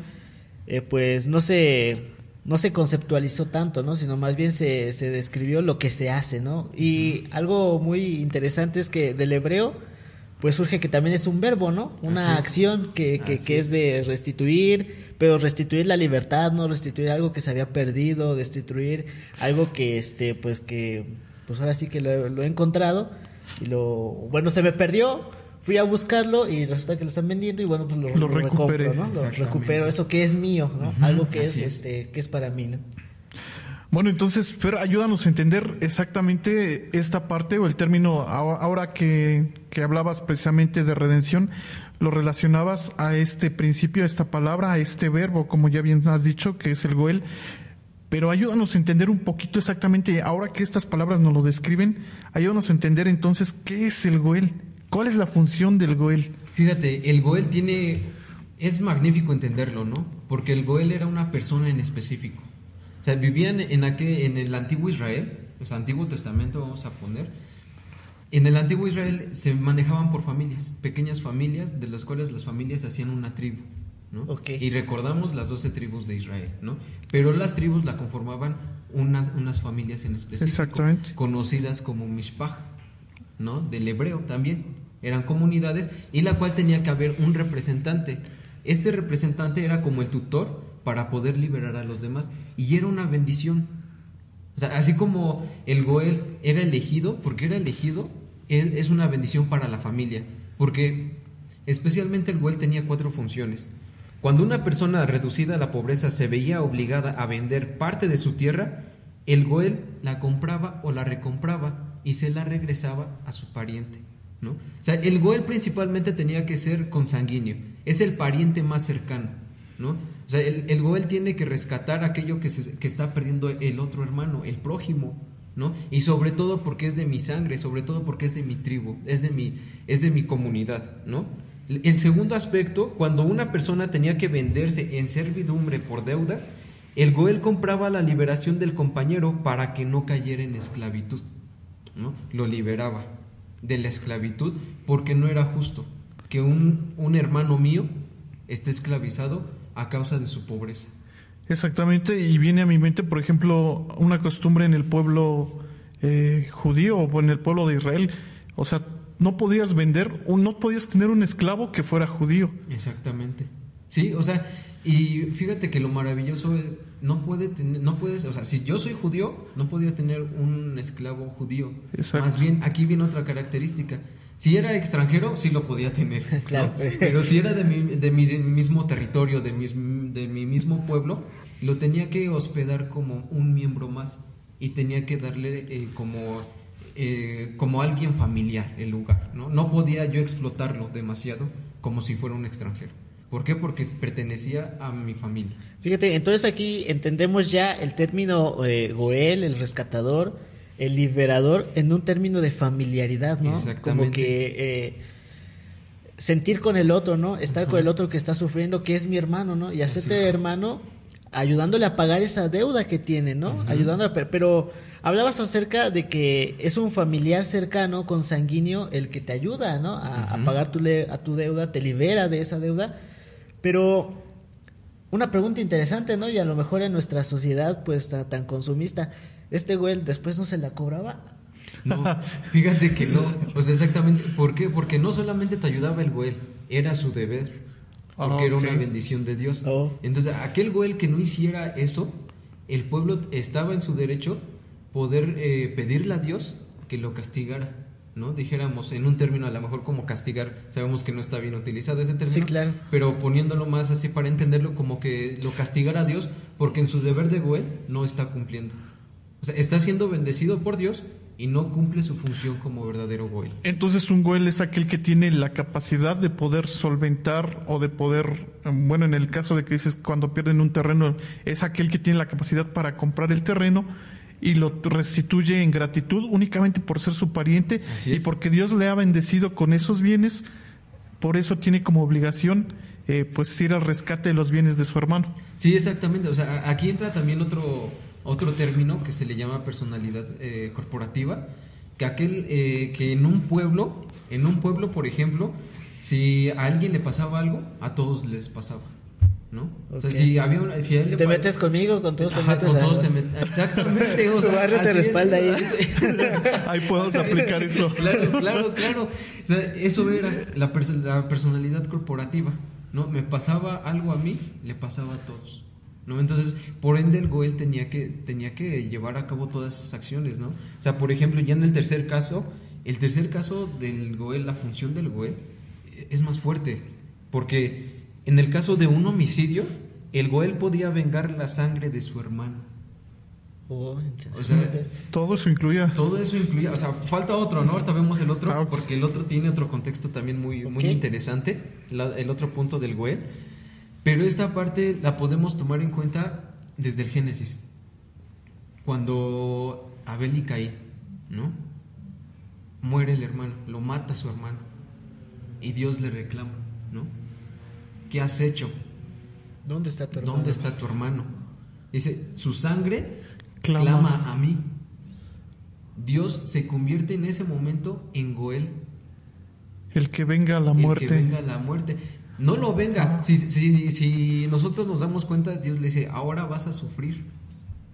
eh, pues no se no se conceptualizó tanto, ¿no? Sino más bien se, se describió lo que se hace, ¿no? Y algo muy interesante es que del hebreo pues surge que también es un verbo, ¿no? Una acción que, que, que es es. de restituir, pero restituir la libertad, no restituir algo que se había perdido, destituir algo que este pues que pues ahora sí que lo, lo he encontrado y lo bueno se me perdió, fui a buscarlo y resulta que lo están vendiendo y bueno pues lo, Lo recuperé. recompro, ¿no? Lo recupero eso que es mío, ¿no? Algo que es este que es para mí, ¿no? Bueno, entonces, Fer, ayúdanos a entender exactamente esta parte o el término, ahora ahora que, que hablabas precisamente de redención, lo relacionabas a este principio, a esta palabra, a este verbo, como ya bien has dicho, que es el goel. Pero ayúdanos a entender un poquito exactamente, ahora que estas palabras nos lo describen, ayúdanos a entender entonces qué es el goel, cuál es la función del goel. Fíjate, el Goel tiene. Es magnífico entenderlo, ¿no? Porque el Goel era una persona en específico. O sea, vivían en, aquel, en el antiguo Israel, o sea, Antiguo Testamento, vamos a poner. En el antiguo Israel se manejaban por familias, pequeñas familias, de las cuales las familias hacían una tribu, ¿no? Ok. Y recordamos las 12 tribus de Israel, ¿no? Pero las tribus la conformaban unas, unas familias en específico, Exactamente. conocidas como Mishpach, ¿no? Del hebreo también. Eran comunidades y la cual tenía que haber un representante. Este representante era como el tutor para poder liberar a los demás y era una bendición. Así como el Goel era elegido, porque era elegido, él es una bendición para la familia, porque especialmente el Goel tenía cuatro funciones. Cuando una persona reducida a la pobreza se veía obligada a vender parte de su tierra, el Goel la compraba o la recompraba y se la regresaba a su pariente. O sea, el Goel principalmente tenía que ser consanguíneo, es el pariente más cercano. ¿no? O sea, el, el Goel tiene que rescatar aquello que, está perdiendo el otro hermano, el prójimo. Y sobre todo porque es de mi sangre, sobre todo porque es de mi tribu, es de mi, comunidad. El segundo aspecto, cuando una persona tenía que venderse en servidumbre por deudas, el Goel compraba la liberación del compañero para que no cayera en esclavitud. ¿no? Lo liberaba de la esclavitud porque no era justo que un, un hermano mío esté esclavizado a causa de su pobreza. Exactamente, y viene a mi mente, por ejemplo, una costumbre en el pueblo eh, judío o en el pueblo de Israel. O sea, no podías vender, o no podías tener un esclavo que fuera judío. Exactamente. Sí, o sea, y fíjate que lo maravilloso es, no puede tener, no puedes, o sea, si yo soy judío, no podía tener un esclavo judío. Exacto. Más bien, aquí viene otra característica. Si era extranjero, sí lo podía tener. ¿no? Claro. Pero si era de mi, de mi mismo territorio, de mi, de mi mismo pueblo, lo tenía que hospedar como un miembro más y tenía que darle eh, como, eh, como alguien familiar el lugar. ¿no? no podía yo explotarlo demasiado como si fuera un extranjero. ¿Por qué? Porque pertenecía a mi familia. Fíjate, entonces aquí entendemos ya el término eh, Goel, el rescatador, el liberador, en un término de familiaridad, ¿no? Exactamente. Como que eh, sentir con el otro, ¿no? Estar con el otro que está sufriendo, que es mi hermano, ¿no? Y hacerte Así hermano ayudándole a pagar esa deuda que tiene, ¿no? Ayudándole, a pe- pero hablabas acerca de que es un familiar cercano, consanguíneo, el que te ayuda, ¿no? A, a pagar tu, le- a tu deuda, te libera de esa deuda, pero una pregunta interesante, ¿no? Y a lo mejor en nuestra sociedad, pues ta- tan consumista, este güey después no se la cobraba. No, fíjate que no. O sea, exactamente. ¿Por qué? Porque no solamente te ayudaba el Goel, era su deber. Porque Ah, era una bendición de Dios. Oh. Entonces, aquel Goel que no hiciera eso, el pueblo estaba en su derecho poder eh, pedirle a Dios que lo castigara. ¿No? Dijéramos en un término a lo mejor como castigar, sabemos que no está bien utilizado ese término, Sí, claro. pero poniéndolo más así para entenderlo como que lo castigara a Dios porque en su deber de Goel no está cumpliendo. O sea, está siendo bendecido por Dios y no cumple su función como verdadero Goel. Entonces un Goel es aquel que tiene la capacidad de poder solventar o de poder, bueno, en el caso de que dices cuando pierden un terreno, es aquel que tiene la capacidad para comprar el terreno y lo restituye en gratitud únicamente por ser su pariente y porque Dios le ha bendecido con esos bienes, por eso tiene como obligación eh, pues ir al rescate de los bienes de su hermano. Sí, exactamente. O sea, aquí entra también otro, otro término que se le llama personalidad eh, corporativa, que aquel eh, que en un pueblo, en un pueblo, por ejemplo, si a alguien le pasaba algo, a todos les pasaba, ¿no? O sea, si había una, si te metes conmigo, con todos te Ajá, metes con la- todos te met- Exactamente, o Tu sea, barrio te es. respalda ahí. Eso- Ahí podemos aplicar eso. Claro, claro, claro. O sea, eso era la, la personalidad corporativa, ¿no? Me pasaba algo a mí, le pasaba a todos, ¿no? Entonces, por ende, el Goel tenía que, tenía que llevar a cabo todas esas acciones, ¿no? O sea, por ejemplo, ya en el tercer caso, el tercer caso del Goel, la función del Goel, eh, es más fuerte, porque en el caso de un homicidio, el Goel podía vengar la sangre de su hermano. Oh, O sea, Todo eso incluía. todo eso incluía, o sea, falta otro, ¿no? Ahorita vemos el otro, Ah, porque el otro tiene otro contexto también muy, muy interesante, la- el otro punto del Goel. Pero esta parte la podemos tomar en cuenta desde el Génesis. Cuando Abel y Caín, ¿no? Muere el hermano, lo mata su hermano. Y Dios le reclama, ¿no? ¿Qué has hecho? ¿Dónde está tu hermano? ¿Dónde está tu hermano? Dice, su sangre Clama. clama. a mí. Dios se convierte en ese momento en Goel. El que venga a la el muerte. que venga la muerte. No lo venga. Si, si, si nosotros nos damos cuenta, Dios le dice, ahora vas a sufrir.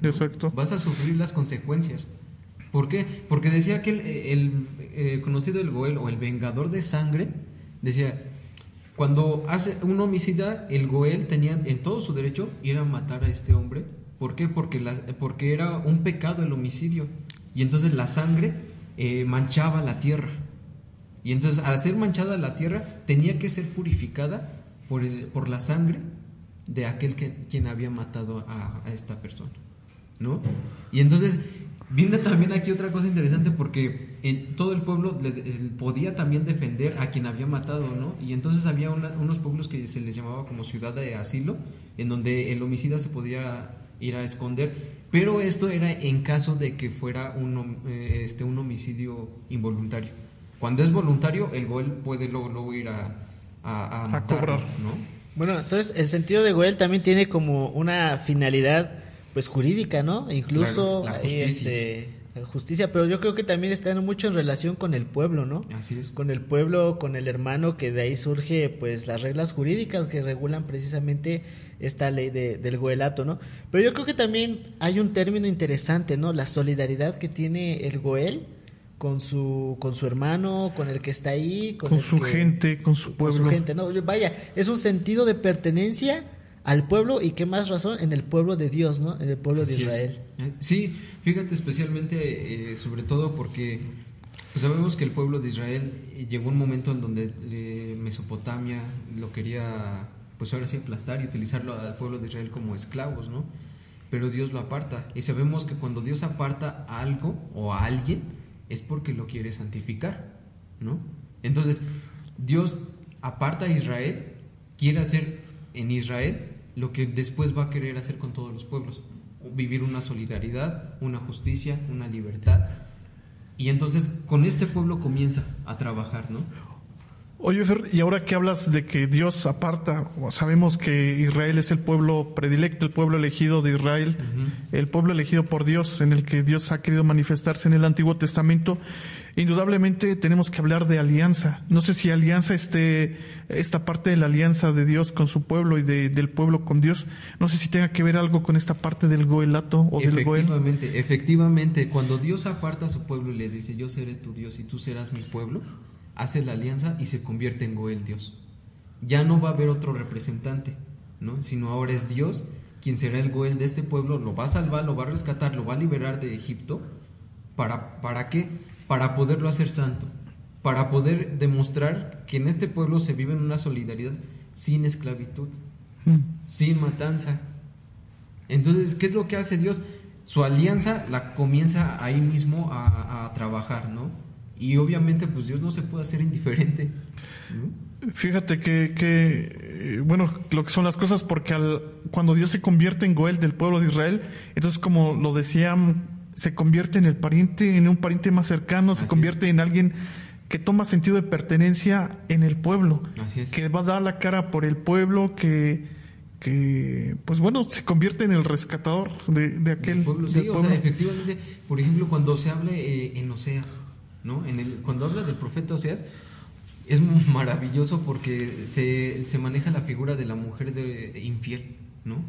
Exacto. Vas a sufrir las consecuencias. ¿Por qué? Porque decía que el, el, eh, conocido el Goel o el vengador de sangre, decía, cuando hace un homicida, el Goel tenía en todo su derecho ir a matar a este hombre. ¿Por qué? Porque, porque era un pecado el homicidio. Y entonces la sangre eh, manchaba la tierra. Y entonces al ser manchada la tierra, tenía que ser purificada por, por la sangre de aquel que, quien había matado a esta persona. ¿No? Y entonces viene también aquí otra cosa interesante porque en todo el pueblo le- podía también defender a quien había matado, ¿no? Y entonces había una- unos pueblos que se les llamaba como ciudad de asilo, en donde el homicida se podía ir a esconder, pero esto era en caso de que fuera un, eh, este, un homicidio involuntario. Cuando es voluntario, el Goel puede luego, luego ir a, a, cobrar. ¿no? Bueno, entonces el sentido de Goel también tiene como una finalidad pues jurídica, ¿no? Incluso Claro, la ahí, justicia. este justicia, pero yo creo que también está mucho en relación con el pueblo, ¿no? Así es. Con el pueblo, con el hermano, que de ahí surge pues las reglas jurídicas que regulan precisamente esta ley de, del goelato, ¿no? Pero yo creo que también hay un término interesante, ¿no? La solidaridad que tiene el goel con su con su hermano, con el que está ahí, con, su que- gente, con su con su pueblo. gente, ¿no? Vaya, es un sentido de pertenencia al pueblo y qué más razón en el pueblo de Dios, ¿no? En el pueblo de Así. Israel. Eh, Sí, fíjate especialmente, eh, sobre todo porque pues sabemos que el pueblo de Israel eh, llegó un momento en donde eh, Mesopotamia lo quería, pues ahora sí aplastar y utilizarlo al pueblo de Israel como esclavos, ¿no? Pero Dios lo aparta y sabemos que cuando Dios aparta algo o a alguien es porque lo quiere santificar, ¿no? Entonces, Dios aparta a Israel, quiere hacer en Israel lo que después va a querer hacer con todos los pueblos, vivir una solidaridad, una justicia, una libertad. Y entonces con este pueblo comienza a trabajar, ¿no? Oye, Fer, y ahora que hablas de que Dios aparta, sabemos que Israel es el pueblo predilecto, el pueblo elegido de Israel, el pueblo elegido por Dios, en el que Dios ha querido manifestarse en el Antiguo Testamento. Indudablemente tenemos que hablar de alianza. No sé si alianza este, esta parte de la alianza de Dios con su pueblo y de- del pueblo con Dios, no sé si tenga que ver algo con esta parte del goelato o del goel. Efectivamente, efectivamente, cuando Dios aparta a su pueblo y le dice, yo seré tu Dios y tú serás mi pueblo, hace la alianza y se convierte en Goel Dios. Ya no va a haber otro representante, ¿no? Sino ahora es Dios quien será el Goel de este pueblo, lo va a salvar, lo va a rescatar, lo va a liberar de Egipto. ¿Para, para qué? Para poderlo hacer santo, para poder demostrar que en este pueblo se vive en una solidaridad sin esclavitud Mm. sin matanza. Entonces, ¿qué es lo que hace Dios? Su alianza la comienza ahí mismo a, a trabajar, ¿no? Y obviamente, pues Dios no se puede hacer indiferente. ¿no? Fíjate que, que, eh, bueno, lo que son las cosas, porque al, cuando Dios se convierte en Goel del pueblo de Israel, entonces como lo decían, se convierte en el pariente, en un pariente más cercano, se convierte en alguien que toma sentido de pertenencia en el pueblo, Así es. que va a dar la cara por el pueblo, que, que pues bueno, se convierte en el rescatador de, de aquel pueblo. Sí, o sea, efectivamente, por ejemplo, cuando se habla eh, en Oseas, ¿no? En el, cuando habla del profeta Oseas, es maravilloso porque se, se maneja la figura de la mujer de, infiel, ¿no?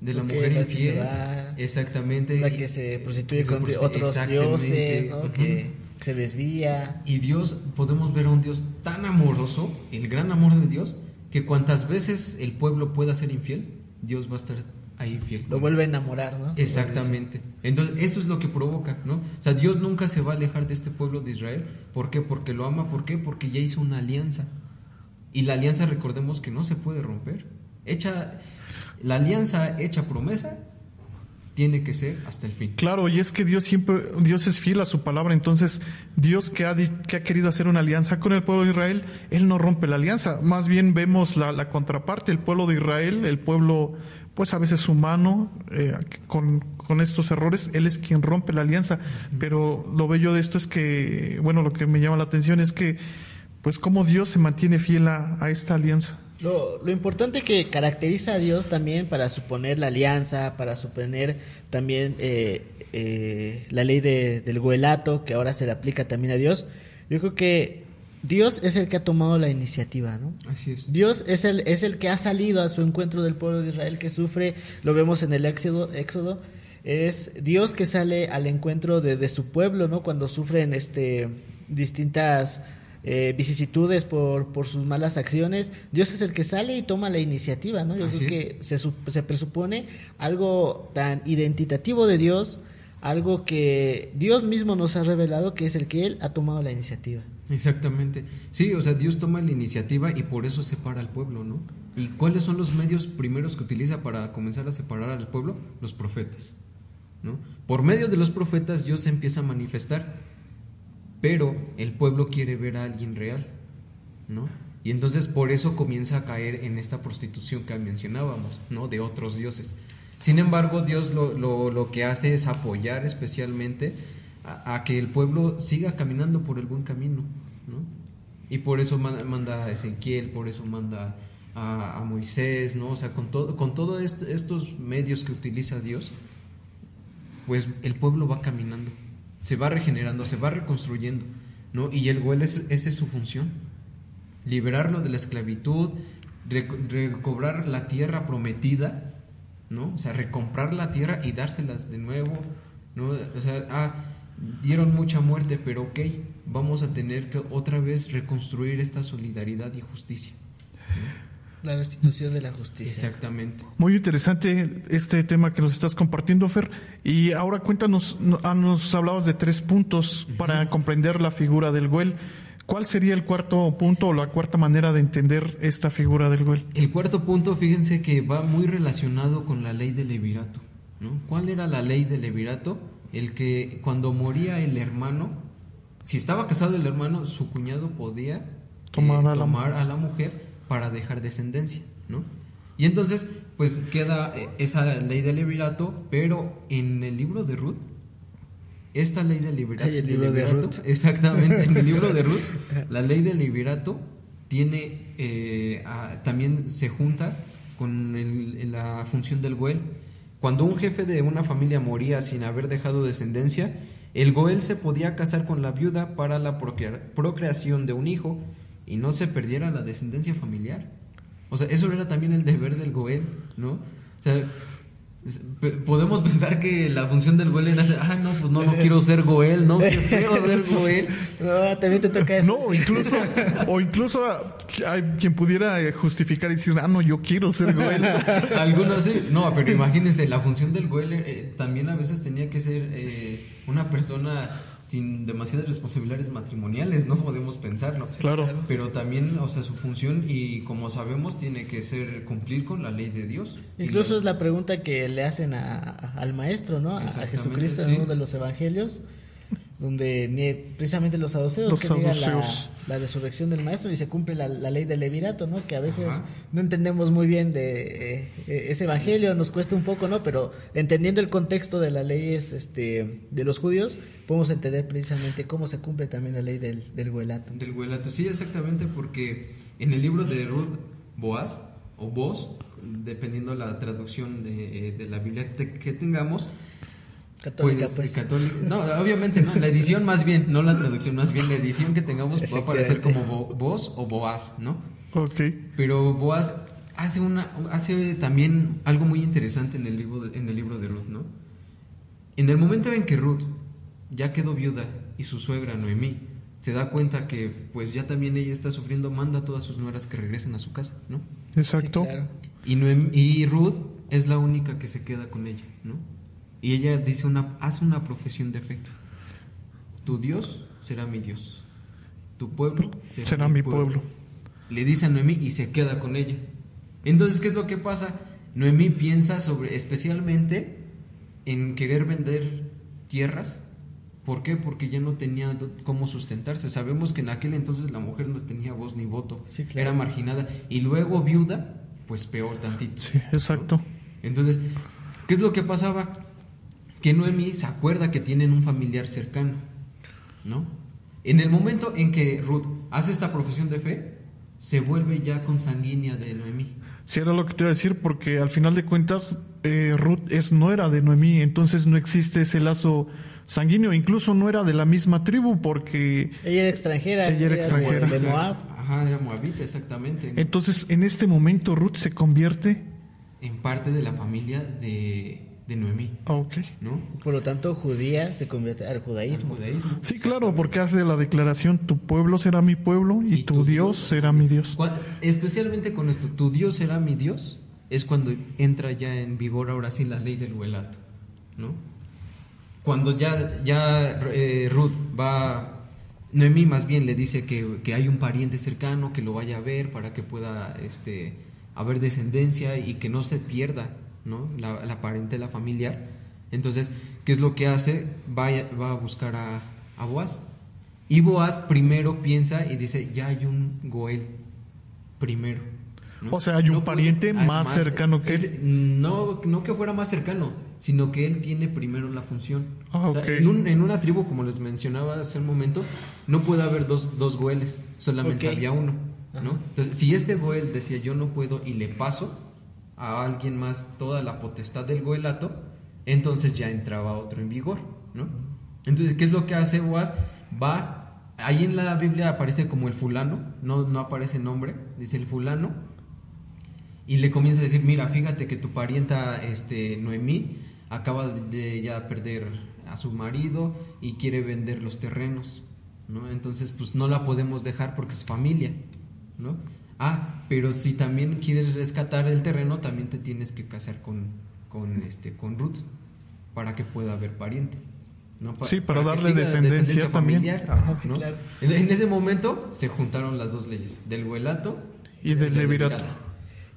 De la mujer la que se infiel. va, Exactamente. La que se prostituye Que se con otros dioses, ¿no? Que se desvía. Y Dios, podemos ver a un Dios tan amoroso, el gran amor de Dios, que cuantas veces el pueblo pueda ser infiel, Dios va a estar ahí fiel. Lo vuelve a enamorar, ¿no? Exactamente. Entonces, esto es lo que provoca, ¿no? O sea, Dios nunca se va a alejar de este pueblo de Israel. ¿Por qué? Porque lo ama. ¿Por qué? Porque ya hizo una alianza. Y la alianza, recordemos que no se puede romper. Hecha, la alianza hecha promesa tiene que ser hasta el fin. Claro, y es que Dios siempre, Dios es fiel a su palabra, entonces Dios que ha, que ha querido hacer una alianza con el pueblo de Israel, Él no rompe la alianza, más bien vemos la, la contraparte, el pueblo de Israel, el pueblo pues a veces humano, eh, con, con estos errores, Él es quien rompe la alianza, pero lo bello de esto es que, bueno, lo que me llama la atención es que pues cómo Dios se mantiene fiel a, a esta alianza. Lo, lo importante que caracteriza a Dios también para suponer la alianza, para suponer también eh, eh, la ley de- del goelato, que ahora se le aplica también a Dios, yo creo que Dios es el que ha tomado la iniciativa, ¿no? Así es. Dios es el, es el que ha salido a su encuentro del pueblo de Israel que sufre, lo vemos en el Éxodo, Éxodo es Dios que sale al encuentro de, de su pueblo, ¿no? Cuando sufren este, distintas eh, vicisitudes por, por sus malas acciones, Dios es el que sale y toma la iniciativa, ¿no? Yo Así creo que se, se presupone algo tan identitativo de Dios, algo que Dios mismo nos ha revelado, que es el que Él ha tomado la iniciativa. Exactamente. Sí, o sea, Dios toma la iniciativa y por eso separa al pueblo, ¿no? ¿Y cuáles son los medios primeros que utiliza para comenzar a separar al pueblo? Los profetas, ¿no? Por medio de los profetas Dios se empieza a manifestar, pero el pueblo quiere ver a alguien real, ¿no? Y entonces por eso comienza a caer en esta prostitución que mencionábamos, ¿no? De otros dioses. Sin embargo, Dios lo, lo- lo que hace es apoyar especialmente a, que el pueblo siga caminando por el buen camino, ¿no? Y por eso manda, a Ezequiel, por eso manda a Moisés, ¿no? O sea, con todo, con todos estos medios que utiliza Dios, pues el pueblo va caminando, Se va regenerando, se va reconstruyendo, ¿no? Y el Goel, es, esa es su función. Liberarlo de la esclavitud, rec- recobrar la tierra prometida, ¿no? O sea, recomprar la tierra y dárselas de nuevo, ¿no? O sea, ah, dieron mucha muerte, pero ok, vamos a tener que otra vez reconstruir esta solidaridad y justicia. La restitución de la justicia. Exactamente. Muy interesante este tema que nos estás compartiendo, Fer. Y ahora cuéntanos, no- ah, nos hablabas de tres puntos para comprender la figura del Goel. ¿Cuál sería el cuarto punto o la cuarta manera de entender esta figura del Goel? El cuarto punto, fíjense que va muy relacionado con la ley del levirato. ¿no? ¿Cuál era la ley del levirato? El que cuando moría el hermano, si estaba casado el hermano, su cuñado podía eh, Tomar a la tomar a la mujer para dejar descendencia, ¿no? Y entonces, pues queda eh, esa ley del levirato, pero en el libro de Ruth, esta ley del levirato, Ay, el libro de Ruth. exactamente, en el libro de Ruth, la ley del liberato tiene eh, a- también se junta con el- la función del Goel. Cuando un jefe de una familia moría sin haber dejado descendencia, el Goel se podía casar con la viuda para la procrea- procreación de un hijo y no se perdiera la descendencia familiar. O sea, eso era también el deber del Goel, ¿no? O sea, podemos pensar que la función del Goel era, ah, no, pues no, no quiero ser Goel, no, qué feo ser Goel. No, también te toca eso. No, incluso, o incluso hay quien pudiera eh, justificar y decir, ah, no, yo quiero ser Goel. Algunos sí, no, pero imagínense, la función del Goel eh, también a veces tenía que ser eh, una persona sin demasiadas responsabilidades matrimoniales, no podemos pensarlo. Claro. Pero también, o sea, su función y como sabemos tiene que ser cumplir con la ley de Dios. Incluso la- es la pregunta que le hacen a- a- al maestro, ¿no? A- Jesucristo sí. en uno de los evangelios, donde precisamente los saduceos Los que la, saduceos. la resurrección del maestro y se cumple la, la ley del levirato, ¿no? Que a veces Ajá. no entendemos muy bien de eh, eh, ese evangelio, nos cuesta un poco, ¿no? Pero entendiendo el contexto de las leyes este, de los judíos, podemos entender precisamente cómo se cumple también la ley del, del huelato. Del Guelato, sí, exactamente, porque en el libro de Ruth Boaz, o Boaz, dependiendo la traducción de, de la Biblia que tengamos, Católica, pues, pues. católica- no, obviamente no, la edición más bien, no la traducción, más bien la edición que tengamos va a aparecer como Bo- Boaz o Boaz, ¿no? Ok. Pero Boaz hace una hace también algo muy interesante en el libro de, en el libro de Ruth, ¿no? En el momento en que Ruth ya quedó viuda y su suegra Noemí se da cuenta que pues ya también ella está sufriendo, manda a todas sus nueras que regresen a su casa, ¿no? Exacto. Sí, claro. Y, Noem- y Ruth es la única que se queda con ella, ¿no? Y ella dice una, hace una profesión de fe. Tu Dios será mi Dios. Tu pueblo Será mi pueblo. Le dice a Noemí y se queda con ella. Entonces, ¿qué es lo que pasa? Noemí piensa sobre, especialmente, en querer vender tierras. ¿Por qué? Porque ya no tenía cómo sustentarse. Sabemos que en aquel entonces la mujer no tenía voz ni voto. Sí, claro. Era marginada. Y luego viuda, pues peor tantito. Sí, exacto. Entonces, ¿qué es lo que pasaba? Que Noemí se acuerda que tienen un familiar cercano, ¿no? En el momento en que Ruth hace esta profesión de fe, se vuelve ya consanguínea de Noemí. Sí, era lo que te iba a decir, porque al final de cuentas, eh, Ruth es, no era de Noemí, entonces no existe ese lazo sanguíneo, incluso no era de la misma tribu, porque Ella era extranjera. Ella era extranjera. De, Moab. Ajá, era moabita, exactamente. entonces en este momento Ruth se convierte. En parte de la familia de, de Noemí, Ah, Ok. ¿no? Por lo tanto, judía se convierte al Al judaísmo. Sí, claro, porque hace la declaración, tu pueblo será mi pueblo y, tu, Dios será mi Dios. Especialmente con esto, tu Dios será mi Dios, es cuando entra ya en vigor ahora sí la ley del huelato, ¿no? Cuando ya, ya eh, Ruth va, Noemí más bien le dice que, que hay un pariente cercano que lo vaya a ver para que pueda este, haber descendencia y que no se pierda, ¿no? La, la parentela familiar. Entonces, ¿qué es lo que hace? Va, a- va a buscar a, a Boaz. Y Boaz primero piensa y dice, ya hay un Goel primero. ¿no? O sea, hay un puede- pariente ah, más cercano que es- No, no que fuera más cercano, sino que él tiene primero la función. Ah, O sea, en, un- en una tribu, como les mencionaba hace un momento, no puede haber dos, dos Goeles, solamente Ok. había uno. ¿no? Entonces, si este Goel decía yo no puedo y le paso a alguien más toda la potestad del Goelato, entonces ya entraba otro en vigor. ¿no? Entonces, ¿qué es lo que hace Boaz? Va, ahí en la Biblia aparece como el fulano, no, no aparece nombre, dice el fulano, y le comienza a decir, mira, fíjate que tu parienta este, Noemí acaba de ya perder a su marido y quiere vender los terrenos, ¿no? Entonces, pues no la podemos dejar porque es familia, ¿no? Ah, pero si también quieres rescatar el terreno, también te tienes que casar con, con, este, con Ruth para que pueda haber pariente. ¿no? Pa- Sí, para darle descendencia también. familiar, Ajá, sí, ¿no? claro. en, en ese momento se juntaron las dos leyes, del huelato Y del levirato.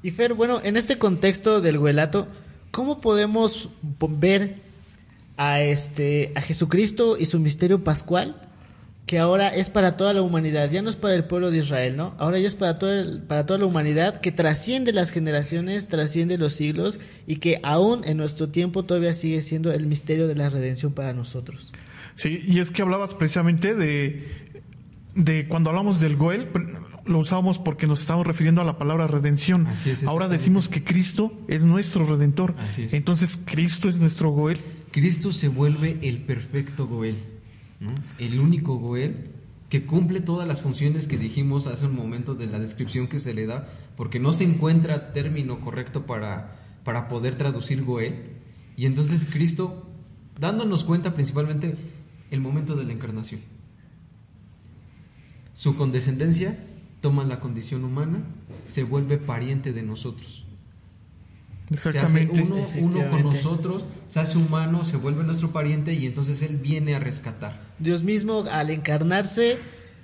Y Fer, bueno, en este contexto del huelato, ¿cómo podemos po- ver a este a Jesucristo y su misterio pascual que ahora es para toda la humanidad, ya no es para el pueblo de Israel, ¿no? Ahora ya es para todo el- para toda la humanidad que trasciende las generaciones, trasciende los siglos y que aún en nuestro tiempo todavía sigue siendo el misterio de la redención para nosotros. Sí, y es que hablabas precisamente de, de cuando hablamos del Goel, lo usamos porque nos estamos refiriendo a la palabra redención. Así es, Ahora decimos que Cristo es nuestro redentor. Así es. Entonces, Cristo es nuestro Goel. Cristo se vuelve el perfecto Goel, el único Goel que cumple todas las funciones que dijimos hace un momento de la descripción que se le da, porque no se encuentra término correcto para, para poder traducir Goel. Y entonces Cristo, dándonos cuenta principalmente el momento de la encarnación. Su condescendencia toma la condición humana, se vuelve pariente de nosotros. Se hace Exactamente. uno, uno con nosotros, se hace humano, se vuelve nuestro pariente y entonces Él viene a rescatar. Dios mismo al encarnarse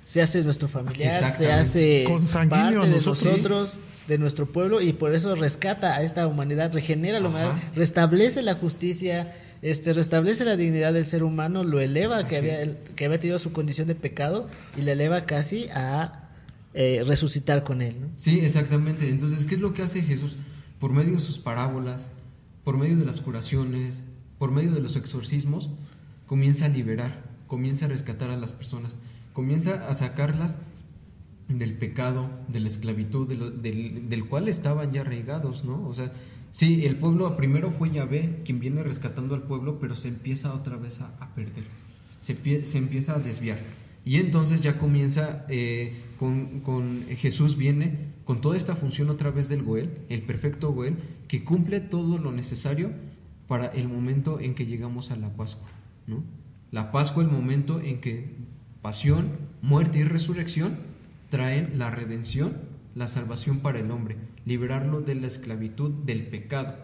se hace nuestro familiar, se Exactamente. hace parte de nosotros. nosotros, de nuestro pueblo y por eso rescata a esta humanidad, regenera la humanidad, restablece la justicia, este restablece la dignidad del ser humano, lo eleva que había es. que había tenido su condición de pecado y le eleva casi a eh, resucitar con él, ¿no? Sí, exactamente. Entonces, ¿qué es lo que hace Jesús? Por medio de sus parábolas, por medio de las curaciones, por medio de los exorcismos, comienza a liberar, comienza a rescatar a las personas, comienza a sacarlas del pecado, de la esclavitud, de del, del cual estaban ya arraigados, ¿no? O sea, sí, el pueblo primero fue Yahvé quien viene rescatando al pueblo, pero se empieza otra vez a, perder, se, se empieza a desviar. Y entonces ya comienza, eh, con, con Jesús viene con toda esta función otra vez del Goel, el perfecto Goel, que cumple todo lo necesario para el momento en que llegamos a la Pascua, ¿no? La Pascua, el momento en que pasión, muerte y resurrección traen la redención, la salvación para el hombre, liberarlo de la esclavitud del pecado.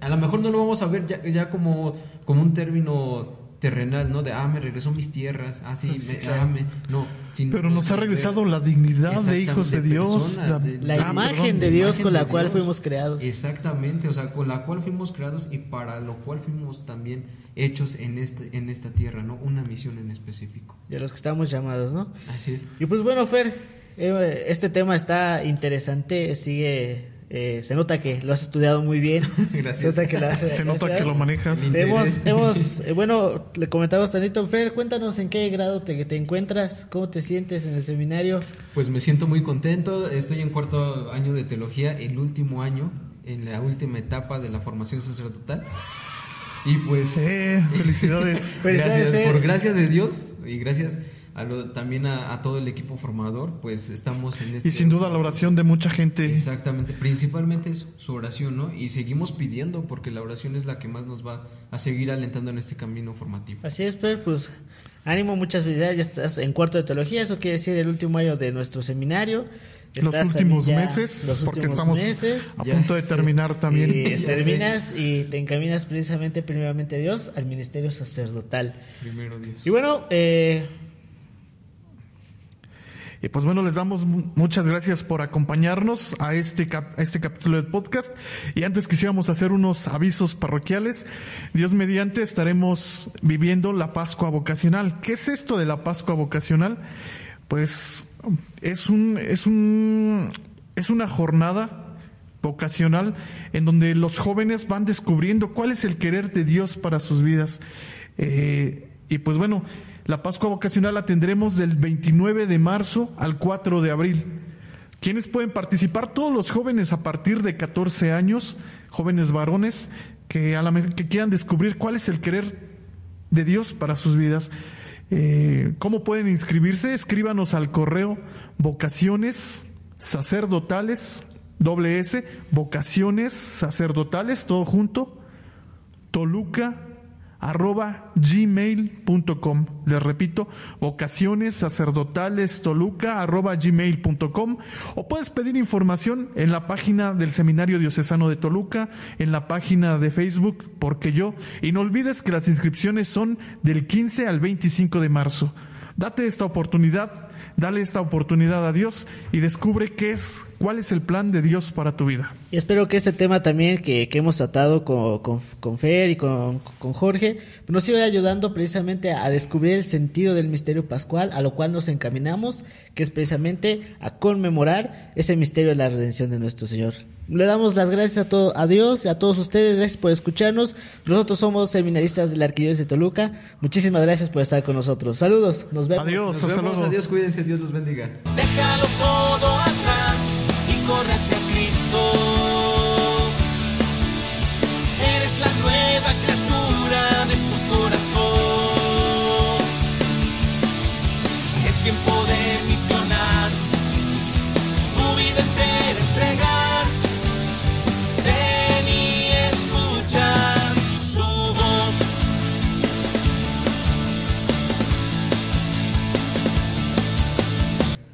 A lo mejor no lo vamos a ver ya, ya como, como un término terrenal, ¿no? De, ah, me regresó mis tierras, ah, sí, Sí, me, claro. ah, me- no. sino Pero nos ha ver- regresado la dignidad de hijos de Dios. persona, de- La Ah, imagen perdón. de Dios imagen con la cual Dios. fuimos creados. Exactamente, o sea, con la cual fuimos creados y para lo cual fuimos también hechos en, este, en esta tierra, ¿no? Una misión en específico. de los que estamos llamados, ¿no? Así es. Y pues bueno, Fer, eh, este tema está interesante, sigue, eh, se nota que lo has estudiado muy bien. Gracias. Se nota que lo, has- Se has nota que estudiado. lo manejas. Hemos, hemos eh, bueno, le comentaba Tanito, Fer, cuéntanos en qué grado te, te encuentras, cómo te sientes en el seminario. Pues me siento muy contento, estoy en cuarto año de teología, el último año, en la última etapa de la formación sacerdotal. Y pues... Eh, felicidades. Felicidades, gracias, Fer. por gracia de Dios y gracias a lo- también a, a todo el equipo formador, pues estamos en este... y sin duda la oración de mucha gente. Exactamente, principalmente es su oración, ¿no? Y seguimos pidiendo porque la oración es la que más nos va a seguir alentando en este camino formativo. Así es, Fer, pues ánimo, muchas felicidades, ya estás en cuarto de teología, eso quiere decir el último año de nuestro seminario. Los últimos ya- meses, los porque últimos estamos meses. a ya, punto de sí. terminar también. Y terminas y te encaminas precisamente primeramente a Dios al ministerio sacerdotal. Primero Dios. Y bueno, eh, Y pues bueno, les damos mu- muchas gracias por acompañarnos a este, a este capítulo del podcast. Y antes quisiéramos hacer unos avisos parroquiales. Dios mediante estaremos viviendo la Pascua vocacional. ¿Qué es esto de la Pascua vocacional? Pues es un, es un, es una jornada vocacional en donde los jóvenes van descubriendo cuál es el querer de Dios para sus vidas. Eh, y pues bueno, la Pascua vocacional la tendremos del 29 de marzo al 4 de abril. ¿Quiénes pueden participar? Todos los jóvenes a partir de 14 años, jóvenes varones, que, a la, que quieran descubrir cuál es el querer de Dios para sus vidas. Eh, ¿Cómo pueden inscribirse? Escríbanos al correo vocaciones sacerdotales, doble S, vocaciones sacerdotales, todo junto, Toluca arroba gmail.com. Les repito, vocaciones sacerdotales toluca arroba gmail.com o puedes pedir información en la página del Seminario Diocesano de Toluca, en la página de Facebook, porque yo, y no olvides que las inscripciones son del 15 al 25 de marzo. Date esta oportunidad Dale esta oportunidad a Dios y descubre qué es, cuál es el plan de Dios para tu vida. Y espero que este tema también que, que hemos tratado con, con, con Fer y con, con, Jorge nos siga ayudando precisamente a descubrir el sentido del misterio pascual, a lo cual nos encaminamos, que es precisamente a conmemorar ese misterio de la redención de nuestro Señor. Le damos las gracias a, todo, a Dios y a todos ustedes. Gracias por escucharnos. Nosotros somos seminaristas de la Arquidiócesis de Toluca. Muchísimas gracias por estar con nosotros. Saludos. Nos vemos. Adiós. Nos vemos. Adiós. Cuídense. Dios los bendiga. Déjalo todo